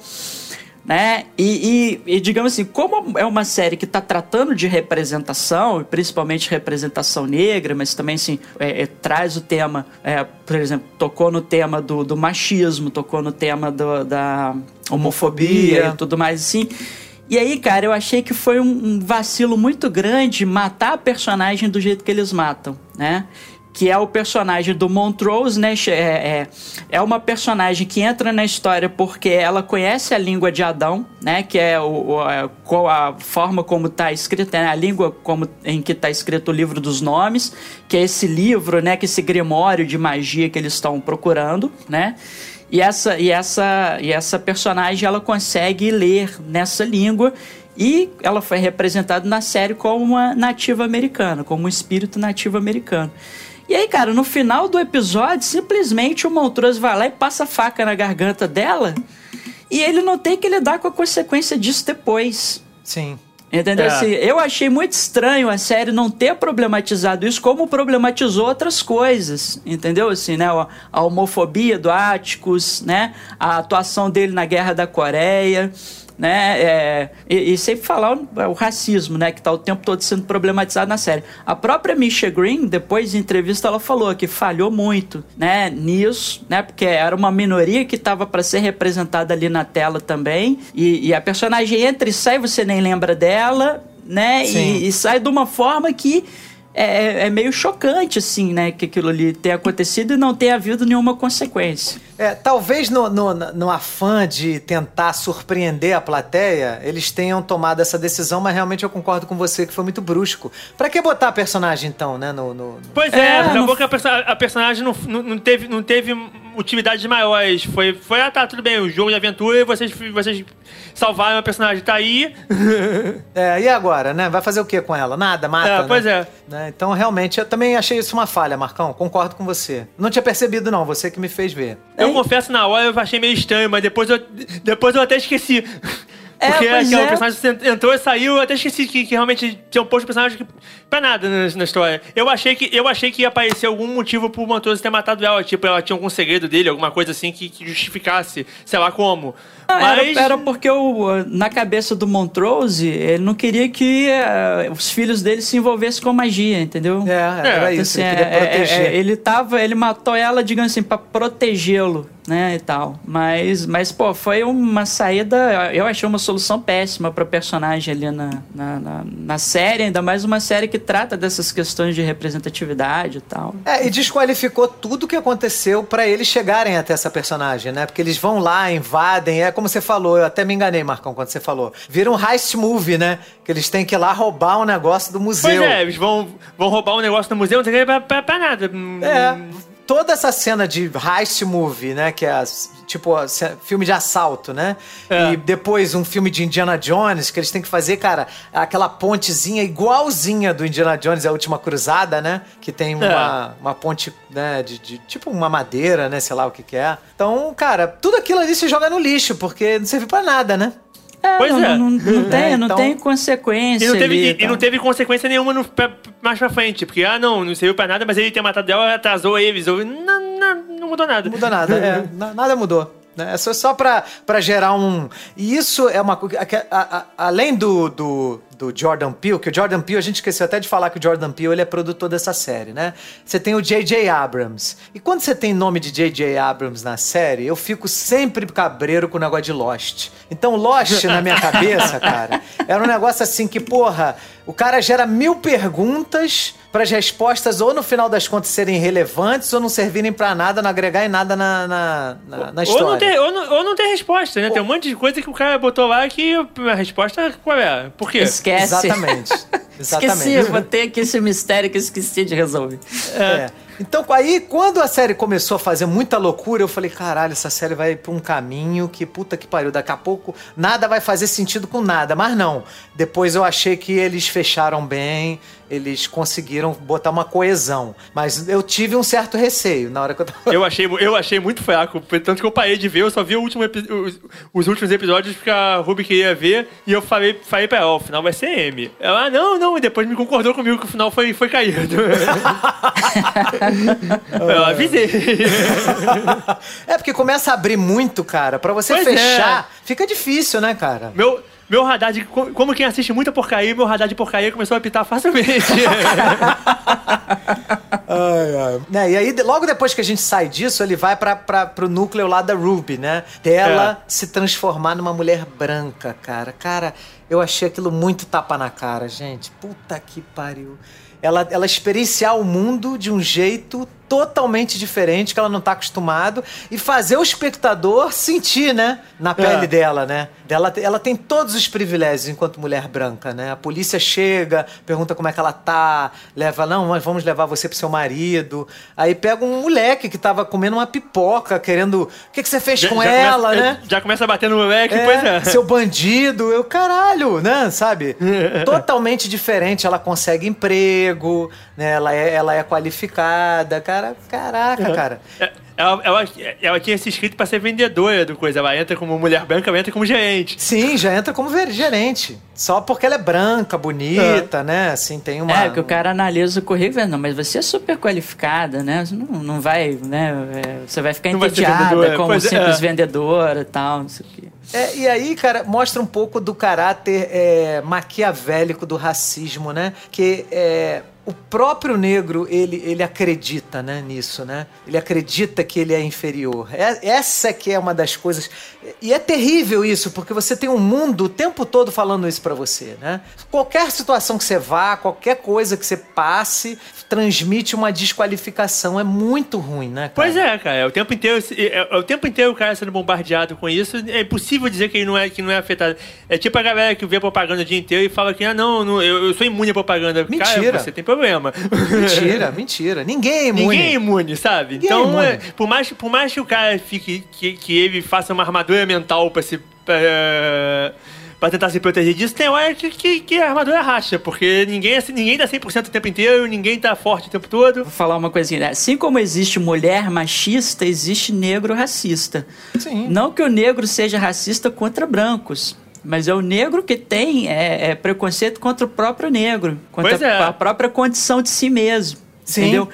Né? E, e- digamos assim, como é uma série que está tratando de representação, principalmente representação negra, mas também assim, é, é, traz o tema, é, por exemplo, tocou no tema do, do machismo, tocou no tema do- da homofobia Homofobia. e tudo mais assim. E aí, cara, eu achei que foi um, vacilo muito grande matar a personagem do jeito que eles matam, né? Que é o personagem do Montrose, né? É, é, é uma personagem que entra na história porque ela conhece a língua de Adão, né? Que é o, a, a forma como está escrita, né? a língua como, em que está escrito o livro dos nomes, que é esse livro, né? Que é esse grimório de magia que eles estão procurando, né? E essa, e essa, e essa personagem ela consegue ler nessa língua e ela foi representada na série como uma nativa americana, como um espírito nativo americano. E aí, cara, no final do episódio, simplesmente o Montrose vai lá e passa a faca na garganta dela e ele não tem que lidar com a consequência disso depois. Sim. Entendeu? É. Assim, eu achei muito estranho a série não ter problematizado isso como problematizou outras coisas, entendeu? Assim, né? A, homofobia do Atticus, né? A atuação dele na Guerra da Coreia, né? É, e, e sempre falar o, o racismo, né? Que tá o tempo todo sendo problematizado na série. A própria Misha Green, depois de entrevista, ela falou que falhou muito, né? Nisso, né? Porque era uma minoria que tava para ser representada ali na tela também. E, e a personagem entra e sai, você nem lembra dela, né? E, e sai de uma forma que é, é meio chocante, assim, né? Que aquilo ali tenha acontecido e não tenha havido nenhuma consequência. É, talvez no, no, no afã de tentar surpreender a plateia, eles tenham tomado essa decisão, mas realmente eu concordo com você que foi muito brusco. Pra que botar a personagem então, né? No, no- no- Pois é, É, acabou não- que a, perso- a personagem não, não teve, não teve utilidades maiores. Foi, foi, ah tá, tudo bem, o jogo de aventura e vocês, vocês salvaram a personagem, tá aí. É, e agora, né? Vai fazer o que com ela? Nada, mata. É, né? pois é. Né? Então, realmente, eu também achei isso uma falha, Marcão. Concordo com você. Não tinha percebido, não. Você que me fez ver. Eu confesso, na hora eu achei meio estranho, mas depois eu, depois eu até esqueci. É, Porque aquela é. personagem entrou e saiu, eu até esqueci que, que realmente tinha um posto de personagem que, pra nada na, na história. Eu achei, que, eu achei que ia aparecer algum motivo pro Montrose ter matado ela. Tipo, ela tinha algum segredo dele, alguma coisa assim que, que justificasse, sei lá como. Não, mas. era, era porque o, na cabeça do Montrose, ele não queria que eh, os filhos dele se envolvessem com magia, entendeu? É, era É, isso. Assim, ele queria é, é, proteger. é, ele tava, ele matou ela, digamos assim, pra protegê-lo, né, e tal. Mas, mas pô, foi uma saída, eu achei uma solução péssima para personagem ali na, na, na, na, série, ainda mais uma série que trata dessas questões de representatividade e tal. É, e desqualificou tudo que aconteceu para eles chegarem até essa personagem, né? Porque eles vão lá, invadem, é como você falou, eu até me enganei, Marcão, quando você falou. Vira um heist movie, né? Que eles têm que ir lá roubar um negócio do museu. Pois é, eles vão, vão roubar um negócio do museu, não tem pra, pra, pra nada. É, toda essa cena de heist movie, né? Que é tipo filme de assalto, né? É. E depois um filme de Indiana Jones, que eles têm que fazer, cara, aquela pontezinha igualzinha do Indiana Jones, a última cruzada, né? Que tem uma, é. uma ponte, né? De, de, tipo uma madeira, né? Sei lá o que, que é. Então, cara, tudo aquilo ali se joga no lixo, porque não serve para nada, né? É, pois não, é. Não, não tem, é, então... não tem consequência. E não teve, ali, e, e não teve consequência nenhuma no, pra, mais pra frente. Porque, ah, não, não serviu pra nada, mas ele ter matado ela atrasou eles. Não, não, não mudou nada. Não mudou nada, é. Nada mudou. Né? É só, só para gerar um. E isso é uma coisa. Além do, do, do Jordan Peele, que o Jordan Peele, a gente esqueceu até de falar que o Jordan Peele ele é produtor dessa série, né? Você tem o J.J. Abrams. E quando você tem nome de J.J. Abrams na série, eu fico sempre cabreiro com o negócio de Lost. Então, Lost, na minha cabeça, cara, era um negócio assim que, porra, o cara gera mil perguntas para as respostas ou no final das contas serem relevantes ou não servirem para nada, não agregar em nada na, na, na, na história. Ou não, ter, ou, não, ou não ter resposta, né? Ou... Tem um monte de coisa que o cara botou lá que a resposta qual é? Por quê? Esquece. Exatamente. Exatamente. Esqueci, vou ter aqui esse mistério que eu esqueci de resolver. É. é. Então, aí, quando a série começou a fazer muita loucura, eu falei, caralho, essa série vai pra um caminho que puta que pariu. Daqui a pouco nada vai fazer sentido com nada. Mas não. Depois eu achei que eles fecharam bem, eles conseguiram botar uma coesão. Mas eu tive um certo receio na hora que eu tava. Eu achei, eu achei muito fraco. Tanto que eu parei de ver, eu só vi último os, os, últimos episódios porque a Ruby queria ver. E eu falei, falei pra ela, o final vai ser M. Ela, ah, não, não. E depois me concordou comigo que o final foi, foi caído. eu avisei. é porque começa a abrir muito, cara. Pra você pois fechar, é. fica difícil, né, cara? Meu meu radar de. Como quem assiste muita porcaria, meu radar de porcaria começou a apitar facilmente. ai, ai. Né, e aí, logo depois que a gente sai disso, ele vai pra, pra, pro núcleo lá da Ruby, né? Dela é. se transformar numa mulher branca, cara. Cara, eu achei aquilo muito tapa na cara, gente. Puta que pariu. Ela, ela experienciar o mundo de um jeito totalmente diferente que ela não está acostumado e fazer o espectador sentir, né, na pele é. dela, né? Ela, ela tem todos os privilégios enquanto mulher branca, né? A polícia chega, pergunta como é que ela tá, leva, não, mas vamos levar você pro seu marido. Aí pega um moleque que tava comendo uma pipoca, querendo. O que, que você fez já, com já ela, começa, né? Já começa a bater no moleque, é, pois é. Seu bandido, eu, caralho, né? Sabe? Totalmente diferente. Ela consegue emprego, né? Ela é, ela é qualificada, cara cara, caraca, uhum. cara. É, ela, ela, ela, tinha se inscrito pra ser vendedora do coisa. Ela entra como mulher branca, ela entra como gerente. Sim, já entra como gerente. Só porque ela é branca, bonita, uhum. né? Assim, tem uma. É, que o cara analisa o currículo e não, mas você é super qualificada, né? Você não, não vai, né? É, você vai ficar não entediada vai como pois é. simples é. vendedora e tal, não sei o quê. É, e aí, cara, mostra um pouco do caráter é, maquiavélico do racismo, né? Que é, o próprio negro ele, ele acredita né, nisso, né? Ele acredita que ele é inferior. É, essa que é uma das coisas. E é terrível isso, porque você tem um mundo o tempo todo falando isso para você, né? Qualquer situação que você vá, qualquer coisa que você passe, transmite uma desqualificação. É muito ruim, né? Cara? Pois é, cara. É o tempo inteiro, é, é, o tempo inteiro o cara sendo bombardeado com isso. É impossível dizer que ele não é, que não é afetado. É tipo a galera que vê propaganda o dia inteiro e fala que, ah, não, não eu, eu sou imune à propaganda. Mentira. Cara, você tem problema. Mentira, mentira. Ninguém é imune. Ninguém é imune, sabe? Ninguém é então, é imune. por, mais, por mais que o cara fique, que, que ele faça uma armadura mental pra se. Pra, pra tentar se proteger disso, tem hora que, que, que a armadura racha, porque ninguém, assim, ninguém dá 100% o tempo inteiro, ninguém tá forte o tempo todo. Vou falar uma coisinha, né? Assim como existe mulher machista, existe negro racista. Sim. Não que o negro seja racista contra brancos. Mas é o negro que tem é, é preconceito contra o próprio negro, contra é. a própria condição de si mesmo. Sim. Entendeu?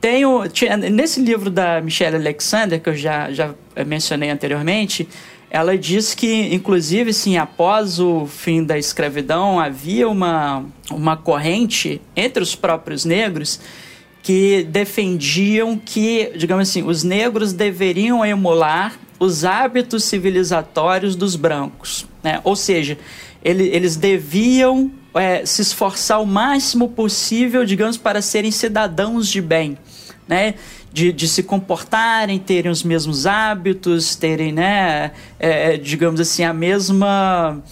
Tem o, nesse livro da Michelle Alexander, que eu já, já mencionei anteriormente, ela diz que, inclusive, sim, após o fim da escravidão, havia uma, uma corrente entre os próprios negros que defendiam que, digamos assim, os negros deveriam emular os hábitos civilizatórios dos brancos. Né? Ou seja, ele, eles deviam é, se esforçar o máximo possível, digamos, para serem cidadãos de bem. Né? De, de se comportarem, terem os mesmos hábitos, terem, né, é, digamos assim, a mesma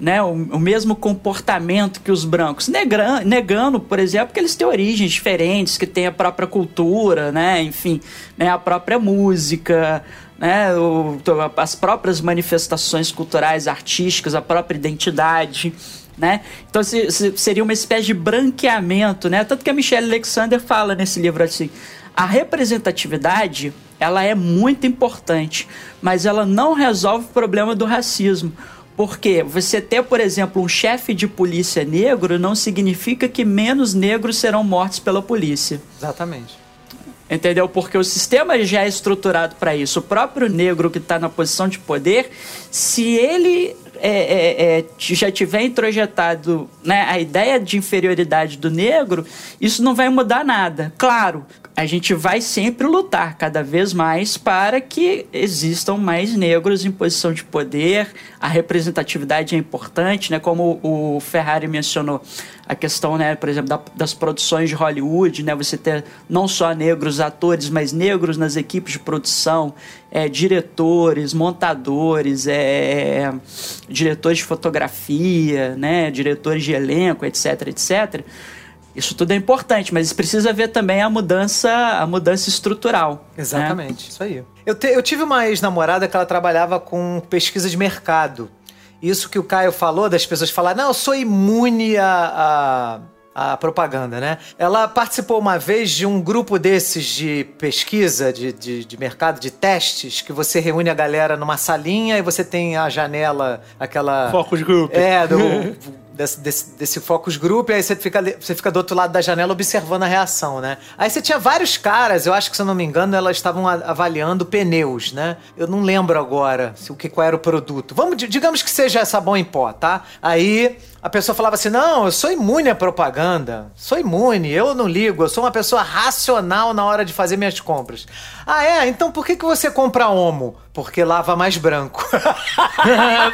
né, o, o, mesmo comportamento que os brancos, negra, negando, por exemplo, que eles têm origens diferentes, que têm a própria cultura, né, enfim, né, a própria música, né, o, as próprias manifestações culturais, artísticas, a própria identidade. Né? Então se, se, seria uma espécie de branqueamento, né? Tanto que a Michelle Alexander fala nesse livro assim: a representatividade ela é muito importante, mas ela não resolve o problema do racismo. Porque você ter, por exemplo, um chefe de polícia negro não significa que menos negros serão mortos pela polícia. Exatamente. Entendeu? Porque o sistema já é estruturado para isso. O próprio negro que está na posição de poder, se ele é, é, é, já tiver introjetado né, a ideia de inferioridade do negro, isso não vai mudar nada. Claro, a gente vai sempre lutar cada vez mais para que existam mais negros em posição de poder. A representatividade é importante, né? Como o Ferrari mencionou, a questão, né, por exemplo, da, das produções de Hollywood, né? Você ter não só negros atores, mas negros nas equipes de produção, é, diretores, montadores, é, diretores de fotografia, né? Diretores de elenco, etc, etc isso tudo é importante, mas precisa ver também a mudança, a mudança estrutural. Né? Exatamente, né? isso aí. Eu, te, eu tive uma ex-namorada que ela trabalhava com pesquisa de mercado. Isso que o Caio falou, das pessoas falarem, não, eu sou imune a, a, a, propaganda, né? Ela participou uma vez de um grupo desses de pesquisa, de, de, de, mercado, de testes, que você reúne a galera numa salinha e você tem a janela, aquela. Focus group. É, do. desse, desse, desse focus group, aí você fica, você fica do outro lado da janela observando a reação, né? Aí você tinha vários caras, eu acho que se eu não me engano, elas estavam avaliando pneus, né? Eu não lembro agora se, o que, qual era o produto. Vamos, digamos que seja sabão em pó, tá? Aí a pessoa falava assim: não, eu sou imune à propaganda, sou imune, eu não ligo, eu sou uma pessoa racional na hora de fazer minhas compras. Ah, é? Então por que, que você compra Omo? Porque lava mais branco.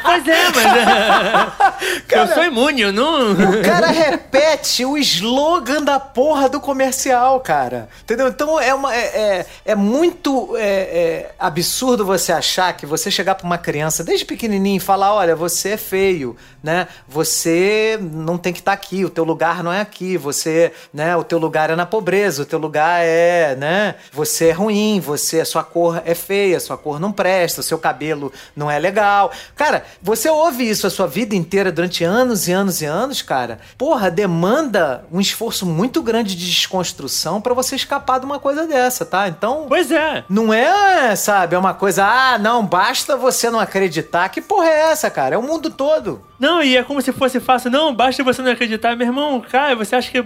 pois é, mas. cara, eu sou imune, eu não. o cara repete o slogan da porra do comercial, cara. Entendeu? Então é, uma, é, é, é muito é, é absurdo você achar que você chegar pra uma criança desde pequenininho e falar: olha, você é feio, né? Você não tem que estar tá aqui, o teu lugar não é aqui, você, né? O teu lugar é na pobreza, o teu lugar é, né? Você é ruim, você, a sua cor é feia, a sua cor não presta, o seu cabelo não é legal. Cara, você ouve isso a sua vida inteira durante anos e anos e anos, cara. Porra, demanda um esforço muito grande de desconstrução para você escapar de uma coisa dessa, tá? Então. Pois é. Não é, sabe, é uma coisa, ah, não, basta você não acreditar. Que porra é essa, cara? É o mundo todo. Não, e é como se fosse fácil. Não, basta você não acreditar. Meu irmão, cara, você acha que.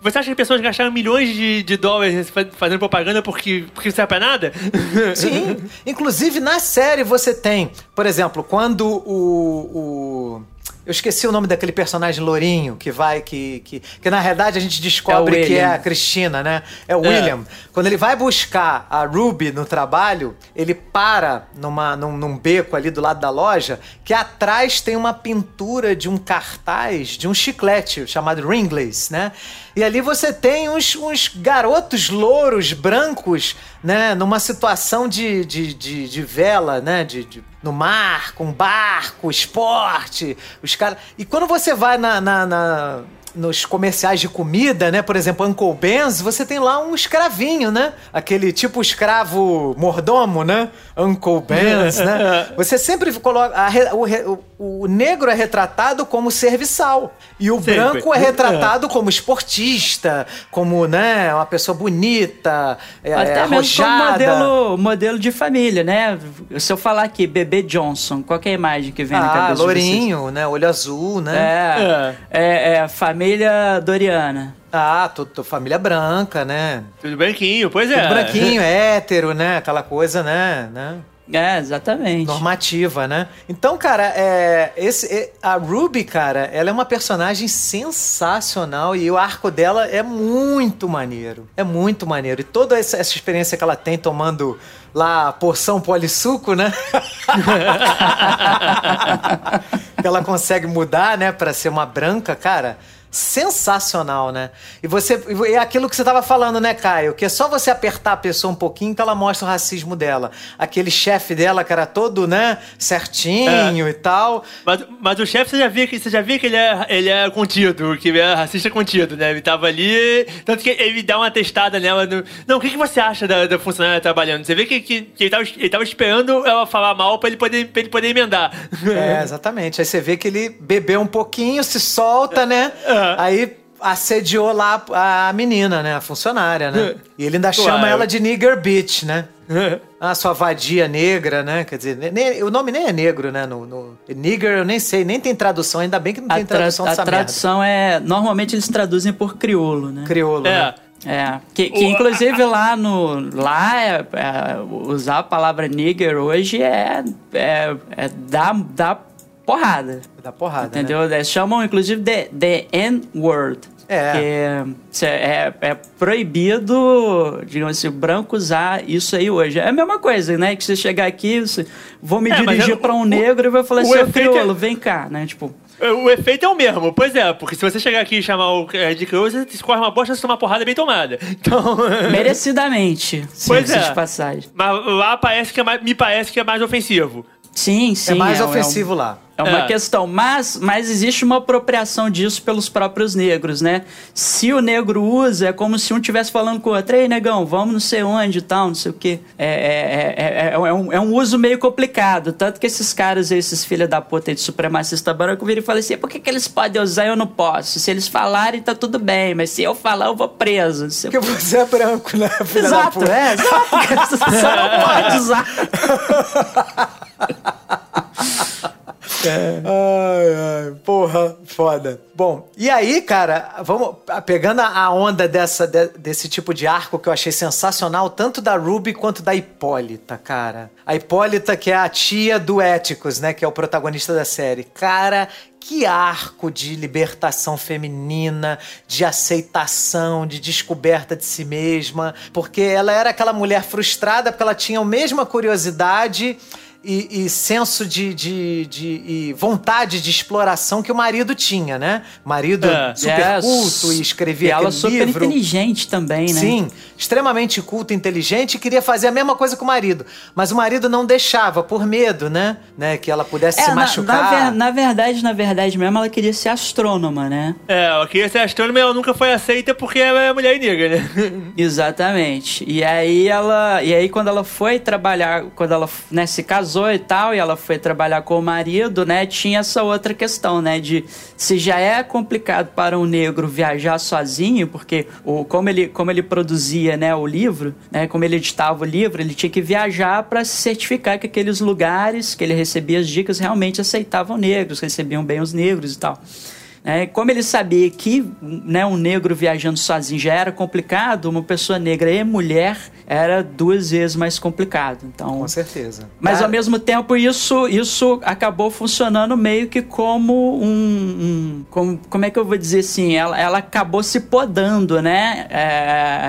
Você acha que pessoas gastaram milhões de, de dólares fazendo propaganda porque, porque isso é pra nada? Sim. Inclusive, na série você tem, por exemplo, quando o, o eu esqueci o nome daquele personagem lourinho que vai, que, que, que na realidade a gente descobre é que é a Cristina, né? É o é. William. Quando ele vai buscar a Ruby no trabalho, ele para numa, num, num beco ali do lado da loja, que atrás tem uma pintura de um cartaz de um chiclete chamado Ringlays, né? E ali você tem uns, uns garotos louros, brancos, né? Numa situação de, de, de, de vela, né? De, de no mar, com barco, esporte, os caras. E quando você vai na, na, na nos comerciais de comida, né? Por exemplo, Uncle Ben's, você tem lá um escravinho, né? Aquele tipo escravo mordomo, né? Uncle Ben's, né? Você sempre coloca. A, o, o, o, negro é retratado como serviçal. E o sempre. branco é retratado como esportista, como, né? Uma pessoa bonita, é, Até arrojada. mesmo como modelo, modelo de família, né? Se eu falar aqui, bebê Johnson, qual é a imagem que vem ah, na cabeça lourinho, né? Olho azul, né? É, é, é, é família família Doriana. Ah, tudo, família branca, né? Tudo branquinho, pois é. Tudo branquinho, hétero, né? Aquela coisa, né? né? É, exatamente. normativa, né? Então, cara, é, esse, é- a Ruby, cara, ela é uma personagem sensacional e o arco dela é muito maneiro. É muito maneiro. E toda essa, essa experiência que ela tem tomando lá a porção polissuco, né? que ela consegue mudar, né, pra ser uma branca, cara. Sensacional, né? E você. e É aquilo que você tava falando, né, Caio? Que é só você apertar a pessoa um pouquinho que ela mostra o racismo dela. Aquele chefe dela que era todo, né, certinho e tal. Mas, mas o chefe, você já viu que você já viu que ele é, ele é contido, que ele é racista contido, né? Ele tava ali. Tanto que ele dá uma testada nela. No, não, o que, que você acha da, da funcionária trabalhando? Você vê que, que, que ele, tava, ele tava esperando ela falar mal pra ele poder, pra ele poder emendar. É, exatamente. Aí você vê que ele bebeu um pouquinho, se solta, né? Aí assediou lá a menina, né? A funcionária, né? E ele ainda Claro. chama ela de nigger bitch, né? Ah, sua vadia negra, né? Quer dizer, ne- nem- o nome nem é negro, né? No, no- nigger eu nem sei, nem tem tradução, ainda bem que não A, tem tra- tradução a dessa tradução é. Normalmente eles traduzem por crioulo, né? merda. Crioulo, É. né? É, que, que inclusive lá no. Lá é, é, usar a palavra nigger hoje é. é, é dar, dar porrada. Da porrada, né? Entendeu? Eles chamam inclusive de, de N-word. É. Que cê- é, é proibido, digamos assim, branco usar isso aí hoje. É a mesma coisa, né? Que você chegar aqui, você, vou me É, dirigir é- pra um o- negro e vai falar assim, ô é- crioulo, vem cá, né? Tipo, O efeito é o mesmo, pois é, porque se você chegar aqui e chamar o é, de crioulo, você escorre uma bosta, você toma uma porrada bem tomada. Então. merecidamente. Pois é. Mas lá parece que é mais, me parece que é mais ofensivo. Sim, sim. É mais é um- ofensivo lá. É uma É. questão, mas, mas existe uma apropriação disso pelos próprios negros, né? Se o negro usa, é como se um estivesse falando com o outro, ei, negão, vamos não sei onde e tal, não sei o quê. É, é, é, é, é um, é um uso meio complicado. Tanto que esses caras, esses filha da puta de supremacista branco, viram e falam assim, por que, que eles podem usar e eu não posso? Se eles falarem, tá tudo bem, mas se eu falar, eu vou preso. não sei o Porque você é branco, né? filha da Exato, puta? é, exato. Você só não pode usar. Ai, ai, porra, foda. Bom, e aí, cara, vamos pegando a onda dessa, de- desse tipo de arco que eu achei sensacional, tanto da Ruby quanto da Hipólita, cara. A Hipólita, que é a tia do Éticos, né? Que é o protagonista da série. Cara, que arco de libertação feminina, de aceitação, de descoberta de si mesma, porque ela era aquela mulher frustrada porque ela tinha a mesma curiosidade e, e senso de, de, de- e vontade de exploração que o marido tinha, né? Marido É. super É, culto e escrevia E ela aquele super livro. inteligente também, né? Sim, extremamente culto, inteligente e queria fazer a mesma coisa com o marido. Mas o marido não deixava, por medo, né? né? Que ela pudesse É, se na, machucar. na, ver- na verdade, na verdade mesmo, ela queria ser astrônoma, né? É, ela queria ser astrônoma e ela nunca foi aceita porque ela é mulher e negra, né? Exatamente. E aí ela, e aí quando ela foi trabalhar, quando ela né, se casou e tal, e ela foi trabalhar com o marido, né, tinha essa outra questão, né, de se já é complicado para um negro viajar sozinho, porque o como ele como ele produzia, né, o livro, né, como ele editava o livro, ele tinha que viajar para se certificar que aqueles lugares que ele recebia as dicas realmente aceitavam negros, recebiam bem os negros e tal. É, como ele sabia que né, um negro viajando sozinho já era complicado, uma pessoa negra e mulher era duas vezes mais complicado. Então, Com certeza. mas Cara, ao mesmo tempo isso, isso acabou funcionando meio que como um, um- como, como é que eu vou dizer assim? Ela, ela acabou se podando, né? É,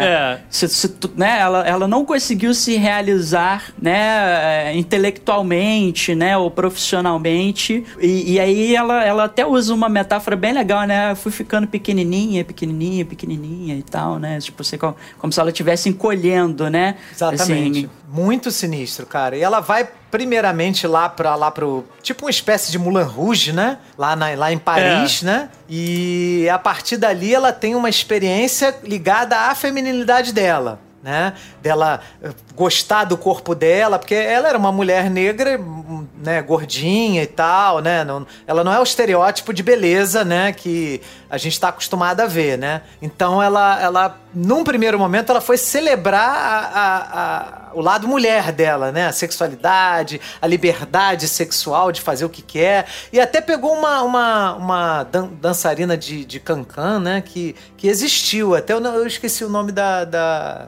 É. se- se né? Ela, ela não conseguiu se realizar, né? é, Intelectualmente, né? Ou profissionalmente. E, e aí ela, ela até usa uma metáfora bem legal, né? Eu fui ficando pequenininha, pequenininha, pequenininha e tal, né? Tipo, assim, como, como se ela estivesse encolhendo, né? Exatamente. Assim, Muito sinistro, cara. E ela vai primeiramente lá para lá pro tipo uma espécie de Moulin Rouge, né? Lá, na- lá em Paris, né? E a partir dali ela tem uma experiência ligada à feminilidade dela. Né? Dela eh, gostar do corpo dela, porque ela era uma mulher negra, hum, né, gordinha e tal, né? Não- ela não é o estereótipo de beleza, né, que a gente está acostumado a ver, né? Então ela, ela, num primeiro momento, ela foi celebrar a- a- a- o lado mulher dela, né? A sexualidade, a liberdade sexual de fazer o que quer. E até pegou uma, uma, uma dan- dançarina de, de cancan, né? Que, que existiu. Até eu, eu esqueci o nome da. da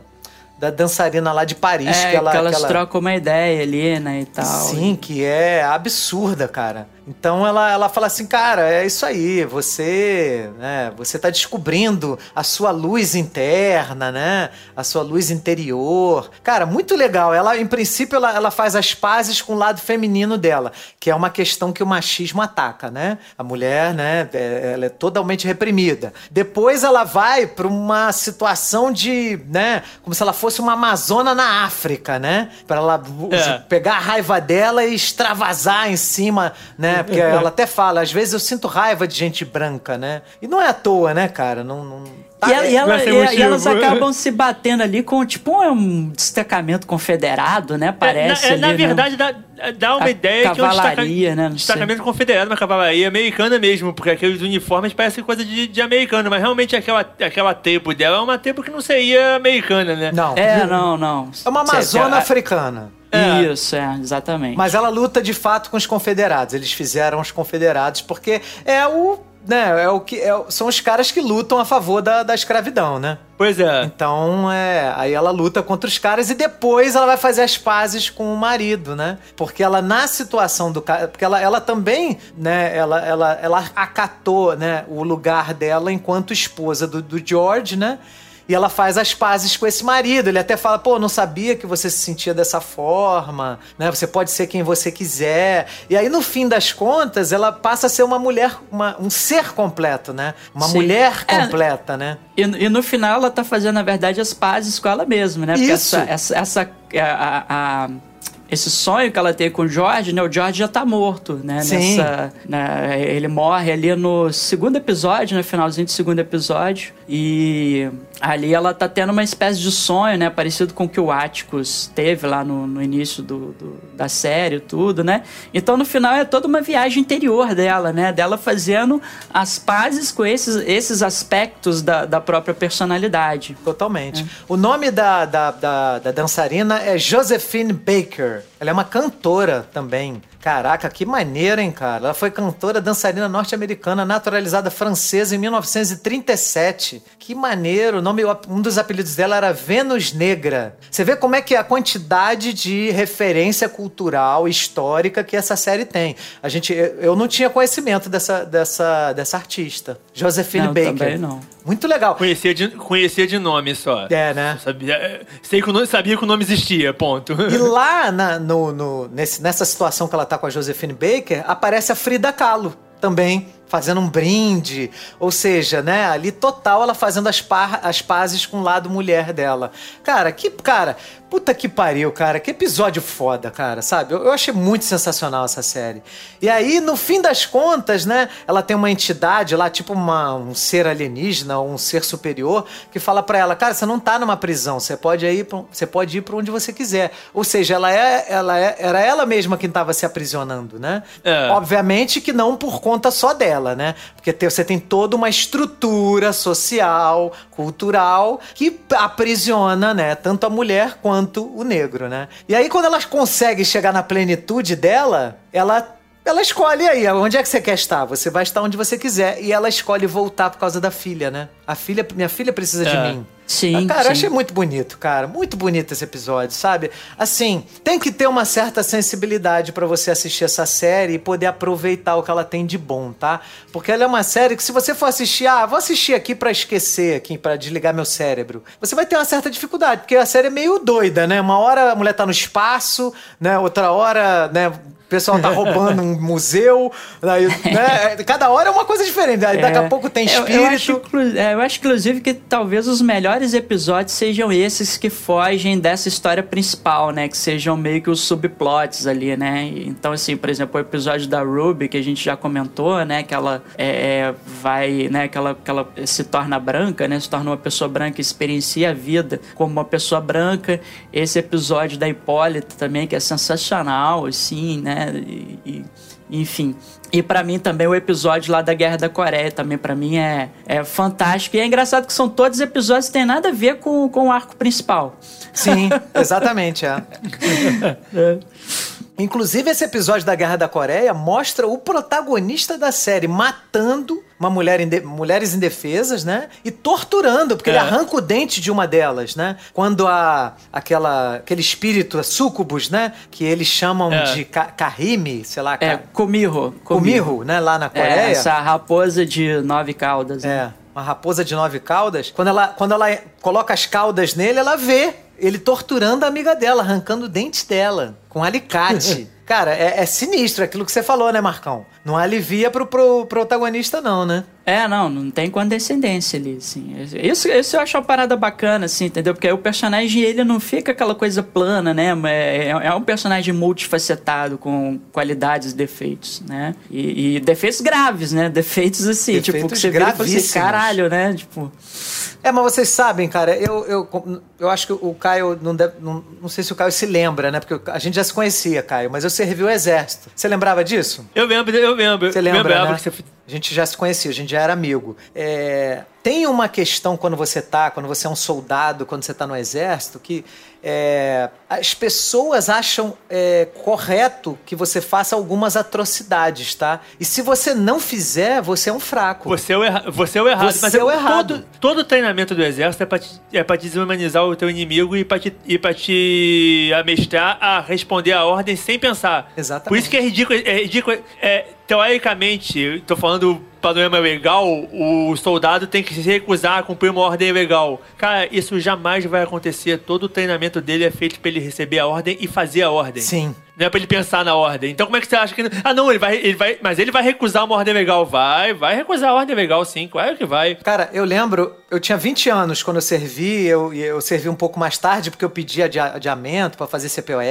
da dançarina lá de Paris. É, que, ela, que elas que ela- trocam uma ideia ali, né, e tal. Sim, que é absurda, cara. Então ela, ela fala assim, cara, é isso aí, você, né, você tá descobrindo a sua luz interna, né? A sua luz interior. Cara, muito legal. Ela, em princípio, ela, ela faz as pazes com o lado feminino dela, que é uma questão que o machismo ataca, né? A mulher, né, é- ela é totalmente reprimida. Depois ela vai para uma situação de, né, como se ela fosse uma amazona na África, né? Para ela É. pegar a raiva dela e extravasar em cima, né? Porque ela até fala, às vezes eu sinto raiva de gente branca, né? E não é à toa, né, cara? Não, não... E, ela- e ela- e- e elas acabam se batendo ali com tipo um destacamento confederado, né? Parece. É, na, é, na ali, né? verdade, dá, dá uma A ideia que é um destaca- cavalaria, né? Não sei. destacamento confederado, uma cavalaria americana mesmo, porque aqueles uniformes parecem coisa de, de americano, mas realmente aquela, aquela tribo dela é uma tribo que não seria americana, né? Não. É, não, não. É uma amazona cê- africana. É. Isso, é, exatamente. Mas ela luta de fato com os confederados. Eles fizeram os confederados porque é o. Né, é o que, é são os caras que lutam a favor da, da escravidão, né? Pois é. Então, é, aí ela luta contra os caras e depois ela vai fazer as pazes com o marido, né? Porque ela na situação do cara, porque ela, ela também, né, ela, ela, ela acatou, né, o lugar dela enquanto esposa do, do George, né? E ela faz as pazes com esse marido. Ele até fala, pô, não sabia que você se sentia dessa forma, né? Você pode ser quem você quiser. E aí, no fim das contas, ela passa a ser uma mulher, uma- um ser completo, né? Uma Sim. mulher É. completa, né? E, e no final ela tá fazendo, na verdade, as pazes com ela mesma, né? Porque Isso. essa, essa, essa- a- a- a- esse sonho que ela tem com o George, né? O George já tá morto, né? Sim. Nessa, né, ele morre ali no segundo episódio, no finalzinho do segundo episódio. E ali ela tá tendo uma espécie de sonho, né? Parecido com o que o Atticus teve lá no, no início do, do- da série tudo, né? Então no final é toda uma viagem interior dela, né? Dela fazendo as pazes com esses, esses aspectos da, da própria personalidade. Totalmente. O nome da, da, da, da dançarina é Josephine Baker. Ela é uma cantora também. Caraca, que maneira, hein, cara? Ela foi cantora dançarina norte-americana, naturalizada francesa em 1937. Que maneiro. O nome, um dos apelidos dela era Vênus Negra. Você vê como é que é a quantidade de referência cultural, histórica que essa série tem. A gente, eu eu não tinha conhecimento dessa, dessa, dessa artista. Josephine Não, Baker. também não. Muito legal. Conhecia de, conhecia de nome só. É, né? Sabia, é, sei que o nome, sabia que o nome existia, ponto. E lá na- no, no- nesse- nessa situação que ela tá com a Josephine Baker, aparece a Frida Kahlo também, fazendo um brinde. Ou seja, né, ali total ela fazendo as, par, as pazes com o lado mulher dela. Cara, que. Cara, puta que pariu, cara. Que episódio foda, cara, sabe? Eu, eu achei muito sensacional essa série. E aí, no fim das contas, né, ela tem uma entidade lá, tipo uma, um ser alienígena ou um ser superior, que fala pra ela, cara, você não tá numa prisão, você pode ir pra, você pode ir para onde você quiser. Ou seja, ela é, ela é, era ela mesma quem tava se aprisionando, né? É. Obviamente que não por conta só dela, né? Porque te- você tem toda uma estrutura social, cultural, que aprisiona, né? Tanto a mulher quanto o negro, né? E aí, quando ela consegue chegar na plenitude dela, ela. Ela escolhe aí, onde é que você quer estar? Você vai estar onde você quiser. E ela escolhe voltar por causa da filha, né? A filha, minha filha precisa de É. mim. Sim, Cara, eu sim. achei muito bonito, cara. Muito bonito esse episódio, sabe? Assim, tem que ter uma certa sensibilidade pra você assistir essa série e poder aproveitar o que ela tem de bom, tá? Porque ela é uma série que se você for assistir, ah, vou assistir aqui pra esquecer, aqui para desligar meu cérebro, você vai ter uma certa dificuldade, porque a série é meio doida, né? Uma hora a mulher tá no espaço, né? Outra hora, né? O pessoal tá roubando um museu, né? Cada hora é uma coisa diferente. Aí daqui a pouco tem Eu- espírito. Eu, acho, inclu- é, eu acho, inclusive, que talvez os melhores episódios sejam esses que fogem dessa história principal, né? Que sejam meio que os subplots ali, né? Então, assim, por exemplo, o episódio da Ruby, que a gente já comentou, né? Que ela é, vai, né? Que ela, que ela se torna branca, né? Se torna uma pessoa branca experiencia a vida como uma pessoa branca. Esse episódio da Hipólita também, que é sensacional, assim, né? E- e enfim. E pra mim também o episódio lá da Guerra da Coreia também pra mim é, é fantástico. E é engraçado que são todos episódios que têm nada a ver com, com o arco principal. Sim, exatamente, é. Inclusive, esse episódio da Guerra da Coreia mostra o protagonista da série matando uma mulher inde- mulheres indefesas, né? E torturando, porque ele É. arranca o dente de uma delas, né? Quando a, aquela, aquele espírito, a sucubus, né? Que eles chamam É. de ka kahimi, sei lá, É, Kumiho. kumiho, né? Lá na É, Coreia. essa raposa de nove caudas. né? É, uma raposa de nove caudas. Quando ela, quando ela coloca as caudas nele, ela vê ele torturando a amiga dela, arrancando o dente dela com um alicate. Cara, é, é sinistro aquilo que você falou, né, Marcão? Não alivia pro, pro protagonista, não, né? É, não, não tem condescendência ali, assim. Isso, isso eu acho uma parada bacana, assim, entendeu? Porque aí o personagem, ele não fica aquela coisa plana, né? Mas É, é um personagem multifacetado, com qualidades e defeitos, né? E, e defeitos graves, né? Defeitos, assim, tipo, Defeitos que você vira e assim, caralho, né? Tipo... É, mas vocês sabem, cara, eu, eu, eu acho que o Caio não deve. Não, não sei se o Caio se lembra, né? Porque a gente já se conhecia, Caio, mas eu servi o exército. Você lembrava disso? Eu lembro, eu lembro. Você lembra, Lembrava né? você... A gente já se conhecia, a gente já era amigo. É, tem uma questão quando você tá, quando você é um soldado, quando você tá no exército, que é, as pessoas acham é, correto que você faça algumas atrocidades, tá? E se você não fizer, você é um fraco. Você é o, erra... você é o errado. Você mas é o errado. Todo, todo treinamento do exército é pra, te, é pra desumanizar o teu inimigo e pra te, e pra te amestrar a responder a ordem sem pensar. Exatamente. Por isso que é ridículo. É ridículo é, teoricamente, tô falando panorama legal, o soldado tem que se recusar a cumprir uma ordem legal. Cara, isso jamais vai acontecer. Todo o treinamento dele é feito pra ele receber a ordem e fazer a ordem. Sim. Não é pra ele pensar na ordem. Então como é que você acha que. Ah, não, ele vai. Ele vai mas ele vai recusar uma ordem legal. Vai, vai recusar a ordem legal, sim. Claro que vai. Cara, eu lembro, eu tinha 20 anos quando eu servi, eu, eu servi um pouco mais tarde porque eu pedi adi- adiamento pra fazer CPOR.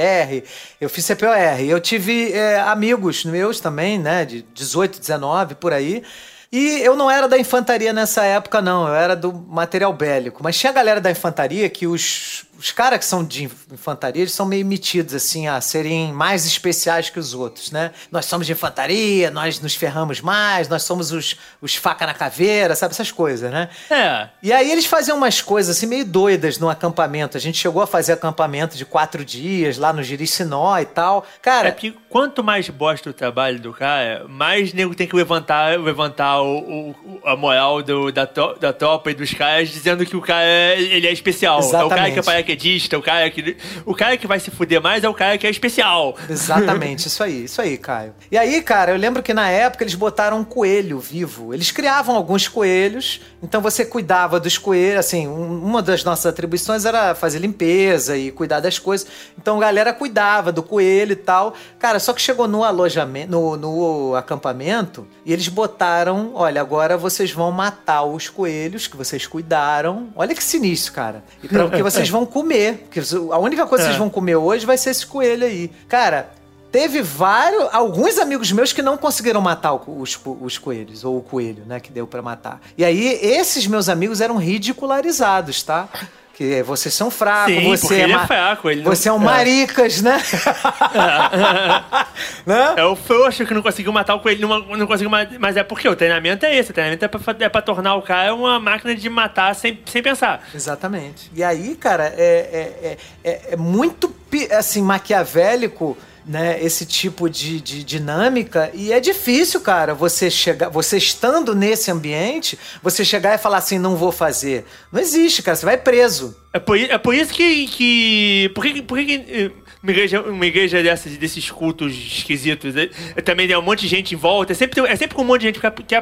Eu fiz CPOR. Eu tive é, amigos meus também, né, de 18, 19, por aí. E eu não era da infantaria nessa época, não. Eu era do material bélico. Mas tinha a galera da infantaria que os, os caras que são de infantaria, eles são meio metidos, assim, a serem mais especiais que os outros, né? Nós somos de infantaria, nós nos ferramos mais, nós somos os, os faca na caveira, sabe? Essas coisas, né? É. E aí eles faziam umas coisas assim meio doidas no acampamento. A gente chegou a fazer acampamento de quatro dias lá no Jericinó e tal. Cara, É porque quanto mais bosta o trabalho do cara, mais nego tem que levantar, levantar o, o- a moral do- da, da tropa e dos caras dizendo que o cara é, ele é especial. É o cara Exatamente. que é paraquedista, o cara que. O cara que vai se fuder mais é o cara que é especial. Exatamente, isso aí, isso aí, Caio. E aí, cara, eu lembro que na época eles botaram um coelho vivo. Eles criavam alguns coelhos, então você cuidava dos coelhos, assim, um- uma das nossas atribuições era fazer limpeza e cuidar das coisas. Então a galera cuidava do coelho e tal. Cara, só que chegou no alojamento, no, no acampamento, e eles botaram, olha, agora vocês vão matar os coelhos que vocês cuidaram. Olha que sinistro, cara. E pra, porque vocês vão comer. Porque a única coisa que vocês vão comer hoje vai ser esse coelho aí. Cara, Teve vários, alguns amigos meus que não conseguiram matar os, os coelhos, ou o coelho, né, que deu pra matar. E aí, esses meus amigos eram ridicularizados, tá? Que vocês são fracos, Sim, você é, ele é fraco, ele não- você é um é. maricas, né? né? É o frouxo que não conseguiu matar o coelho, não, não conseguiu ma- Mas é porque o treinamento é esse. O treinamento é pra, é pra tornar o cara uma máquina de matar sem, sem pensar. Exatamente. E aí, cara, é, é, é, é- é muito assim, maquiavélico. Né, esse tipo de, de dinâmica e é difícil, cara, você chegar, você estando nesse ambiente, você chegar e falar assim, não vou fazer. Não existe, cara, você vai preso. É por, é por isso que. que por que, por que, eh, uma igreja, uma igreja dessas, desses cultos esquisitos eh, também tem um monte de gente em volta? É sempre, é sempre com um monte de gente, porque a,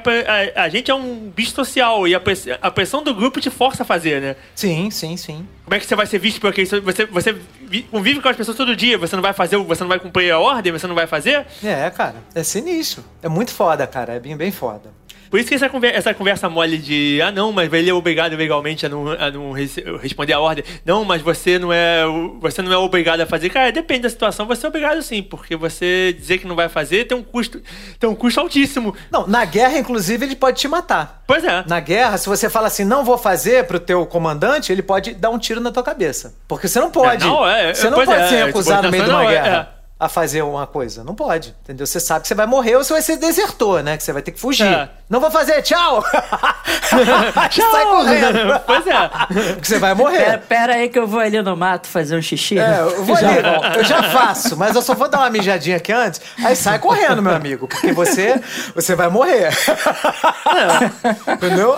a- a- gente é um bicho social e a, a pressão do grupo te força a fazer, né? Sim, sim, sim. Como é que você vai ser visto por aquele. Você, você vi- convive com as pessoas todo dia, você não vai fazer, você não vai cumprir a ordem, você não vai fazer? É, cara, é sinistro. É muito foda, cara, é bem, bem foda. Por isso que essa conversa, essa conversa mole de ah não, mas ele é obrigado legalmente a não, a não responder a ordem. Não, mas você não é você não é obrigado a fazer. Cara, depende da situação, você é obrigado sim, porque você dizer que não vai fazer tem um custo, tem um custo altíssimo. Não, na guerra, inclusive, ele pode te matar. Pois é. Na guerra, se você fala assim, não vou fazer pro teu comandante, ele pode dar um tiro na tua cabeça. Porque você não pode. É, não, é, você não pode é, ser recusado no meio de uma é, guerra. A fazer uma coisa. Não pode, entendeu? Você sabe que você vai morrer ou você vai ser desertor, né? Que você vai ter que fugir. É. Não vou fazer, tchau! Sai correndo. Pois é. Porque você vai morrer. Pera, pera aí que eu vou ali no mato fazer um xixi. É, eu vou ali, eu já faço, mas eu só vou dar uma mijadinha aqui antes. Aí sai correndo, meu amigo, porque você, você vai morrer. Entendeu?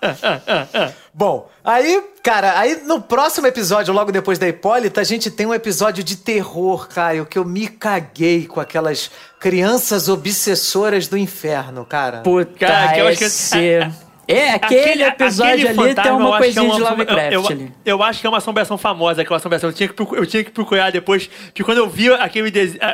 Bom, aí, cara, aí no próximo episódio, logo depois da Hipólita, a gente tem um episódio de terror, Caio, que eu me caguei com aquelas crianças obsessoras do inferno, cara. Puta, Cara, que eu acho que- esse... É, aquele, episódio aquele ali tem fantasma, eu uma acho que é coisinha de uma- Lovecraft eu, eu, ali. eu acho que é uma assombração famosa, aquela assombração. Eu tinha que, eu tinha que procurar depois, porque quando eu vi aquele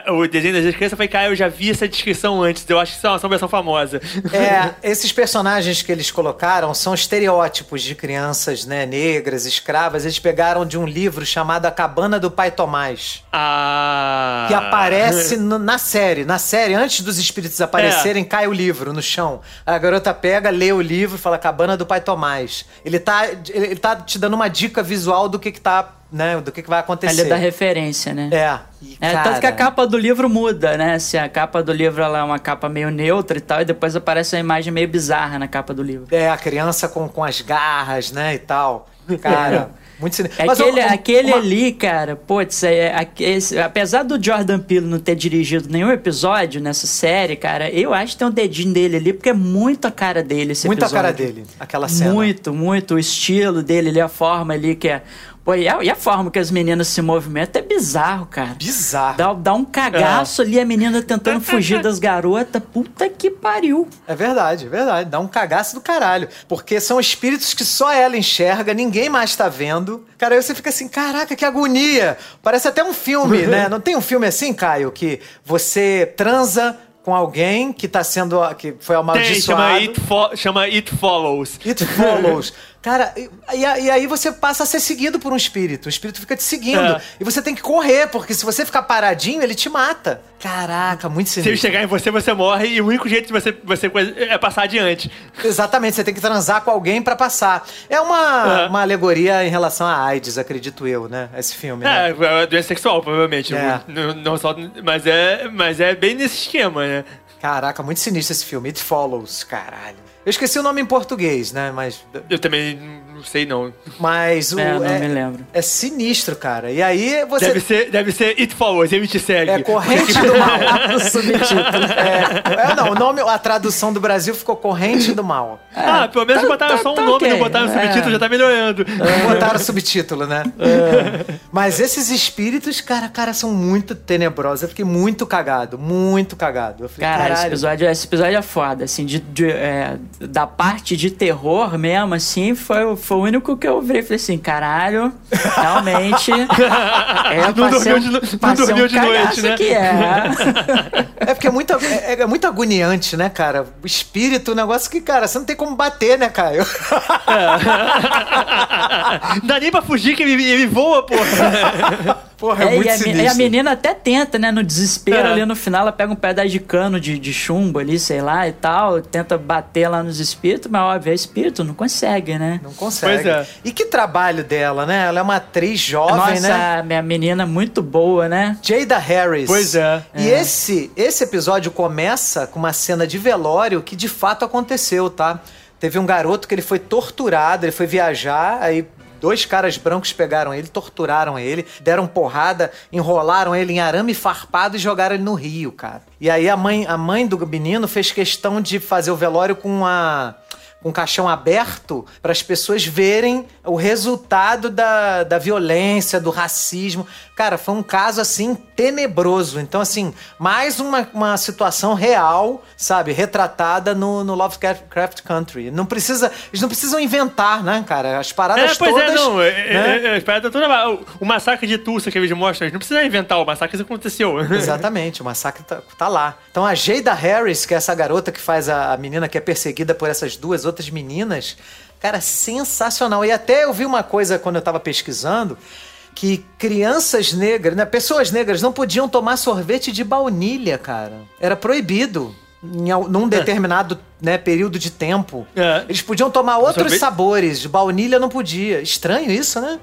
o desenho das crianças, eu falei, cara, eu já vi essa descrição antes. Eu acho que isso é uma assombração famosa. É, esses personagens que eles colocaram são estereótipos de crianças, né, negras, escravas. Eles pegaram de um livro chamado A Cabana do Pai Tomás. Ah. Que aparece no- na série. Na série, antes dos espíritos aparecerem, cai o livro no chão. A garota pega, lê o livro fala Cabana do Pai Tomás. Ele tá, ele tá te dando uma dica visual do que que tá, né, do que que vai acontecer. Ali da referência, né? É. E, É, cara, tanto que a capa do livro muda, né? Se a capa do livro ela é uma capa meio neutra e tal, e depois aparece uma imagem meio bizarra na capa do livro. É, a criança com, com as garras, né, e tal. Cara, muito Mas, aquele, aquele uma- ali, cara, putz, é, é- esse- apesar do Jordan Peele não ter dirigido nenhum episódio nessa série, cara, eu acho que tem um dedinho dele ali, porque é muito a cara dele esse Muito a episódio. cara dele, aquela cena. Muito, muito. O estilo dele ali, a forma ali que é. Pô, e a, e a forma que as meninas se movimentam é bizarro, cara. Bizarro. Dá, dá um cagaço ali, a menina tentando fugir das garotas. Puta que pariu. É verdade, é verdade. Dá um cagaço do caralho. Porque são espíritos que só ela enxerga, ninguém mais tá vendo. Cara, aí você fica assim, caraca, que agonia. Parece até um filme, né? Não tem um filme assim, Caio, que você transa com alguém que tá sendo. que foi Tem, amaldiçoado. chama It, Fo- chama It Follows. It follows. Cara, e, e aí você passa a ser seguido por um espírito. O espírito fica te seguindo. É. E você tem que correr, porque se você ficar paradinho, ele te mata. Caraca, muito Se ele sinistro. chegar em você, você morre e o único jeito de você, você é passar adiante. Exatamente, você tem que transar com alguém pra passar. É uma, É. uma alegoria em relação à AIDS, acredito eu, né? Esse filme, né? É, é doença sexual, provavelmente. É. Não, não só, mas, é, mas é bem nesse esquema, né? Caraca, muito sinistro esse filme. It Follows, caralho. Eu esqueci o nome em português, né? Mas, Eu também não sei, não. mas o. É, não me lembro. É sinistro, cara. E aí você. Deve ser, deve ser It Follows, ele te segue. É corrente do mal. o subtítulo. É, é, não, o nome, a tradução do Brasil ficou corrente do mal. Ah, pelo menos tá- botaram tá- só um tá nome, ok. não botaram É. subtítulo, já tá melhorando. Botaram subtítulo, né? Mas esses espíritos, cara, cara, são muito tenebrosos. Eu fiquei muito cagado, muito cagado. Eu falei, Cara, esse episódio, esse episódio é foda, assim, de, de, é, da parte de terror mesmo, assim, foi, o- foi o único que eu virei e falei assim, caralho, realmente. é, Não dormiu um- de não dormiu um de noite, né? Que é. É porque é muito, é, é muito agoniante, né, cara? O espírito, um negócio que, cara, você não tem como bater, né, Caio? Não dá nem pra fugir que ele, ele voa, porra. Porra, é, É, muito e, a, sinistro. e a menina até tenta, né? No desespero É. ali no final, ela pega um pedaço de cano de, de chumbo ali, sei lá, e tal, tenta bater lá nos espíritos, mas óbvio, é espírito, não consegue, né? Não consegue. Pois é. E que trabalho dela, né? Ela é uma atriz jovem, Nossa, né? a minha menina muito boa, né? Jada Harris. Pois é. E esse, esse episódio começa com uma cena de velório que de fato aconteceu, tá? Teve um garoto que ele foi torturado, ele foi viajar, aí dois caras brancos pegaram ele, torturaram ele, deram porrada, enrolaram ele em arame farpado e jogaram ele no rio, cara. E aí a mãe, a mãe do menino fez questão de fazer o velório com uma um caixão aberto para as pessoas verem o resultado da, da violência, do racismo. Cara, foi um caso assim tenebroso. Então, assim, mais uma, uma situação real, sabe, retratada no, no Lovecraft Country. Não precisa, eles não precisam inventar, né, cara? As paradas É, pois todas. é, não. É, né? é, é, as paradas todas- o, o massacre de Tulsa que eles mostram, eles não precisa inventar, o massacre isso aconteceu. Exatamente, o massacre tá, tá lá. Então a Jada Harris, que é essa garota que faz a, a menina que é perseguida por essas duas outras meninas, cara, sensacional. E até eu vi uma coisa quando eu tava pesquisando. Que crianças negras, né? Pessoas negras não podiam tomar sorvete de baunilha, cara. Era proibido. Em, num determinado né, período de tempo. É. Eles podiam tomar outros Sorvete- sabores. De baunilha não podia. Estranho isso, né?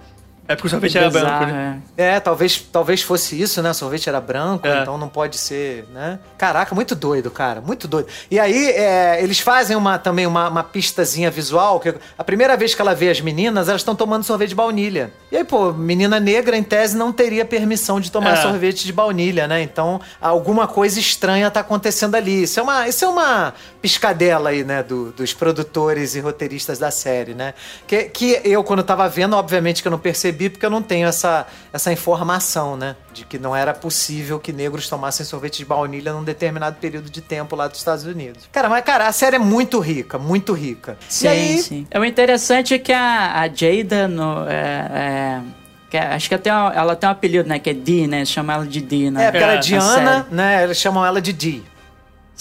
É porque o sorvete era Bizarro, branco, né? é. É, talvez, talvez fosse isso, né? O sorvete era branco, É. então não pode ser, né? Caraca, muito doido, cara, muito doido. E aí, é, eles fazem uma, também uma, uma pistazinha visual, que a primeira vez que ela vê as meninas, elas estão tomando sorvete de baunilha. E aí, pô, menina negra, em tese, não teria permissão de tomar É. sorvete de baunilha, né? Então, alguma coisa estranha tá acontecendo ali. Isso é uma, isso é uma piscadela aí, né, do- dos produtores e roteiristas da série, né? Que, que eu, quando tava vendo, obviamente que eu não percebi, porque eu não tenho essa, essa informação, né? De que não era possível que negros tomassem sorvete de baunilha num determinado período de tempo lá dos Estados Unidos. Cara, mas, cara, a série é muito rica, muito rica. Sim, e aí, sim. É, O interessante é que a, a Jada, no, é, é, que é- acho que até ela tem um apelido, né? Que é Dee, né? Chama ela de Dee, né? é, porque ela é na Diana, né? Eles chamam ela de Dee.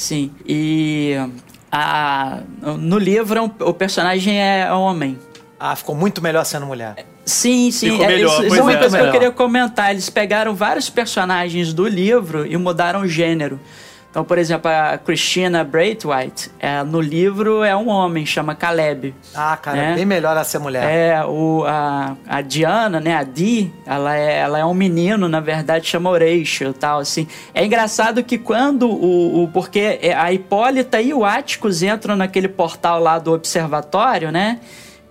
Sim. E a, no livro o personagem é homem. Ah, ficou muito melhor sendo mulher. Sim, sim. Ficou é, melhor, isso, pois isso é uma é. coisa que eu queria comentar. Eles pegaram vários personagens do livro e mudaram o gênero. Então, por exemplo, a Christina Braithwaite, é, no livro é um homem, chama Caleb. Ah, cara, É. bem melhor ela ser mulher. É, o, a, a Diana, né, a Di, ela é, ela é um menino, na verdade, chama Horatio e tal, assim. É engraçado que quando o... o porque a Hipólita e o Atticus entram naquele portal lá do observatório, né,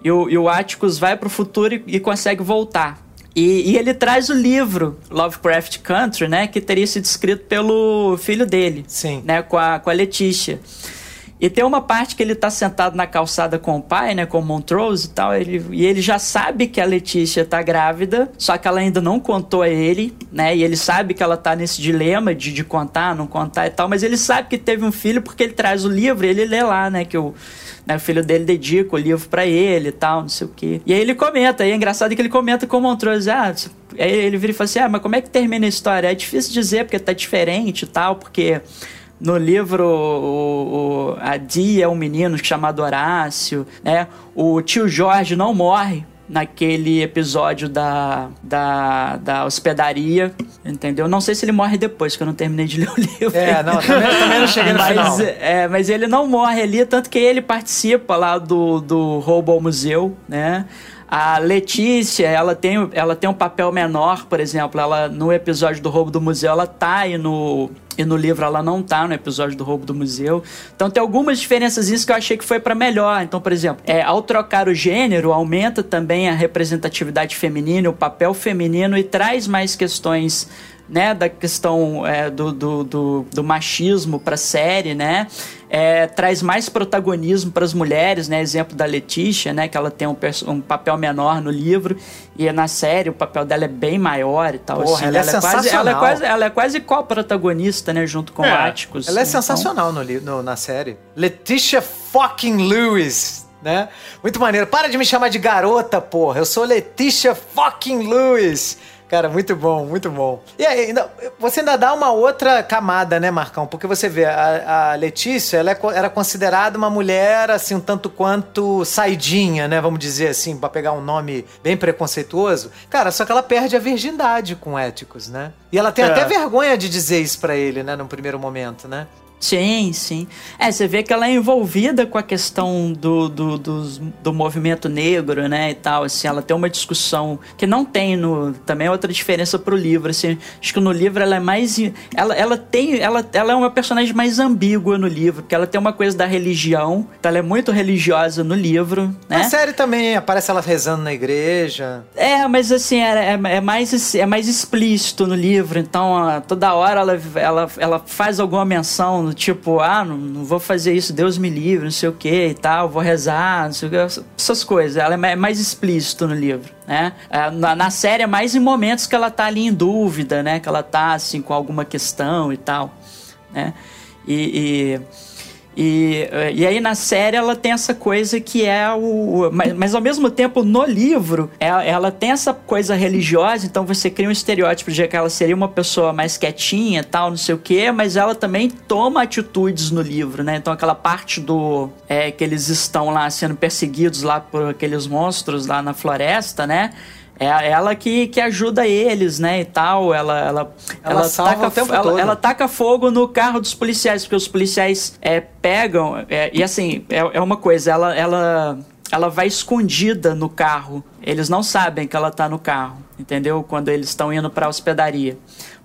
e o, e o Atticus vai pro futuro e, e consegue voltar. E, e ele traz o livro Lovecraft Country, né, que teria sido escrito pelo filho dele Sim. né, com a, com a Letícia. E tem uma parte que ele tá sentado na calçada com o pai, né, com o Montrose e tal, ele, e ele já sabe que a Letícia tá grávida, só que ela ainda não contou a ele, né, e ele sabe que ela tá nesse dilema de, de contar, não contar e tal, mas ele sabe que teve um filho porque ele traz o livro e ele lê lá, né, que o, né, o filho dele dedica o livro pra ele e tal, não sei o quê. E aí ele comenta, e é engraçado que ele comenta com o Montrose, ah, aí ele vira e fala assim, ah, mas como é que termina a história? É difícil dizer porque tá diferente e tal, porque... No livro, o, o- a Dia é um menino chamado Horácio, né? O tio Jorge não morre naquele episódio da, da, da hospedaria, entendeu? Não sei se ele morre depois, que eu não terminei de ler o livro. É, não, também, também não cheguei no final. Mas, é, mas ele não morre ali, tanto que ele participa lá do, do roubo ao museu, né? A Letícia, ela tem, ela tem um papel menor, por exemplo, ela no episódio do roubo do museu, ela tá e no, e no livro ela não tá no episódio do roubo do museu. Então tem algumas diferenças isso que eu achei que foi para melhor. Então, por exemplo, é, ao trocar o gênero, aumenta também a representatividade feminina, o papel feminino e traz mais questões né, da questão é, do, do, do, do machismo para a série, né, é, traz mais protagonismo para as mulheres, né, exemplo da Letícia, né, que ela tem um, um papel menor no livro e na série o papel dela é bem maior e tal. Porra, assim, ela é quase, ela é quase, ela é quase co-protagonista, né, junto com É, o Atticus. Ela é Então, sensacional no, no- na série. Letitia fucking Lewis, né? Muito maneiro. Para de me chamar de garota, porra. Eu sou Letitia fucking Lewis. Cara, muito bom, muito bom. E aí, ainda- você ainda dá uma outra camada, né, Marcão? Porque você vê, a, a Letícia, ela é era considerada uma mulher, assim, um tanto quanto saidinha, né? Vamos dizer assim, pra pegar um nome bem preconceituoso. Cara, só que ela perde a virgindade com Éticos, né? E ela tem É. até vergonha de dizer isso pra ele, né, num primeiro momento, né? Sim, sim. É, você vê que ela é envolvida com a questão do, do, dos- do movimento negro, né, e tal, assim, ela tem uma discussão que não tem no... Também é outra diferença pro livro, assim, acho que no livro ela é mais... Ela, ela tem... Ela, ela é uma personagem mais ambígua no livro, porque ela tem uma coisa da religião, então ela é muito religiosa no livro, né? Na série também aparece ela rezando na igreja. É, mas assim, é, é, é mais, é mais explícito no livro, então toda hora ela, ela, ela faz alguma menção tipo, ah, não, não vou fazer isso, Deus me livre, não sei o que e tal, vou rezar, não sei o essas coisas. Ela é é mais explícito no livro, né? É, Na, na série é mais em momentos que ela tá ali em dúvida, né? Que ela tá assim com alguma questão e tal, né? e- e e, eh, e aí na série ela tem essa coisa que é o. Mas, mas ao mesmo tempo no livro ela, ela tem essa coisa religiosa, então você cria um estereótipo de que ela seria uma pessoa mais quietinha tal, não sei o quê, mas ela também toma atitudes no livro, né? Então aquela parte do. É, que eles estão lá sendo perseguidos lá por aqueles monstros lá na floresta, né? É ela que, que ajuda eles, né, e tal. Ela ela Ela salva o tempo ela, todo. ela taca fogo no carro dos policiais, porque os policiais é, pegam. é, e assim, é, é uma coisa, ela, ela, ela vai escondida no carro. Eles não sabem que ela tá no carro, entendeu? Quando eles estão indo pra hospedaria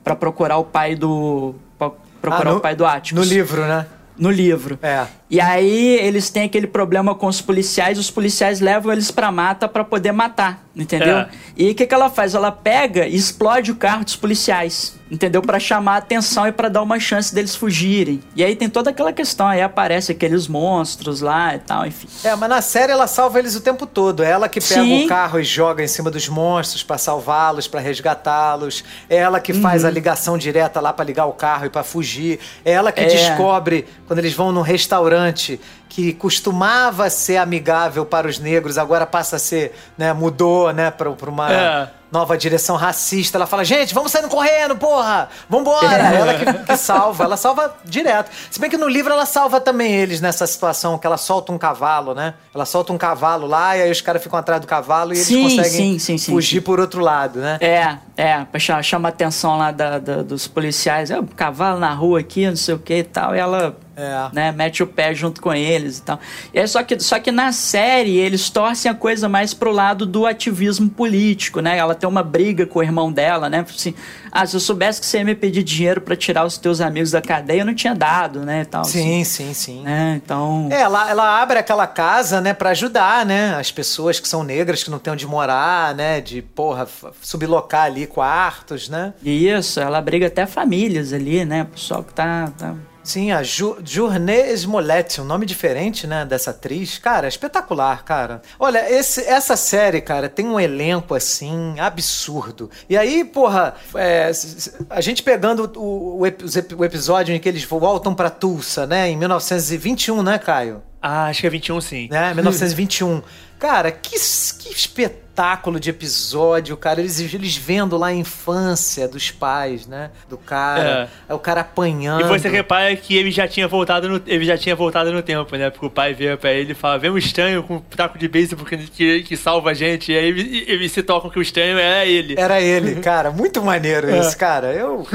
pra procurar o pai do pra procurar Ah, no- o pai do Atticus. No livro, né? No livro. É. E aí eles têm aquele problema com os policiais, os policiais levam eles pra mata pra poder matar, entendeu? É. E o que, que ela faz? Ela pega e explode o carro dos policiais, entendeu? Pra chamar a atenção e pra dar uma chance deles fugirem. E aí tem toda aquela questão, aí aparece aqueles monstros lá e tal, enfim. É, mas na série ela salva eles o tempo todo. É ela que pega Sim. o carro e joga em cima dos monstros pra salvá-los, pra resgatá-los. É ela que faz a ligação direta lá pra ligar o carro e pra fugir. É ela que É. descobre quando eles vão num restaurante importante que costumava ser amigável para os negros, agora passa a ser, né, mudou, né, pra, pra uma É. nova direção racista. Ela fala, gente, vamos saindo correndo, porra! Vambora! É. Ela que, que salva, ela salva direto. Se bem que no livro ela salva também eles nessa situação, que ela solta um cavalo, né? Ela solta um cavalo lá e aí os caras ficam atrás do cavalo e eles Sim, conseguem sim, sim, fugir por outro lado, né? É, é, chama a atenção lá da- da- dos policiais. É, o cavalo na rua aqui, não sei o que e tal. E ela É. né, mete o pé junto com eles e tal. Aí, só, que, só que na série eles torcem a coisa mais pro lado do ativismo político, né? Ela tem uma briga com o irmão dela, né? Assim, ah, se eu soubesse que você ia me pedir dinheiro pra tirar os teus amigos da cadeia, eu não tinha dado, né? E tal, Sim, assim, sim, sim. né? Então. É, ela, ela abre aquela casa, né, pra ajudar, né, as pessoas que são negras, que não têm onde morar, né, de, porra, sublocar ali quartos, né? Isso, ela briga até famílias ali, né? O pessoal que tá. tá... Sim, a Journée Smollett, um nome diferente, né, dessa atriz. Cara, espetacular, cara. Olha, esse, essa série, cara, tem um elenco, assim, absurdo. E aí, porra, é, a gente pegando o, o, o episódio em que eles voltam pra Tulsa, né, em 1921, né, Caio? Ah, acho que é 21 sim. né? 1921. Cara, que, que espetáculo de episódio, cara. Eles, eles vendo lá a infância dos pais, né? Do cara. É. o cara apanhando. E você repara que ele já tinha voltado no, ele já tinha voltado no tempo, né? Porque o pai vira pra ele e fala, vem um estranho com um taco de beisebol que, que, que salva a gente. E aí ele- eles se tocam que o estranho é ele. Era ele, cara. Muito maneiro isso, cara. Eu,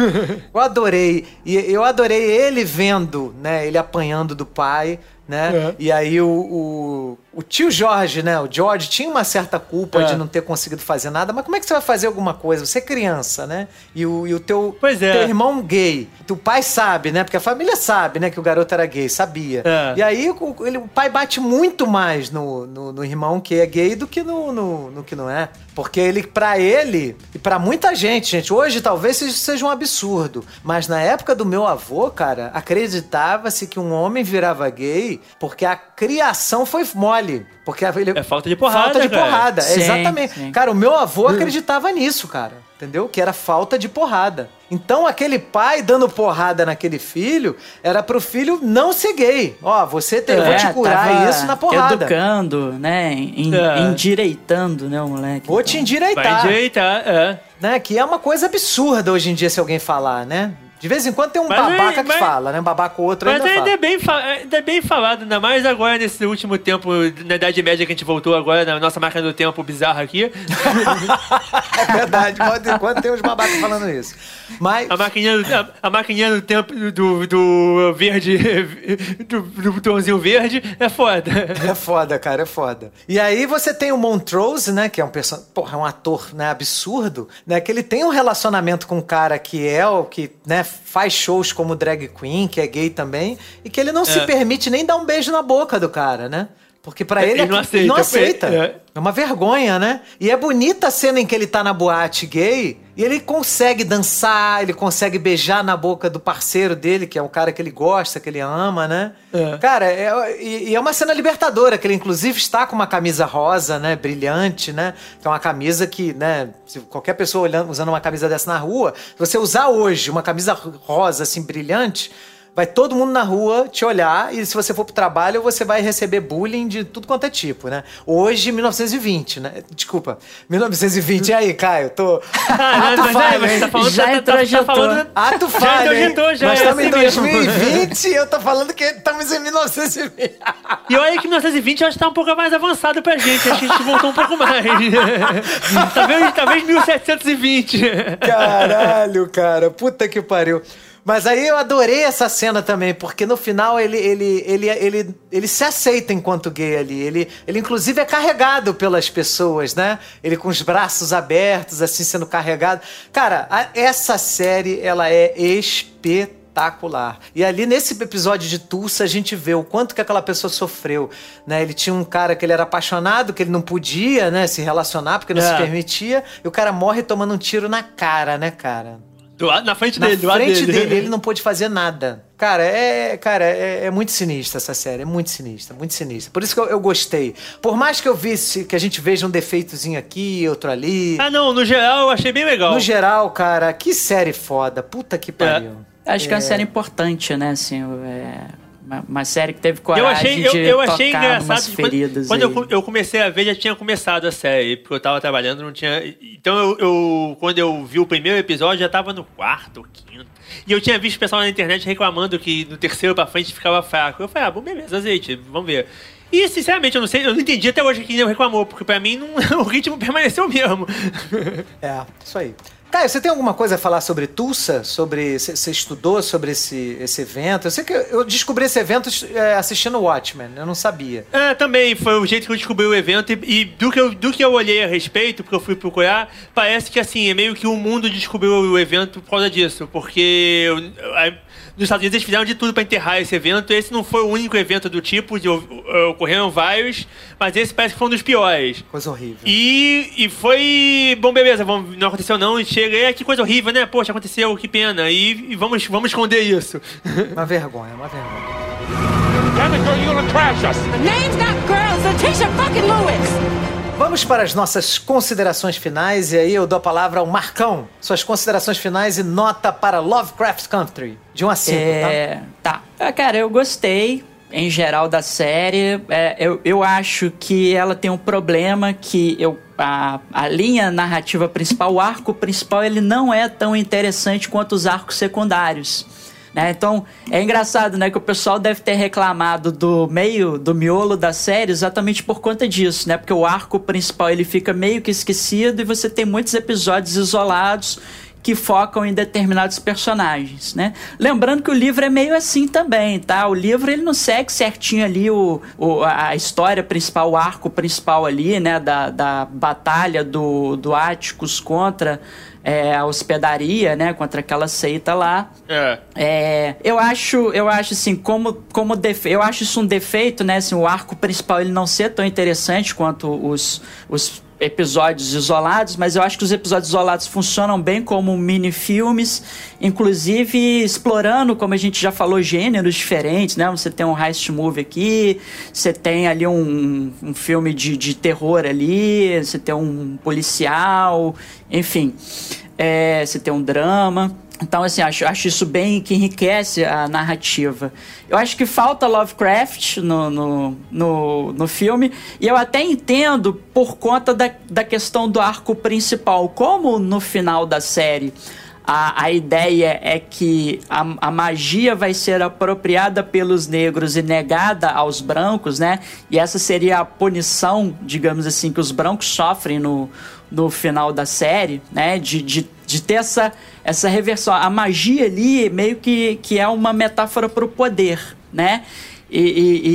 eu adorei. E eu adorei ele vendo, né? Ele apanhando do pai, né? É. E aí o, o, o tio Jorge, né? O George tinha uma certa culpa É. de não ter conseguido fazer nada. Mas como é que você vai fazer alguma coisa? Você é criança, né? E o, e o teu, é. teu irmão gay. O pai sabe, né? Porque a família sabe, né? Que o garoto era gay, sabia. É. E aí o, ele- o pai bate muito mais no, no, no irmão que é gay do que no, no, no que não é. Porque ele, pra ele, e pra muita gente, gente, hoje talvez isso seja um absurdo. Mas na época do meu avô, cara, acreditava-se que um homem virava gay porque a criação foi mole. Porque a- ele, É falta de porrada, Falta de cara. porrada, Sim, exatamente. sim. Cara, o meu avô acreditava nisso, cara. Entendeu? Que era falta de porrada. Então, aquele pai dando porrada naquele filho era pro filho não ser gay. Ó, você tem, eu vou te É, curar tava isso na porrada. Educando, né? En- É. Endireitando, né, o moleque. Vou Então, te Vai endireitar. endireitar, é. Né? Que é uma coisa absurda hoje em dia se alguém falar, né? De vez em quando tem um Mas aí- babaca que mas- fala, né? Um babaca ou outro Mas ainda ainda fala. é, ainda é bem falado, ainda mais agora nesse último tempo, na Idade Média que a gente voltou agora, na nossa máquina do tempo bizarra aqui. É verdade, pode quando tem uns babacas falando isso. Mas. A maquininha do, a, a maquininha do tempo do, do verde, do, do botãozinho verde, é foda. É foda, cara, é foda. E aí você tem o Montrose, né, que é um person... Porra, é um ator, né, absurdo, né, que ele tem um relacionamento com um cara que é o que, né, faz shows como drag queen, que é gay também, e que ele não se É. permite nem dar um beijo na boca do cara, né? Porque pra ele, Ele não aqui- não aceita, aceita. é. É uma vergonha, né? E é bonita a cena em que ele tá na boate gay e ele consegue dançar, ele consegue beijar na boca do parceiro dele, que é um cara que ele gosta, que ele ama, né? É. Cara, é, e, e é uma cena libertadora, que ele inclusive está com uma camisa rosa, né? Brilhante, né? Que é uma camisa que, né? Se qualquer pessoa olhando, usando uma camisa dessa na rua, se você usar hoje uma camisa rosa, assim, brilhante. Vai todo mundo na rua te olhar e se você for pro trabalho, você vai receber bullying de tudo quanto é tipo, né? Hoje, 1920, né? Desculpa, 1920. E aí, Caio? Tô. Ah, não, Ato mas é, falho, mas hein? tá falando, Já tá, tá, tá falando, Ato Já falho, hein? introjetou, já Nós é estamos em assim mesmo. 2020 e eu tô falando que estamos em 1920. E olha que 1920 eu acho que tá um pouco mais avançado pra gente. Acho que a gente voltou um pouco mais. talvez, talvez 1720. Caralho, cara. Puta que pariu. Mas aí eu adorei essa cena também, porque no final ele, ele, ele, ele, ele se aceita enquanto gay ali. Ele, ele inclusive é carregado pelas pessoas, né? Ele com os braços abertos, assim, sendo carregado. Cara, a- essa série, ela é espetacular. E ali nesse episódio de Tulsa a gente vê o quanto que aquela pessoa sofreu, né? Ele tinha um cara que ele era apaixonado, que ele não podia, né, se relacionar porque não se É. permitia, e o cara morre tomando um tiro na cara, né, cara? Do na frente Na dele, do lado frente dele. dele, ele não pôde fazer nada. Cara, é, cara é, é muito sinistra essa série, é muito sinistra, muito sinistra. Por isso que eu, eu gostei. Por mais que eu visse que a gente veja um defeitozinho aqui, outro ali. Ah, não, no geral eu achei bem legal. No geral, cara, que série foda. Puta que pariu. Acho que é uma série importante, né? Assim, é uma, uma série que teve Eu coragem achei, eu, de eu achei tocar engraçado. feridas quando quando eu, eu comecei a ver, já tinha começado a série, porque eu tava trabalhando, não tinha. Então eu, eu- quando eu vi o primeiro episódio, já tava no quarto ou quinto. E eu tinha visto o pessoal na internet reclamando que no terceiro pra frente ficava fraco. Eu falei, ah, bom, beleza, azeite, vamos ver. E sinceramente, eu não sei, eu não entendi até hoje quem reclamou, porque pra mim não- o ritmo permaneceu o mesmo. É, isso aí. Caio, você tem alguma coisa a falar sobre Tulsa? Sobre. Você estudou sobre esse, esse evento? Eu sei que eu descobri esse evento é, assistindo Watchmen, eu não sabia. É, também foi o jeito que eu descobri o evento e, e do, que eu, do que eu olhei a respeito, porque eu fui procurar, parece que assim, é meio que o mundo descobriu o evento por causa disso, porque a- nos Estados Unidos eles fizeram de tudo pra enterrar esse evento. Esse não foi o único evento do tipo, de, ocorreram vários, mas esse parece que foi um dos piores. Coisa horrível. E, e foi. Bom, beleza, vamos, não aconteceu não. E cheguei, "É, que coisa horrível, né? Poxa, aconteceu, que pena. E, e vamos, vamos esconder isso. Uma vergonha, uma vergonha. Vamos para as nossas considerações finais, e aí eu dou a palavra ao Marcão. Suas considerações finais e nota para Lovecraft Country. De 1 a 5, tá? É, tá. Ah, Cara, eu gostei em geral da série. É, eu, eu acho que ela tem um problema que eu a, a linha narrativa principal, o arco principal, ele não é tão interessante quanto os arcos secundários. né? Então, é engraçado, né, que o pessoal deve ter reclamado do meio, do miolo da série exatamente por conta disso, né? Porque o arco principal ele fica meio que esquecido e você tem muitos episódios isolados que focam em determinados personagens, né? Lembrando que o livro é meio assim também, tá? O livro ele não segue certinho ali o, o- a história principal, o arco principal ali, né? Da, da batalha do, do Áticos contra é, a hospedaria, né? Contra aquela seita lá. É. É, eu acho, eu acho assim, como, como defe eu acho isso um defeito, né? Assim, o arco principal ele não ser tão interessante quanto os, os episódios isolados, mas eu acho que os episódios isolados funcionam bem como mini-filmes, inclusive explorando, como a gente já falou, gêneros diferentes, né? Você tem um heist movie aqui, você tem ali um, um filme de, de terror ali, você tem um policial, enfim, é, você tem um drama. Então, assim, acho, acho isso bem que enriquece a narrativa. Eu acho que falta Lovecraft no, no, no, no filme, e eu até entendo por conta da, da questão do arco principal. Como no final da série a, a ideia é que a, a magia vai ser apropriada pelos negros e negada aos brancos, né? E essa seria a punição, digamos assim, que os brancos sofrem no, no final da série, né? De, de, de ter essa, essa reversão. A magia ali meio que, que é uma metáfora para o poder, né? E, e-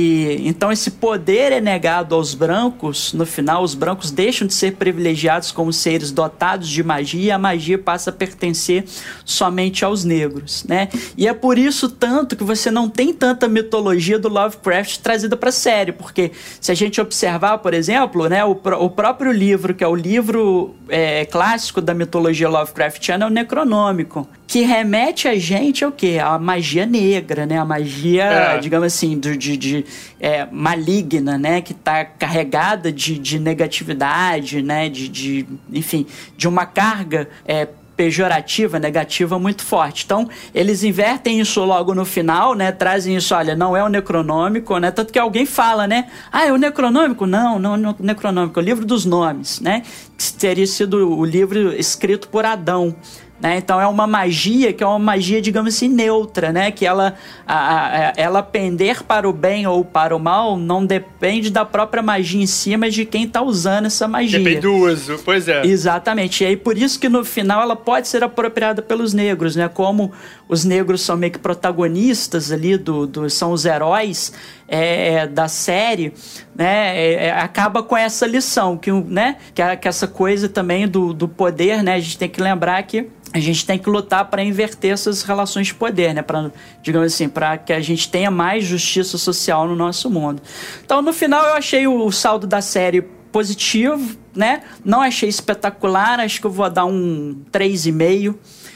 e- então esse poder é negado aos brancos. No final, os brancos deixam de ser privilegiados como seres dotados de magia. E a magia passa a pertencer somente aos negros, né? E é por isso tanto que você não tem tanta mitologia do Lovecraft trazida para a série, porque se a gente observar, por exemplo, né, o, o próprio livro que é o livro é, clássico da mitologia Lovecraftiana é o Necronômico, que remete a gente ao quê? A magia negra, né? A magia, É. digamos assim, do- de, de, é, maligna, né? Que está carregada de, de negatividade, né? De, de, enfim, de uma carga é, pejorativa, negativa muito forte. Então, eles invertem isso logo no final, né? Trazem isso, olha, não é o necronômico, né? Tanto que alguém fala, né? Ah, é o necronômico? Não, não é o necronômico, é o livro dos nomes, né? Que teria sido o livro escrito por Adão, Né? Então é uma magia que é uma magia, digamos assim, neutra, né? Que ela, a, a, ela pender para o bem ou para o mal não depende da própria magia em si, mas de quem está usando essa magia. Depende do uso, pois é. Exatamente. E aí por isso que no final ela pode ser apropriada pelos negros, né? Como os negros são meio que protagonistas ali do, do são os heróis é, da série, né? É, é, acaba com essa lição que, né? Que, a, que essa coisa também do, do poder, né? A gente tem que lembrar que a gente tem que lutar para inverter essas relações de poder, né? Para, digamos assim, para que a gente tenha mais justiça social no nosso mundo. Então, no final, eu achei o, o saldo da série positivo, né? Não achei espetacular, acho que eu vou dar um 3,5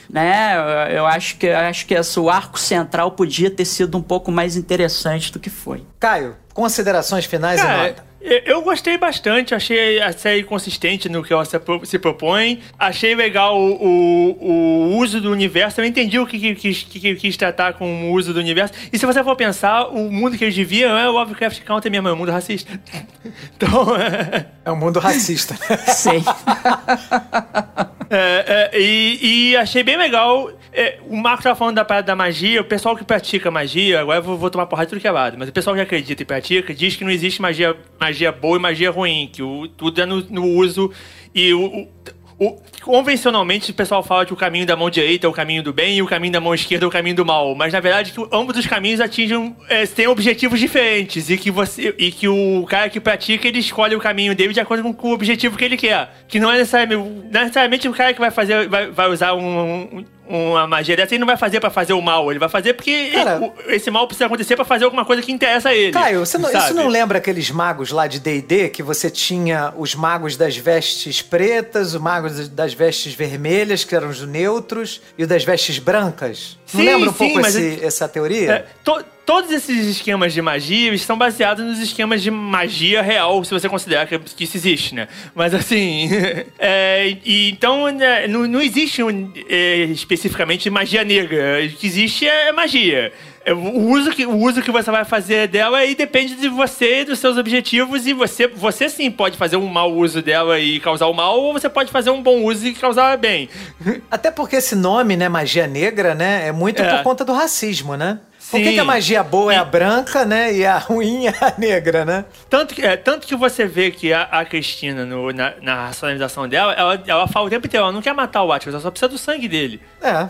né? Eu acho que acho que esse, o arco central podia ter sido um pouco mais interessante do que foi. Caio, considerações finais Cara, e nota. Eu gostei bastante, achei a série consistente no que ela se, propõe. Achei legal o, o, o, uso do universo. Eu entendi o que, que, que, que quis tratar com o uso do universo. E se você for pensar, o mundo que eles viviam é o Lovecraft Country mesmo, é um mundo racista. Então. É um mundo racista. Sei. É, é, e, e, achei bem legal. É, o Marco tava falando da parada da magia. O pessoal que pratica magia, agora eu vou, vou tomar porrada de tudo que é lado, mas o pessoal que acredita e pratica diz que não existe magia, magia boa e magia ruim, que o, tudo é no, no uso. E o, o o, convencionalmente o pessoal fala que o caminho da mão direita é o caminho do bem e o caminho da mão esquerda é o caminho do mal. Mas na verdade que ambos os caminhos atingem. É, têm objetivos diferentes. E que você. E que o cara que pratica, ele escolhe o caminho dele de acordo com o objetivo que ele quer. Que não é necessariamente. É necessariamente o cara que vai fazer. vai, vai usar um, um uma magia dessa, ele não vai fazer para fazer o mal, ele vai fazer porque Cara, ele, esse mal precisa acontecer para fazer alguma coisa que interessa a ele. Caio, você não, isso não lembra aqueles magos lá de D&D que você tinha os magos das vestes pretas, os magos das vestes vermelhas, que eram os neutros, e o das vestes brancas? Não sim, lembra um sim, pouco esse, é, essa teoria? É, to, todos esses esquemas de magia estão baseados nos esquemas de magia real, se você considerar que, que isso existe, né? Mas assim. é, e, então, né, não, não existe um, é, especificamente magia negra. O que existe é magia. É, o uso, que, o uso que você vai fazer dela aí depende de você e dos seus objetivos. E você, você sim pode fazer um mau uso dela e causar o mal, ou você pode fazer um bom uso e causar bem. Até porque esse nome, né, magia negra, né, é muito É. por conta do racismo, né? Por que, que a magia boa é a branca, né? E a ruim é a negra, né? Tanto que, é, tanto que você vê que a, a Cristina, no- na, na racionalização dela, ela, ela fala o tempo inteiro, ela não quer matar o Atticus, ela só precisa do sangue dele. É,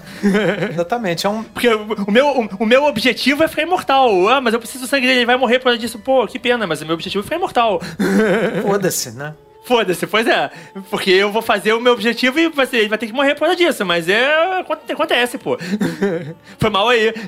exatamente. É um, Porque o, o meu, o, o meu objetivo é ficar imortal. Ah, mas eu preciso do sangue dele, ele vai morrer por causa disso. Pô, que pena, mas o meu objetivo é ficar imortal. foda-se, né? Foda-se, pois é. Porque eu vou fazer o meu objetivo e você, ele vai ter que morrer por causa disso. Mas é. aconte- Acontece, pô. Foi mal aí.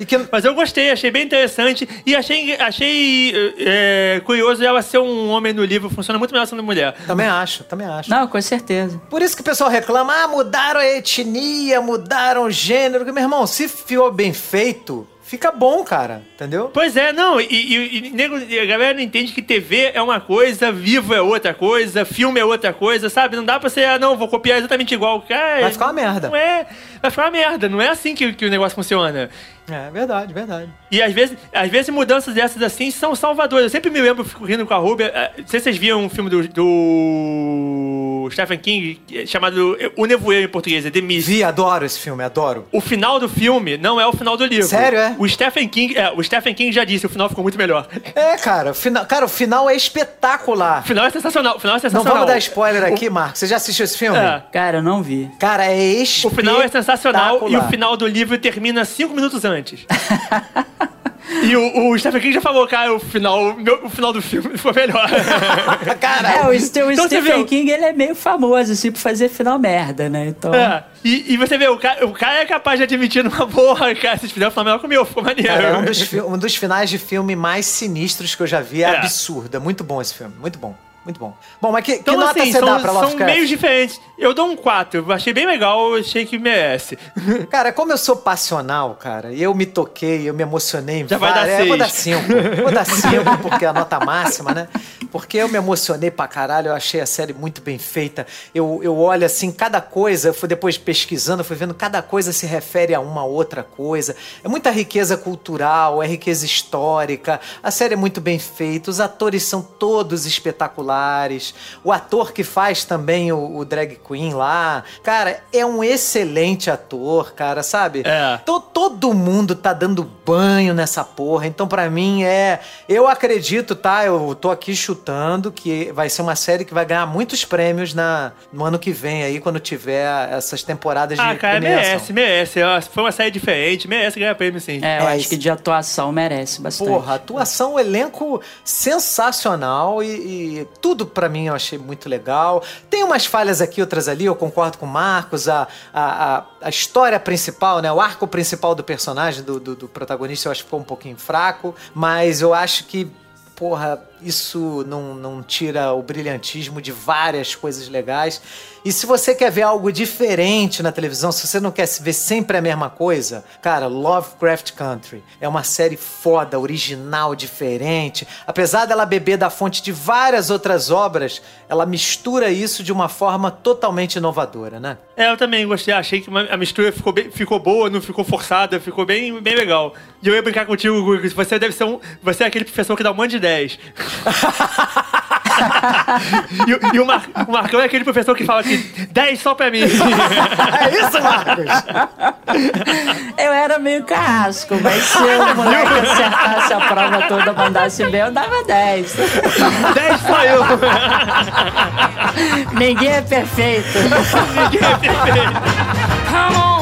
E que, Mas eu gostei, achei bem interessante. E achei, achei é, curioso ela ser um homem no livro. Funciona muito melhor sendo mulher. também acho, também acho. Não, com certeza. Por isso que o pessoal reclama, ah, mudaram a etnia, mudaram o gênero. Meu irmão, se ficou bem feito, fica bom, cara, entendeu? Pois é, não, e, e- e nego- a galera não entende que TV é uma coisa, vivo é outra coisa, filme é outra coisa, sabe? Não dá pra você, ah, não, vou copiar exatamente igual. Cara, Vai ficar uma merda. Não é, vai ficar uma merda, não é assim que, que o negócio funciona. É verdade, verdade. E às vezes, às vezes mudanças dessas assim são salvadoras. Eu sempre me lembro, fico rindo com a Rubia. eh, Não sei se vocês viram um filme do, do Stephen King eh, chamado O Nevoeiro em português, é The Mist. Vi, adoro esse filme, adoro. O final do filme não é o final do livro. Sério, é? O Stephen King, é, o Stephen King já disse, o final ficou muito melhor. É, cara, o final, cara, o final é espetacular. O final é sensacional. O final é Não sensacional. vamos dar spoiler aqui, Marcos. Você já assistiu esse filme? É. Cara, eu não vi. Cara, é O espetacular. final é sensacional e o final do livro termina cinco minutos antes. E o, o Stephen King já falou, cara, o final, meu- o final do filme foi melhor. Cara, É, o, o Então você Stephen viu? King, ele é meio famoso, assim, por fazer final merda, né? Então... É, E, e você vê, o cara, o cara é capaz de admitir numa boa, cara, se fizer o final melhor que o meu, ficou maneiro. Cara, é um dos, um dos finais de filme mais sinistros que eu já vi. É, É. absurdo. É muito bom esse filme. Muito bom. Muito bom. Bom, mas que, que Então, nota assim, você são, dá pra são Lovecraft? meios diferentes. Eu dou um 4. Eu achei bem legal, eu achei que merece. Cara, como eu sou passional, cara, e eu me toquei, eu me emocionei. em Já vai dar várias- é, Vou dar cinco. Vou dar cinco, porque é a nota máxima, né? Porque eu me emocionei pra caralho, eu achei a série muito bem feita. Eu, eu olho assim, cada coisa, eu fui depois pesquisando, fui vendo cada coisa se refere a uma outra coisa. É muita riqueza cultural, é riqueza histórica. A série é muito bem feita, os atores são todos espetaculares. O ator que faz também o, o drag queen lá, cara, é um excelente ator, cara, sabe? É. To- todo mundo tá dando banho nessa porra. Então, pra mim, é. Eu acredito, tá? Eu tô aqui chutando que vai ser uma série que vai ganhar muitos prêmios na, no ano que vem aí, quando tiver essas temporadas de Ah, cara, premiação. merece, merece. Ó, Foi uma série diferente, merece ganhar prêmio, sim. É, eu É, acho isso. que de atuação merece bastante. Porra, atuação, o elenco sensacional e, e tudo pra mim eu achei muito legal. Tem umas falhas aqui, outras ali, eu concordo com o Marcos. A, a, a, a história principal, né? O arco principal do personagem, do, do, do protagonista, eu acho que ficou um pouquinho fraco, mas eu acho que. Porra, isso não, não tira o brilhantismo de várias coisas legais. E se você quer ver algo diferente na televisão, se você não quer ver sempre a mesma coisa, cara, Lovecraft Country é uma série foda, original, diferente. Apesar dela beber da fonte de várias outras obras, ela mistura isso de uma forma totalmente inovadora, né? É, eu também gostei. Achei que a mistura ficou, bem- ficou boa, não ficou forçada, ficou bem, bem legal. E eu ia brincar contigo, Guga, que você deve ser um. Você é aquele professor que dá um monte de 10. E o- e o, Mar, o Marcão é aquele professor que fala que 10 só pra mim. É isso, Marcos! Eu era meio carrasco, mas se o moleque acertasse a prova toda, mandasse bem, eu dava 10. 10 só eu. Ninguém é perfeito. Come on.